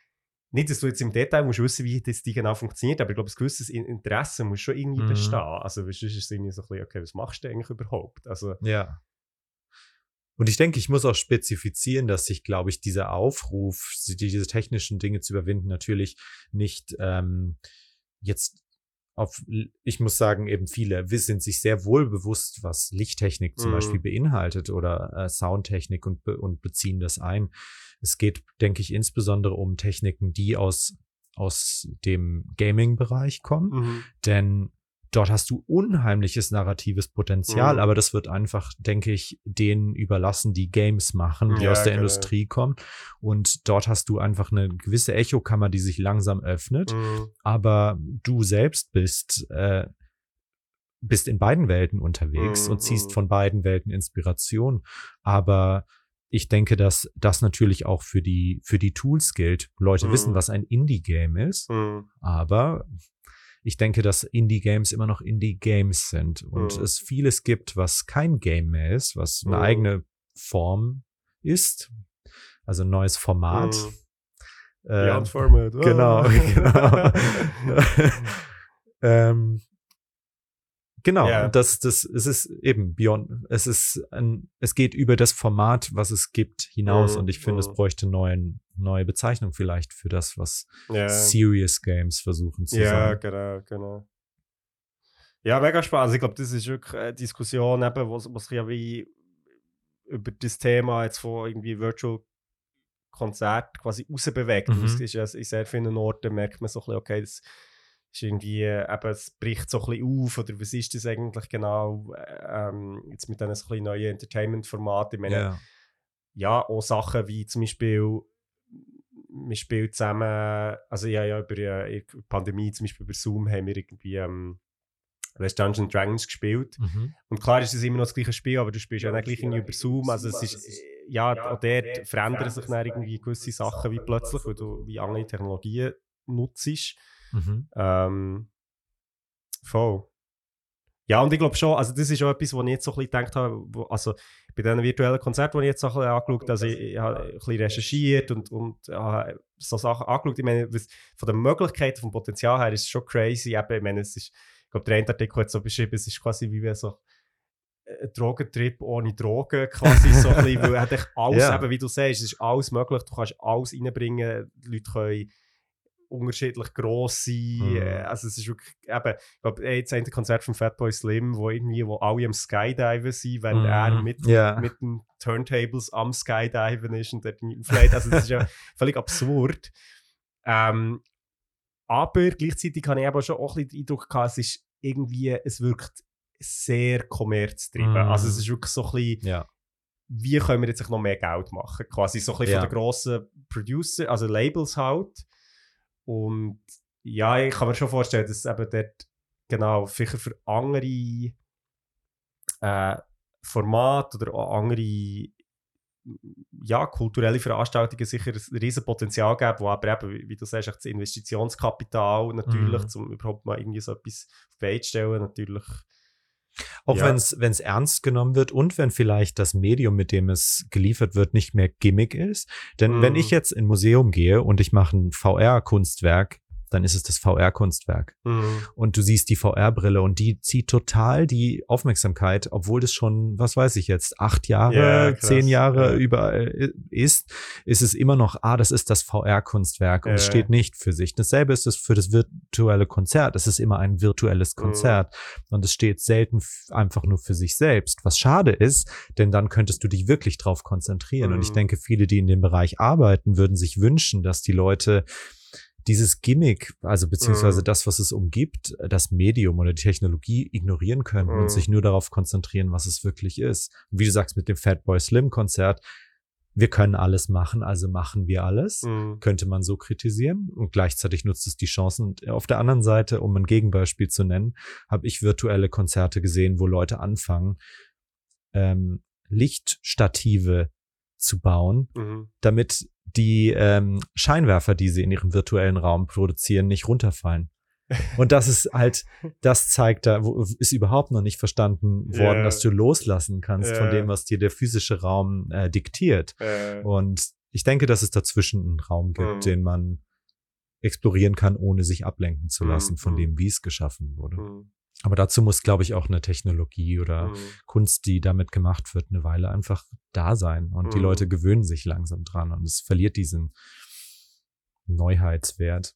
Speaker 1: nicht, dass du jetzt im Detail musst wissen, wie das die genau funktioniert, aber ich glaube, ein gewisses In- Interesse muss schon irgendwie
Speaker 2: Mhm.
Speaker 1: bestehen. Also, sonst ist es irgendwie so ein bisschen, okay, was machst du eigentlich überhaupt? Also,
Speaker 2: Ja. Und ich denke, ich muss auch spezifizieren, dass sich, glaube ich, dieser Aufruf, die- diese technischen Dinge zu überwinden, natürlich nicht ähm, jetzt auf, ich muss sagen, eben viele sind sich sehr wohl bewusst, was Lichttechnik zum
Speaker 1: Mhm.
Speaker 2: Beispiel beinhaltet oder äh, Soundtechnik und, und beziehen das ein. Es geht, denke ich, insbesondere um Techniken, die aus, aus dem Gaming-Bereich kommen
Speaker 1: mhm.
Speaker 2: denn dort hast du unheimliches narratives Potenzial,
Speaker 1: Mhm.
Speaker 2: aber das wird einfach, denke ich, denen überlassen, die Games machen, die
Speaker 1: Ja,
Speaker 2: aus der
Speaker 1: genau.
Speaker 2: Industrie kommen. Und dort hast du einfach eine gewisse Echokammer, die sich langsam öffnet,
Speaker 1: Mhm.
Speaker 2: aber du selbst bist, äh, bist in beiden Welten unterwegs
Speaker 1: Mhm,
Speaker 2: und ziehst
Speaker 1: mhm.
Speaker 2: von beiden Welten Inspiration. Aber ich denke, dass das natürlich auch für die, für die Tools gilt. Leute
Speaker 1: Mhm.
Speaker 2: wissen, was ein Indie-Game ist.
Speaker 1: Mhm.
Speaker 2: Aber ich denke, dass Indie-Games immer noch Indie-Games sind und
Speaker 1: Mhm.
Speaker 2: es vieles gibt, was kein Game mehr ist, was eine
Speaker 1: Mhm.
Speaker 2: eigene Form ist, also ein neues Format.
Speaker 1: Mhm.
Speaker 2: Ähm,
Speaker 1: Format.
Speaker 2: genau, genau. ähm, genau, und das, das, es ist eben Beyond, es ist ein, es geht über das Format, was es gibt, hinaus
Speaker 1: Mhm,
Speaker 2: und ich finde, es
Speaker 1: mhm.
Speaker 2: bräuchte neuen, neue Bezeichnung vielleicht für das, was
Speaker 1: Ja.
Speaker 2: Serious Games versuchen zu
Speaker 1: Ja,
Speaker 2: sein.
Speaker 1: genau, genau. Ja, mega spannend. Also ich glaube, das ist wirklich eine Diskussion, eben, was, was ja wie über das Thema jetzt von irgendwie Virtual Konzert quasi rausbewegt.
Speaker 2: Mhm.
Speaker 1: Ist ja in sehr vielen Orten merkt man so ein bisschen, okay, das ist irgendwie, eben, es bricht so ein bisschen auf oder was ist das eigentlich genau äh, ähm, jetzt mit diesen so ein bisschen neuen Entertainment-Formaten. Ich meine,
Speaker 2: Ja.
Speaker 1: ja, auch Sachen wie zum Beispiel, wir spielen zusammen, also ja, ja, über äh, der Pandemie, zum Beispiel über Zoom, haben wir irgendwie ähm, Let's Dungeons and Dragons gespielt.
Speaker 2: Mhm.
Speaker 1: Und klar ist es immer noch das gleiche Spiel, aber du spielst ja, nicht gleich irgendwie über Zoom. Also es ist, äh, ja, auch dort verändern sich dann irgendwie gewisse Sachen wie plötzlich, weil du wie andere Technologien nutzt.
Speaker 2: Mhm.
Speaker 1: Ähm, voll. Ja, und ich glaube schon, also das ist auch etwas, was ich jetzt so ein bisschen gedacht habe, wo, also bei diesen virtuellen Konzerten, die ich jetzt so ein bisschen angeschaut habe, also ich, ich habe ein bisschen recherchiert und, und äh, so Sachen angeschaut. Ich meine, von den Möglichkeiten, vom Potenzial her ist es schon crazy. Eben, ich meine, es ist, ich glaube, der eine Artikel hat so beschrieben, es ist quasi wie wenn so ein Drogentrip ohne Drogen, quasi so ein bisschen, weil hat alles,
Speaker 2: Ja.
Speaker 1: eben, wie du sagst, es ist alles möglich, du kannst alles reinbringen, die Leute können unterschiedlich gross sein.
Speaker 2: Mhm.
Speaker 1: Also es ist wirklich, eben, ich glaube, ey, jetzt ein Konzert von Fatboy Slim, wo irgendwie, wo alle am Skydiven sind, wenn
Speaker 2: Mhm.
Speaker 1: er mit,
Speaker 2: Ja.
Speaker 1: mit den Turntables am Skydiven ist und dort auflädt. Also das ist ja völlig absurd. Ähm, aber gleichzeitig habe ich aber schon auch ein bisschen den Eindruck gehabt, es ist irgendwie, es wirkt sehr kommerztrieben.
Speaker 2: Mhm.
Speaker 1: Also es ist wirklich so ein bisschen,
Speaker 2: Ja.
Speaker 1: wie können wir jetzt noch mehr Geld machen? Quasi so ein bisschen
Speaker 2: Ja.
Speaker 1: von den grossen Producer, also Labels halt. Und ja, ich kann mir schon vorstellen, dass eben dort genau vielleicht für andere äh, Formate oder auch andere ja, kulturelle Veranstaltungen sicher ein riesen Potenzial geben, wo aber eben, wie- du sagst, das Investitionskapital natürlich,
Speaker 2: Mhm.
Speaker 1: um überhaupt mal irgendwie so etwas auf die Beine zu stellen, natürlich
Speaker 2: Auch
Speaker 1: Ja.
Speaker 2: wenn es ernst genommen wird und wenn vielleicht das Medium, mit dem es geliefert wird, nicht mehr Gimmick ist. Denn wenn
Speaker 1: Mhm.
Speaker 2: ich jetzt in ein Museum gehe und ich mache ein VR-Kunstwerk, dann ist es das VR-Kunstwerk. Und du siehst die VR-Brille und die zieht total die Aufmerksamkeit, obwohl das schon, was weiß ich jetzt, acht Jahre,
Speaker 1: Ja,
Speaker 2: zehn Jahre
Speaker 1: Ja.
Speaker 2: überall ist, ist es immer noch, ah, das ist das VR-Kunstwerk und es
Speaker 1: Ja.
Speaker 2: steht nicht für sich. Dasselbe ist es für das virtuelle Konzert. Es ist immer ein virtuelles
Speaker 1: Mhm.
Speaker 2: Konzert und es steht selten einfach nur für sich selbst, was schade ist, denn dann könntest du dich wirklich drauf konzentrieren. Und ich
Speaker 1: Mhm.
Speaker 2: denke, viele, die in dem Bereich arbeiten, würden sich wünschen, dass die Leute dieses Gimmick, also beziehungsweise
Speaker 1: Mhm.
Speaker 2: das, was es umgibt, das Medium oder die Technologie ignorieren können
Speaker 1: Mhm.
Speaker 2: und sich nur darauf konzentrieren, was es wirklich ist. Und wie du sagst, mit dem Fatboy Slim Konzert, wir können alles machen, also machen wir alles,
Speaker 1: Mhm.
Speaker 2: könnte man so kritisieren und gleichzeitig nutzt es die Chancen. Und auf der anderen Seite, um ein Gegenbeispiel zu nennen, habe ich virtuelle Konzerte gesehen, wo Leute anfangen, ähm, Lichtstative zu bauen,
Speaker 1: Mhm.
Speaker 2: damit die ähm, Scheinwerfer, die sie in ihrem virtuellen Raum produzieren, nicht runterfallen. Und das ist halt, das zeigt da, wo, ist überhaupt noch nicht verstanden worden,
Speaker 1: Ja.
Speaker 2: dass du loslassen kannst von
Speaker 1: Ja.
Speaker 2: dem, was dir der physische Raum äh, diktiert.
Speaker 1: Äh,
Speaker 2: Und ich denke, dass es dazwischen einen Raum gibt,
Speaker 1: Mhm.
Speaker 2: den man explorieren kann, ohne sich ablenken zu lassen
Speaker 1: Mhm,
Speaker 2: von
Speaker 1: mhm.
Speaker 2: dem, wie es geschaffen wurde.
Speaker 1: Mhm.
Speaker 2: Aber dazu muss, glaube ich, auch eine Technologie oder
Speaker 1: Mhm.
Speaker 2: Kunst, die damit gemacht wird, eine Weile einfach da sein. Und die
Speaker 1: Mhm.
Speaker 2: Leute gewöhnen sich langsam dran und es verliert diesen Neuheitswert.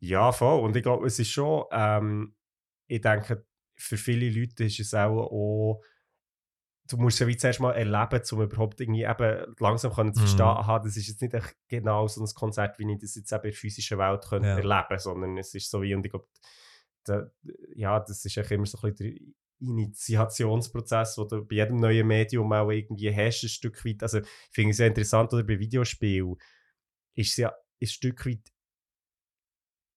Speaker 1: Ja, voll. Und ich glaube, es ist schon, ähm, ich denke, für viele Leute ist es auch, auch du musst es ja wie zuerst mal erleben, um überhaupt irgendwie eben langsam können zu
Speaker 2: Mhm.
Speaker 1: verstehen, aha, das ist jetzt nicht genau so ein Konzert, wie ich das jetzt eben in der physischen Welt könnte
Speaker 2: Ja.
Speaker 1: erleben sondern es ist so wie, und ich glaube, da, ja, das ist immer so ein bisschen der Initiationsprozess, den du bei jedem neuen Medium auch irgendwie hast, ein Stück weit. Also, ich finde es sehr interessant, oder bei Videospielen ist es ja ein Stück weit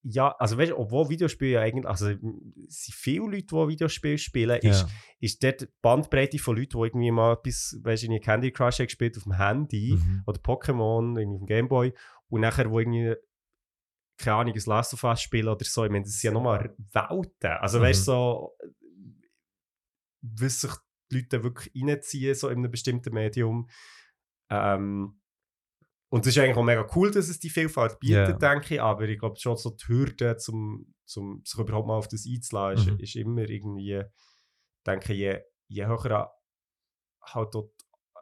Speaker 1: ja, also weißt obwohl Videospiele ja eigentlich, also sind viele Leute, die Videospiele spielen, ist,
Speaker 2: Ja.
Speaker 1: ist dort die Bandbreite von Leuten, die irgendwie mal etwas, weißt du, Candy Crush gespielt auf dem Handy
Speaker 2: Mhm.
Speaker 1: oder Pokémon irgendwie auf dem Gameboy und nachher, wo irgendwie keine Ahnung, ein Last of Us spielen oder so, ich meine, das sind ja nochmal Welten. Also weißt du,
Speaker 2: Mhm.
Speaker 1: so, was sich die Leute wirklich reinziehen, so in einem bestimmten Medium. Ähm, und es ist eigentlich auch mega cool, dass es die Vielfalt bietet,
Speaker 2: Ja.
Speaker 1: denke ich, aber ich glaube schon so die Hürde, zum, zum sich überhaupt mal auf das einzulassen,
Speaker 2: Mhm.
Speaker 1: ist, ist immer irgendwie, denke ich, je, je höher halt dort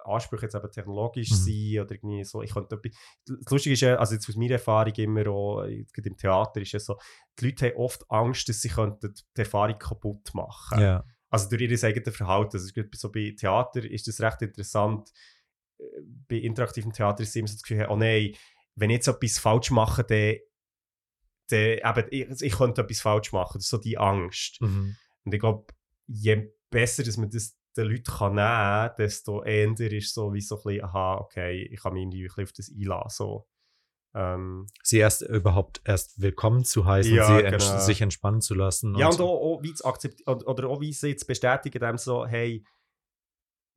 Speaker 1: Ansprüche jetzt eben technologisch
Speaker 2: Mhm.
Speaker 1: sein oder irgendwie so, ich könnte das Lustige ist ja, also jetzt aus meiner Erfahrung immer auch, im Theater ist es so, die Leute haben oft Angst, dass sie könnten die Erfahrung kaputt machen
Speaker 2: Ja.
Speaker 1: also durch ihr eigenes Verhalten. Also so bei Theater ist das recht interessant. Äh, Bei interaktivem Theater ist es immer so das Gefühl, oh nein, wenn ich jetzt etwas falsch mache, dann, dann eben, ich, ich könnte etwas falsch machen. Das ist so die Angst.
Speaker 2: Mhm.
Speaker 1: Und ich glaube, je besser, dass man das den Leuten kann nehmen kann, desto eher ist so wie so ein bisschen, aha, okay, ich kann mich irgendwie auf das einlassen. So. Ähm,
Speaker 2: Sie erst überhaupt erst willkommen zu heißen,
Speaker 1: Ja,
Speaker 2: sie ents
Speaker 1: genau.
Speaker 2: sich entspannen zu lassen.
Speaker 1: Ja, und auch, auch wie zu akzeptieren, oder, auch wie sie jetzt bestätigen, dem so, hey,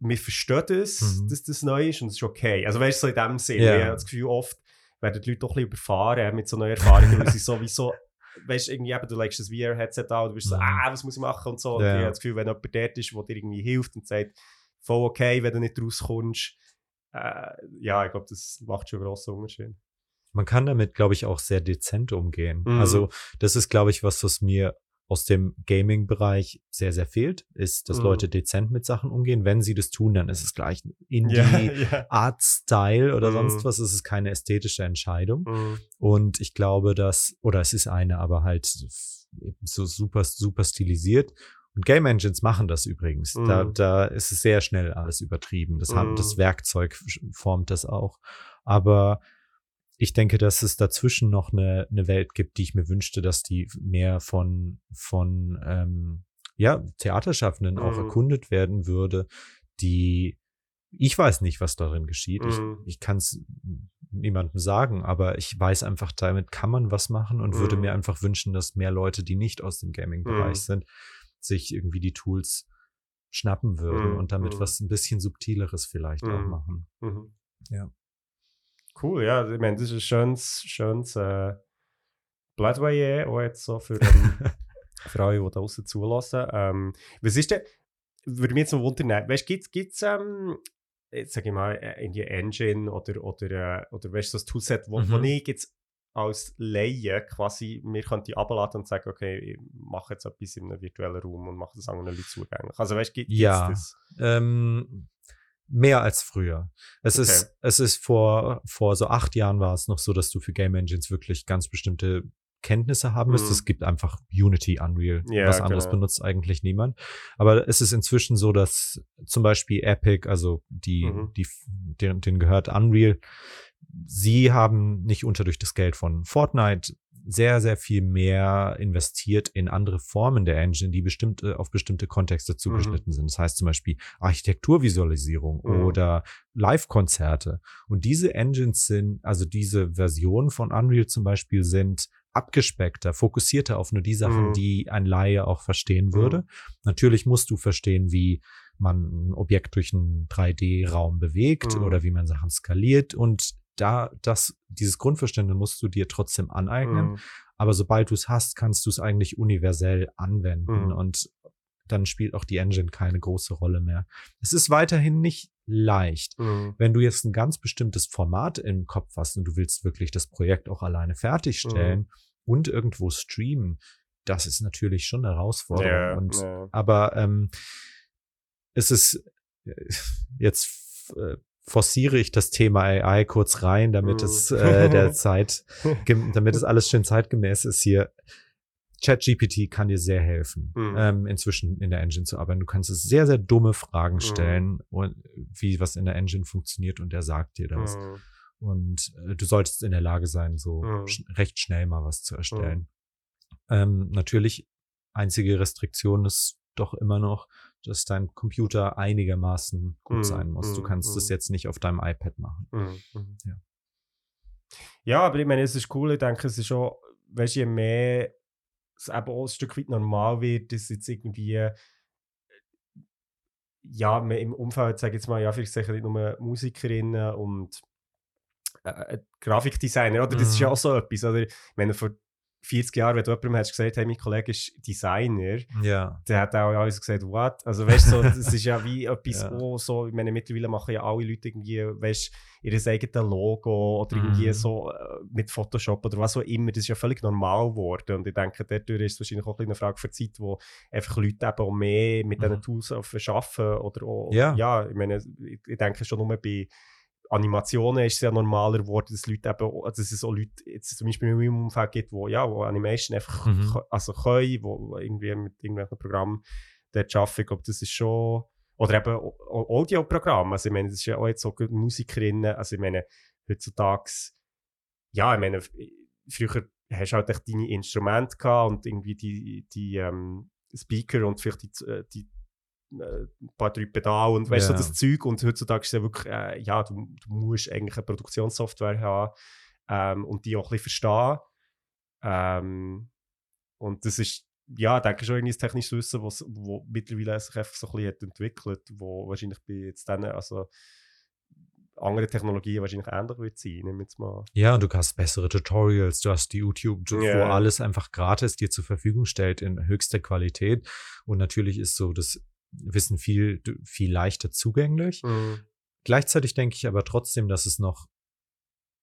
Speaker 1: wir verstehen das,
Speaker 2: Mhm.
Speaker 1: dass das neu ist und es ist okay. Also weißt du, so in dem Sinne,
Speaker 2: Ja.
Speaker 1: ich habe das Gefühl, oft werden die Leute doch ein bisschen überfahren mit so neuen Erfahrungen, weil sie sowieso, weißt du, irgendwie eben, du legst das VR-Headset an und du bist so,
Speaker 2: Mhm.
Speaker 1: ah, was muss ich machen und so. Und ich habe das Gefühl, wenn jemand dort ist, der dir irgendwie hilft und sagt, voll okay, wenn du nicht rauskommst, äh, ja, ich glaube, das macht schon einen grossen Unterschied.
Speaker 2: Man kann damit, glaube ich, auch sehr dezent umgehen.
Speaker 1: Mhm.
Speaker 2: Also, das ist, glaube ich, was, was mir aus dem Gaming-Bereich sehr, sehr fehlt, ist, dass
Speaker 1: Mhm.
Speaker 2: Leute dezent mit Sachen umgehen. Wenn sie das tun, dann ist es gleich ein
Speaker 1: ja.
Speaker 2: Indie-Art-Style oder
Speaker 1: Mhm.
Speaker 2: sonst was. Es ist keine ästhetische Entscheidung.
Speaker 1: Mhm.
Speaker 2: Und ich glaube, dass, oder es ist eine, aber halt so super, super stilisiert. Und Game Engines machen das übrigens. Da,
Speaker 1: Mhm.
Speaker 2: da ist es sehr schnell alles übertrieben. Das, haben, das
Speaker 1: Mhm.
Speaker 2: Werkzeug formt das auch. Aber ich denke, dass es dazwischen noch eine, eine Welt gibt, die ich mir wünschte, dass die mehr von, von ähm, ja, Theaterschaffenden auch
Speaker 1: Mhm.
Speaker 2: erkundet werden würde, die ich weiß nicht, was darin geschieht.
Speaker 1: Mhm.
Speaker 2: Ich, ich kann es niemandem sagen, aber ich weiß einfach, damit kann man was machen und würde
Speaker 1: Mhm.
Speaker 2: mir einfach wünschen, dass mehr Leute, die nicht aus dem Gaming-Bereich
Speaker 1: Mhm.
Speaker 2: sind, sich irgendwie die Tools schnappen würden
Speaker 1: Mhm.
Speaker 2: und damit
Speaker 1: Mhm.
Speaker 2: was ein bisschen subtileres vielleicht auch
Speaker 1: Mhm.
Speaker 2: machen.
Speaker 1: Mhm.
Speaker 2: Ja.
Speaker 1: Cool, ja. Ich meine, das ist ein schönes, schönes äh, Plädoyer, auch jetzt so für, ähm, für alle, die da draußen zulassen. Ähm, was ist denn, würde mich jetzt noch wundern, weißt du, gibt es, ähm, jetzt sage ich mal, äh, in die Engine oder, oder, äh, oder weißt du, so ein Toolset, wo, wo
Speaker 2: Mhm.
Speaker 1: ich jetzt als Laie quasi mir könnte abladen und sagen, okay, ich mache jetzt etwas in einem virtuellen Raum und mache das anderen Leuten zugänglich. Also weißt du, gibt es
Speaker 2: Ja.
Speaker 1: das?
Speaker 2: Ähm, mehr als früher. Es
Speaker 1: Okay.
Speaker 2: ist, es ist vor, vor so acht Jahren war es noch so, dass du für Game Engines wirklich ganz bestimmte Kenntnisse haben müsstest.
Speaker 1: Mhm.
Speaker 2: Es gibt einfach Unity, Unreal.
Speaker 1: Ja,
Speaker 2: Was anderes
Speaker 1: genau.
Speaker 2: benutzt eigentlich niemand. Aber es ist inzwischen so, dass zum Beispiel Epic, also die,
Speaker 1: Mhm.
Speaker 2: die, denen, denen gehört Unreal, sie haben nicht unter durch das Geld von Fortnite sehr, sehr viel mehr investiert in andere Formen der Engine, die bestimmt äh, auf bestimmte Kontexte zugeschnitten sind. Das heißt zum Beispiel Architekturvisualisierung
Speaker 1: Mhm.
Speaker 2: oder Live-Konzerte. Und diese Engines sind, also diese Versionen von Unreal zum Beispiel sind abgespeckter, fokussierter auf nur die Sachen,
Speaker 1: Mhm.
Speaker 2: die ein Laie auch verstehen würde. Natürlich musst du verstehen, wie man ein Objekt durch einen 3D-Raum bewegt
Speaker 1: Mhm.
Speaker 2: oder wie man Sachen skaliert und da, das, dieses Grundverständnis musst du dir trotzdem aneignen.
Speaker 1: Mhm.
Speaker 2: Aber sobald du es hast, kannst du es eigentlich universell anwenden.
Speaker 1: Mhm.
Speaker 2: Und dann spielt auch die Engine keine große Rolle mehr. Es ist weiterhin nicht leicht.
Speaker 1: Mhm.
Speaker 2: Wenn du jetzt ein ganz bestimmtes Format im Kopf hast und du willst wirklich das Projekt auch alleine fertigstellen
Speaker 1: Mhm.
Speaker 2: und irgendwo streamen, das ist natürlich schon eine Herausforderung.
Speaker 1: Ja,
Speaker 2: und,
Speaker 1: ja.
Speaker 2: Aber ähm, es ist äh, jetzt äh, forciere ich das Thema AI kurz rein, damit
Speaker 1: Mhm.
Speaker 2: es äh, der Zeit, damit es alles schön zeitgemäß ist hier. ChatGPT kann dir sehr helfen,
Speaker 1: Mhm.
Speaker 2: ähm, inzwischen in der Engine zu arbeiten. Du kannst es sehr, sehr dumme Fragen
Speaker 1: Mhm.
Speaker 2: stellen, und wie was in der Engine funktioniert und der sagt dir das.
Speaker 1: Mhm.
Speaker 2: Und äh, du solltest in der Lage sein, so
Speaker 1: Mhm.
Speaker 2: sch recht schnell mal was zu erstellen. Ähm, natürlich, einzige Restriktion ist doch immer noch, dass dein Computer einigermaßen gut
Speaker 1: Mhm,
Speaker 2: sein muss. Du
Speaker 1: mhm,
Speaker 2: kannst es
Speaker 1: mhm.
Speaker 2: jetzt nicht auf deinem iPad machen. Ja.
Speaker 1: Ja, aber ich meine, es ist cool. Ich denke, es ist schon, weißt du, je mehr es eben auch ein Stück weit normal wird, dass jetzt irgendwie, äh, ja, im Umfeld, sage ich jetzt mal, ja, vielleicht sicher nicht nur Musikerinnen und äh, äh, Grafikdesigner, oder? Das ist ja auch so etwas, oder? Ich meine, vor 40 Jahren, wenn du jemandem hast gesagt, hey, mein Kollege ist Designer,
Speaker 2: Ja.
Speaker 1: der hat auch alles gesagt, what? Also weißt du, so, das ist ja wie etwas,
Speaker 2: Ja.
Speaker 1: wo so, ich meine, mittlerweile machen ja alle Leute irgendwie, weißt ihr eigenes Logo oder irgendwie
Speaker 2: Mhm.
Speaker 1: so äh, mit Photoshop oder was auch immer, das ist ja völlig normal geworden und ich denke, dadurch ist es wahrscheinlich auch ein eine Frage für die Zeit, wo einfach Leute eben auch mehr mit diesen
Speaker 2: Mhm.
Speaker 1: Tools arbeiten oder auch,
Speaker 2: Ja.
Speaker 1: ja, ich meine, ich, ich denke schon nur bei Animationen ist es ja normaler geworden, dass Leute eben, dass es auch Leute jetzt zum Beispiel in meinem Umfeld gibt, wo, ja, wo Animation einfach
Speaker 2: Mhm.
Speaker 1: also können, wo irgendwie mit irgendwelchen Programmen dort arbeiten. Ich glaube, das ist schon, oder eben Au- Au- Audioprogramme, also ich meine, das ist ja auch jetzt so Musikerinnen, also ich meine, heutzutage, ja, ich meine, früher hast du halt echt deine Instrumente gehabt und irgendwie die, die ähm, Speaker und vielleicht die, äh, die ein paar, drei Pedale und weißt du,
Speaker 2: Ja.
Speaker 1: so das Zeug. Und heutzutage ist es ja wirklich, äh, ja, du, du musst eigentlich eine Produktionssoftware haben ähm, und die auch ein bisschen verstehen. Ähm, und das ist, ja, denke ich schon irgendwie ein technisches Wissen, was, wo mittlerweile sich einfach so ein bisschen hat entwickelt, wo wahrscheinlich bei jetzt dann, also andere Technologien wahrscheinlich ähnlich wird sein, nehme jetzt mal.
Speaker 2: Ja, und du hast bessere Tutorials, du hast die YouTube, du- wo alles einfach gratis dir zur Verfügung stellt in höchster Qualität. Und natürlich ist so das Wissen viel, viel leichter zugänglich.
Speaker 1: Mhm.
Speaker 2: Gleichzeitig denke ich aber trotzdem, dass es noch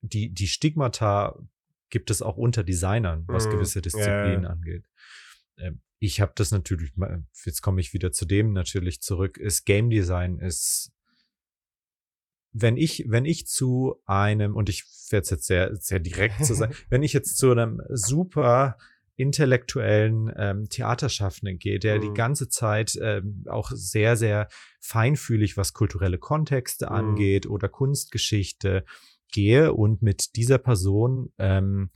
Speaker 2: die, die Stigmata gibt es auch unter Designern, was
Speaker 1: Mhm.
Speaker 2: gewisse Disziplinen
Speaker 1: ja.
Speaker 2: angeht. Ähm, Ich habe das natürlich, jetzt komme ich wieder zu dem natürlich zurück, ist Game Design ist, wenn ich, wenn ich zu einem, und ich werde es jetzt sehr, sehr direkt zu sagen, wenn ich jetzt zu einem super intellektuellen ähm, Theaterschaffenden gehe, der die
Speaker 1: Mhm.
Speaker 2: ganze Zeit ähm, auch sehr, sehr feinfühlig, was kulturelle Kontexte
Speaker 1: Mhm.
Speaker 2: angeht oder Kunstgeschichte gehe und mit dieser Person ähm,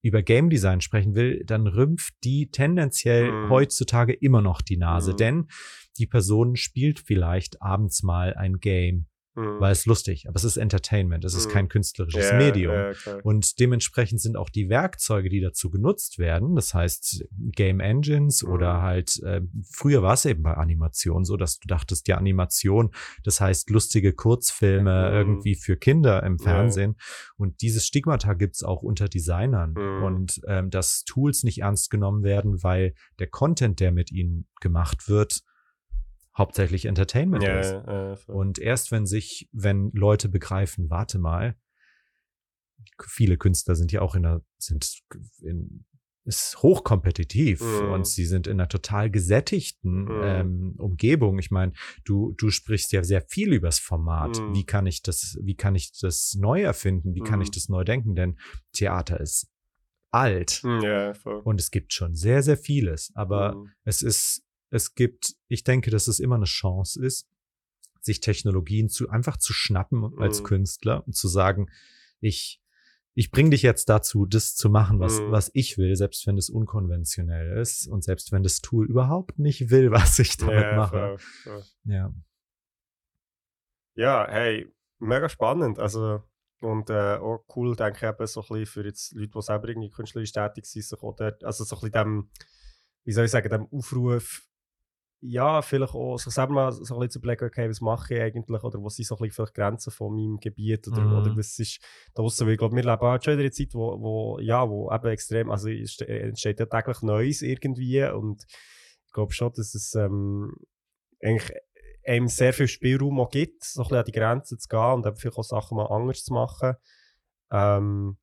Speaker 2: über Game Design sprechen will, dann rümpft die tendenziell
Speaker 1: Mhm.
Speaker 2: heutzutage immer noch die Nase,
Speaker 1: Mhm.
Speaker 2: denn die Person spielt vielleicht abends mal ein Game,
Speaker 1: Mhm.
Speaker 2: weil es lustig, aber es ist Entertainment, es ist
Speaker 1: Mhm.
Speaker 2: kein künstlerisches
Speaker 1: Ja,
Speaker 2: Medium.
Speaker 1: ja.
Speaker 2: Und dementsprechend sind auch die Werkzeuge, die dazu genutzt werden, das heißt Game Engines
Speaker 1: Mhm.
Speaker 2: oder halt, äh, früher war es eben bei Animation so, dass du dachtest, ja, Animation, das heißt lustige Kurzfilme
Speaker 1: Mhm.
Speaker 2: irgendwie für Kinder im. Fernsehen. Und dieses Stigmata gibt's auch unter Designern.
Speaker 1: Mhm.
Speaker 2: Und ähm, dass Tools nicht ernst genommen werden, weil der Content, der mit ihnen gemacht wird, hauptsächlich Entertainment
Speaker 1: ja,
Speaker 2: ist.
Speaker 1: ja.
Speaker 2: Und erst wenn sich, wenn Leute begreifen, warte mal, viele Künstler sind ja auch in einer, sind in, ist hochkompetitiv
Speaker 1: Mhm.
Speaker 2: und sie sind in einer total gesättigten
Speaker 1: Mhm.
Speaker 2: ähm, Umgebung. Ich meine, du, du sprichst ja sehr viel übers Format.
Speaker 1: Mhm.
Speaker 2: Wie kann ich das, wie kann ich das neu erfinden? Wie kann
Speaker 1: Mhm.
Speaker 2: ich das neu denken? Denn Theater ist alt
Speaker 1: Mhm, ja,
Speaker 2: und es gibt schon sehr, sehr vieles. Aber
Speaker 1: Mhm.
Speaker 2: es ist, es gibt, ich denke, dass es immer eine Chance ist, sich Technologien zu einfach zu schnappen als
Speaker 1: Mhm.
Speaker 2: Künstler und zu sagen, ich, ich bringe dich jetzt dazu, das zu machen, was,
Speaker 1: Mhm.
Speaker 2: was ich will, selbst wenn es unkonventionell ist und selbst wenn das Tool überhaupt nicht will, was ich damit
Speaker 1: ja,
Speaker 2: mache.
Speaker 1: voll, voll.
Speaker 2: Ja.
Speaker 1: Ja, hey, mega spannend. Also, und äh, auch cool, denke ich, eben so ein bisschen für jetzt Leute, die selber irgendwie künstlerisch tätig sind, sich auch dort, also so ein bisschen dem, wie soll ich sagen, dem Aufruf, ja, vielleicht auch. Sich selber mal so ein bisschen zu überlegen, okay, was mache ich eigentlich, oder was sind so ein bisschen vielleicht Grenzen von meinem Gebiet, oder,
Speaker 2: Mhm.
Speaker 1: oder was ist draussen, weil ich glaube, wir leben auch schon in einer Zeit, wo, wo, ja, wo eben extrem, also es ste- entsteht ja täglich Neues irgendwie. Und glaube schon, dass es ähm, eigentlich einem sehr viel Spielraum auch gibt, so ein bisschen an die Grenzen zu gehen und eben vielleicht auch Sachen mal anders zu machen. Ähm,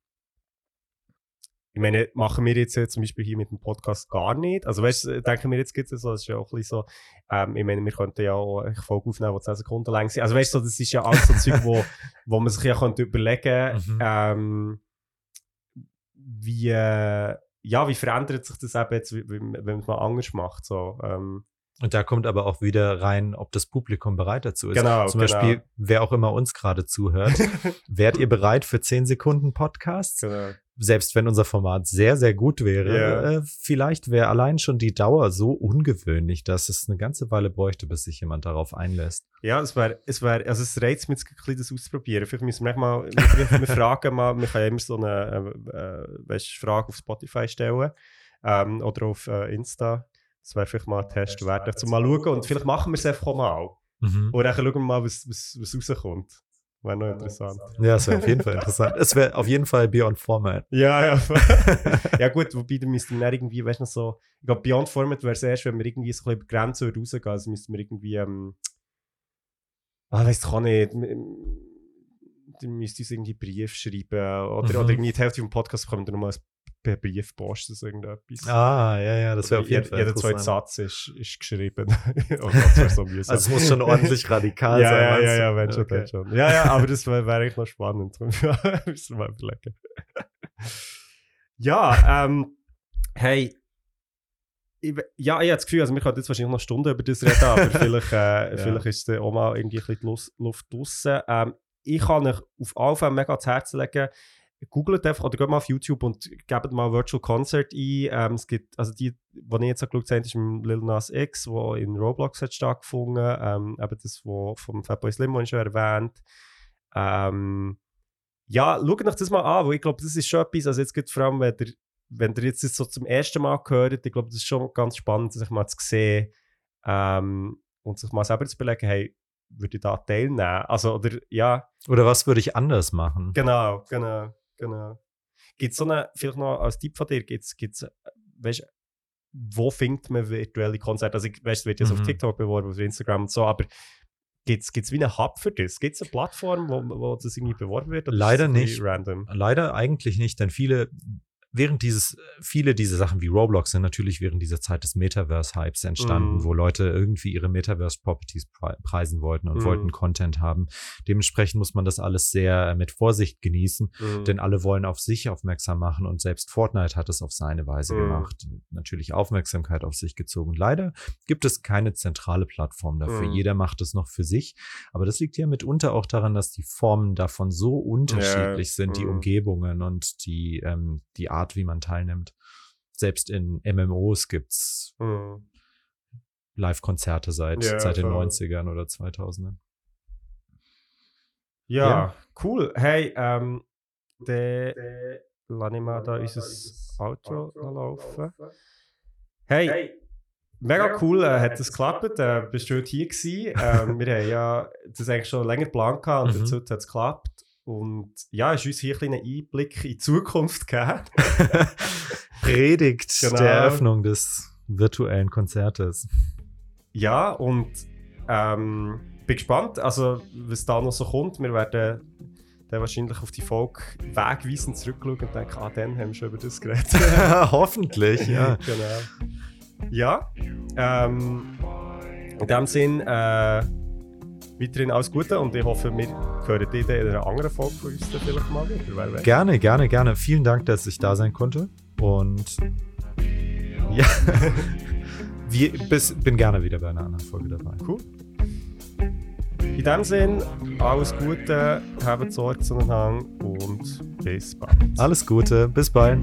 Speaker 1: ich meine, machen wir jetzt ja zum Beispiel hier mit dem Podcast gar nicht. Also, weißt du, denken wir jetzt gibt es so, das ist ja auch ein bisschen so, ähm, ich meine, wir könnten ja auch eine Folge aufnehmen, die 10 Sekunden lang sind. Also, weißt du, das ist ja alles so ein Zeug, wo, wo man sich ja könnte überlegen
Speaker 2: Mhm.
Speaker 1: ähm, wie, äh, ja, wie verändert sich das eben jetzt, wenn man es mal anders macht. So, ähm,
Speaker 2: Und da kommt aber auch wieder rein, ob das Publikum bereit dazu ist.
Speaker 1: Genau,
Speaker 2: Zum
Speaker 1: genau.
Speaker 2: Beispiel, wer auch immer uns gerade zuhört, wärt ihr bereit für 10 Sekunden Podcasts?
Speaker 1: genau.
Speaker 2: Selbst wenn unser Format sehr, sehr gut wäre,
Speaker 1: Ja.
Speaker 2: äh, vielleicht wäre allein schon die Dauer so ungewöhnlich, dass es eine ganze Weile bräuchte, bis sich jemand darauf einlässt.
Speaker 1: Ja, es wäre, es wäre, also es reizt mich jetzt ein bisschen, das auszuprobieren. Vielleicht müssen wir mal, wir, fragen mal, wir können ja immer so eine, äh, äh, weißt, Frage auf Spotify stellen, ähm, oder auf äh, Insta. Das wäre vielleicht mal ein Test wert, um mal schauen und vielleicht machen wir es einfach mal.
Speaker 2: Mhm.
Speaker 1: Oder dann schauen wir mal, was, was, was rauskommt. Wäre noch interessant.
Speaker 2: Ja, es wäre auf jeden Fall interessant. Es wäre auf jeden Fall Beyond Format.
Speaker 1: Ja, ja. ja gut, wobei da müssten wir irgendwie, weißt du, so, ich glaube, Beyond Format wäre es erst, wenn wir irgendwie so ein bisschen über die Grenze rausgehen, also müssten wir irgendwie, ähm, ah, weiss ich auch nicht, dann müsst ihr uns irgendwie Brief schreiben oder,
Speaker 2: Mhm.
Speaker 1: oder irgendwie die Hälfte vom Podcast bekommen, dann nochmal per Brief posten, so irgendetwas.
Speaker 2: Ah, ja, ja, das wäre auf jeden Fall
Speaker 1: Jeder zweite. Satz ist, ist geschrieben. oh so.
Speaker 2: Also es muss schon ordentlich radikal
Speaker 1: ja,
Speaker 2: sein.
Speaker 1: ja, ja, ja, wenn schon,
Speaker 2: Okay.
Speaker 1: wenn schon. Ja, ja, aber das wäre wär eigentlich noch spannend. Müssen wir mal überlegen. ja, ähm, hey, ich, ja, ich habe das Gefühl, also wir könnten jetzt wahrscheinlich noch Stunden über das reden, aber vielleicht, äh, vielleicht ist auch mal irgendwie ein bisschen die Luft draussen. Ähm, ich kann euch auf alle Fälle mega ans Herz legen, googelt einfach oder geht mal auf YouTube und gebt mal Virtual Concert ein. Ähm, es gibt, also die, die ich jetzt auch geschaut habe, ist Lil Nas X, wo in Roblox hat stattgefunden. Ähm, eben das, was vom Fatboy Slim schon erwähnt. Ähm, ja, schaut euch das mal an, weil ich glaube, das ist schon etwas, also jetzt geht vor allem, wenn ihr, wenn ihr jetzt das so zum ersten Mal hört, ich glaube, das ist schon ganz spannend, sich mal zu sehen ähm, und sich mal selber zu überlegen, hey, würde ich da teilnehmen? Also, oder, ja,
Speaker 2: Oder was würde ich anders machen?
Speaker 1: Genau, genau, genau. Gibt es so eine, vielleicht noch als Tipp von dir, gibt's, gibt's, äh, weißt wo findet man virtuelle Konzerte? Also, ich weiß, es wird jetzt
Speaker 2: Mhm.
Speaker 1: auf TikTok beworben, auf Instagram und so, aber gibt es wie einen Hub für das? Gibt es eine Plattform, wo, wo das irgendwie beworben wird?
Speaker 2: Leider nicht.
Speaker 1: Random.
Speaker 2: Leider eigentlich nicht, denn viele, während dieses, viele dieser Sachen wie Roblox sind natürlich während dieser Zeit des Metaverse-Hypes entstanden,
Speaker 1: Mhm.
Speaker 2: wo Leute irgendwie ihre Metaverse-Properties pre preisen wollten und
Speaker 1: Mhm.
Speaker 2: wollten Content haben. Dementsprechend muss man das alles sehr mit Vorsicht genießen,
Speaker 1: Mhm.
Speaker 2: denn alle wollen auf sich aufmerksam machen und selbst Fortnite hat es auf seine Weise
Speaker 1: Mhm.
Speaker 2: gemacht. Natürlich Aufmerksamkeit auf sich gezogen. Leider gibt es keine zentrale Plattform dafür.
Speaker 1: Mhm.
Speaker 2: Jeder macht es noch für sich. Aber das liegt ja mitunter auch daran, dass die Formen davon so unterschiedlich sind, die
Speaker 1: mhm.
Speaker 2: Umgebungen und die, ähm, die Art, wie man teilnimmt. Selbst in MMOs gibt's
Speaker 1: Mhm.
Speaker 2: Live-Konzerte seit,
Speaker 1: Ja,
Speaker 2: seit den
Speaker 1: voll.
Speaker 2: 90ern oder 2000ern.
Speaker 1: Ja,
Speaker 2: Ja.
Speaker 1: cool. Hey, ähm, der lasse ich mal da unser Outro noch laufen. Hey, mega cool, äh, hat das geklappt. Äh, bist du heute hier gewesen? ähm, wir haben ja das eigentlich schon länger geplant gehabt und
Speaker 2: Mhm.
Speaker 1: heute hat es geklappt. Und ja, ist uns hier ein kleiner Einblick in die Zukunft gegeben.
Speaker 2: Predigt
Speaker 1: Genau.
Speaker 2: der Eröffnung des virtuellen Konzertes.
Speaker 1: Ja, und ähm, bin gespannt, also was da noch so kommt. Wir werden dann wahrscheinlich auf die Folge wegweisend zurückschauen und denken, ah, dann haben wir schon über das geredet.
Speaker 2: Hoffentlich, ja.
Speaker 1: genau. Ja, ähm, in dem Sinn, äh, weiterhin alles Gute und ich hoffe, wir hören dich in einer anderen Folge von uns dann vielleicht mal wieder.
Speaker 2: Gerne, gerne, gerne. Vielen Dank, dass ich da sein konnte. Und ja, wir, bis, bin gerne wieder bei einer anderen Folge dabei.
Speaker 1: Cool. In dem Sinn, alles Gute, habt Sorge zueinander und bis bald.
Speaker 2: Alles Gute, bis bald.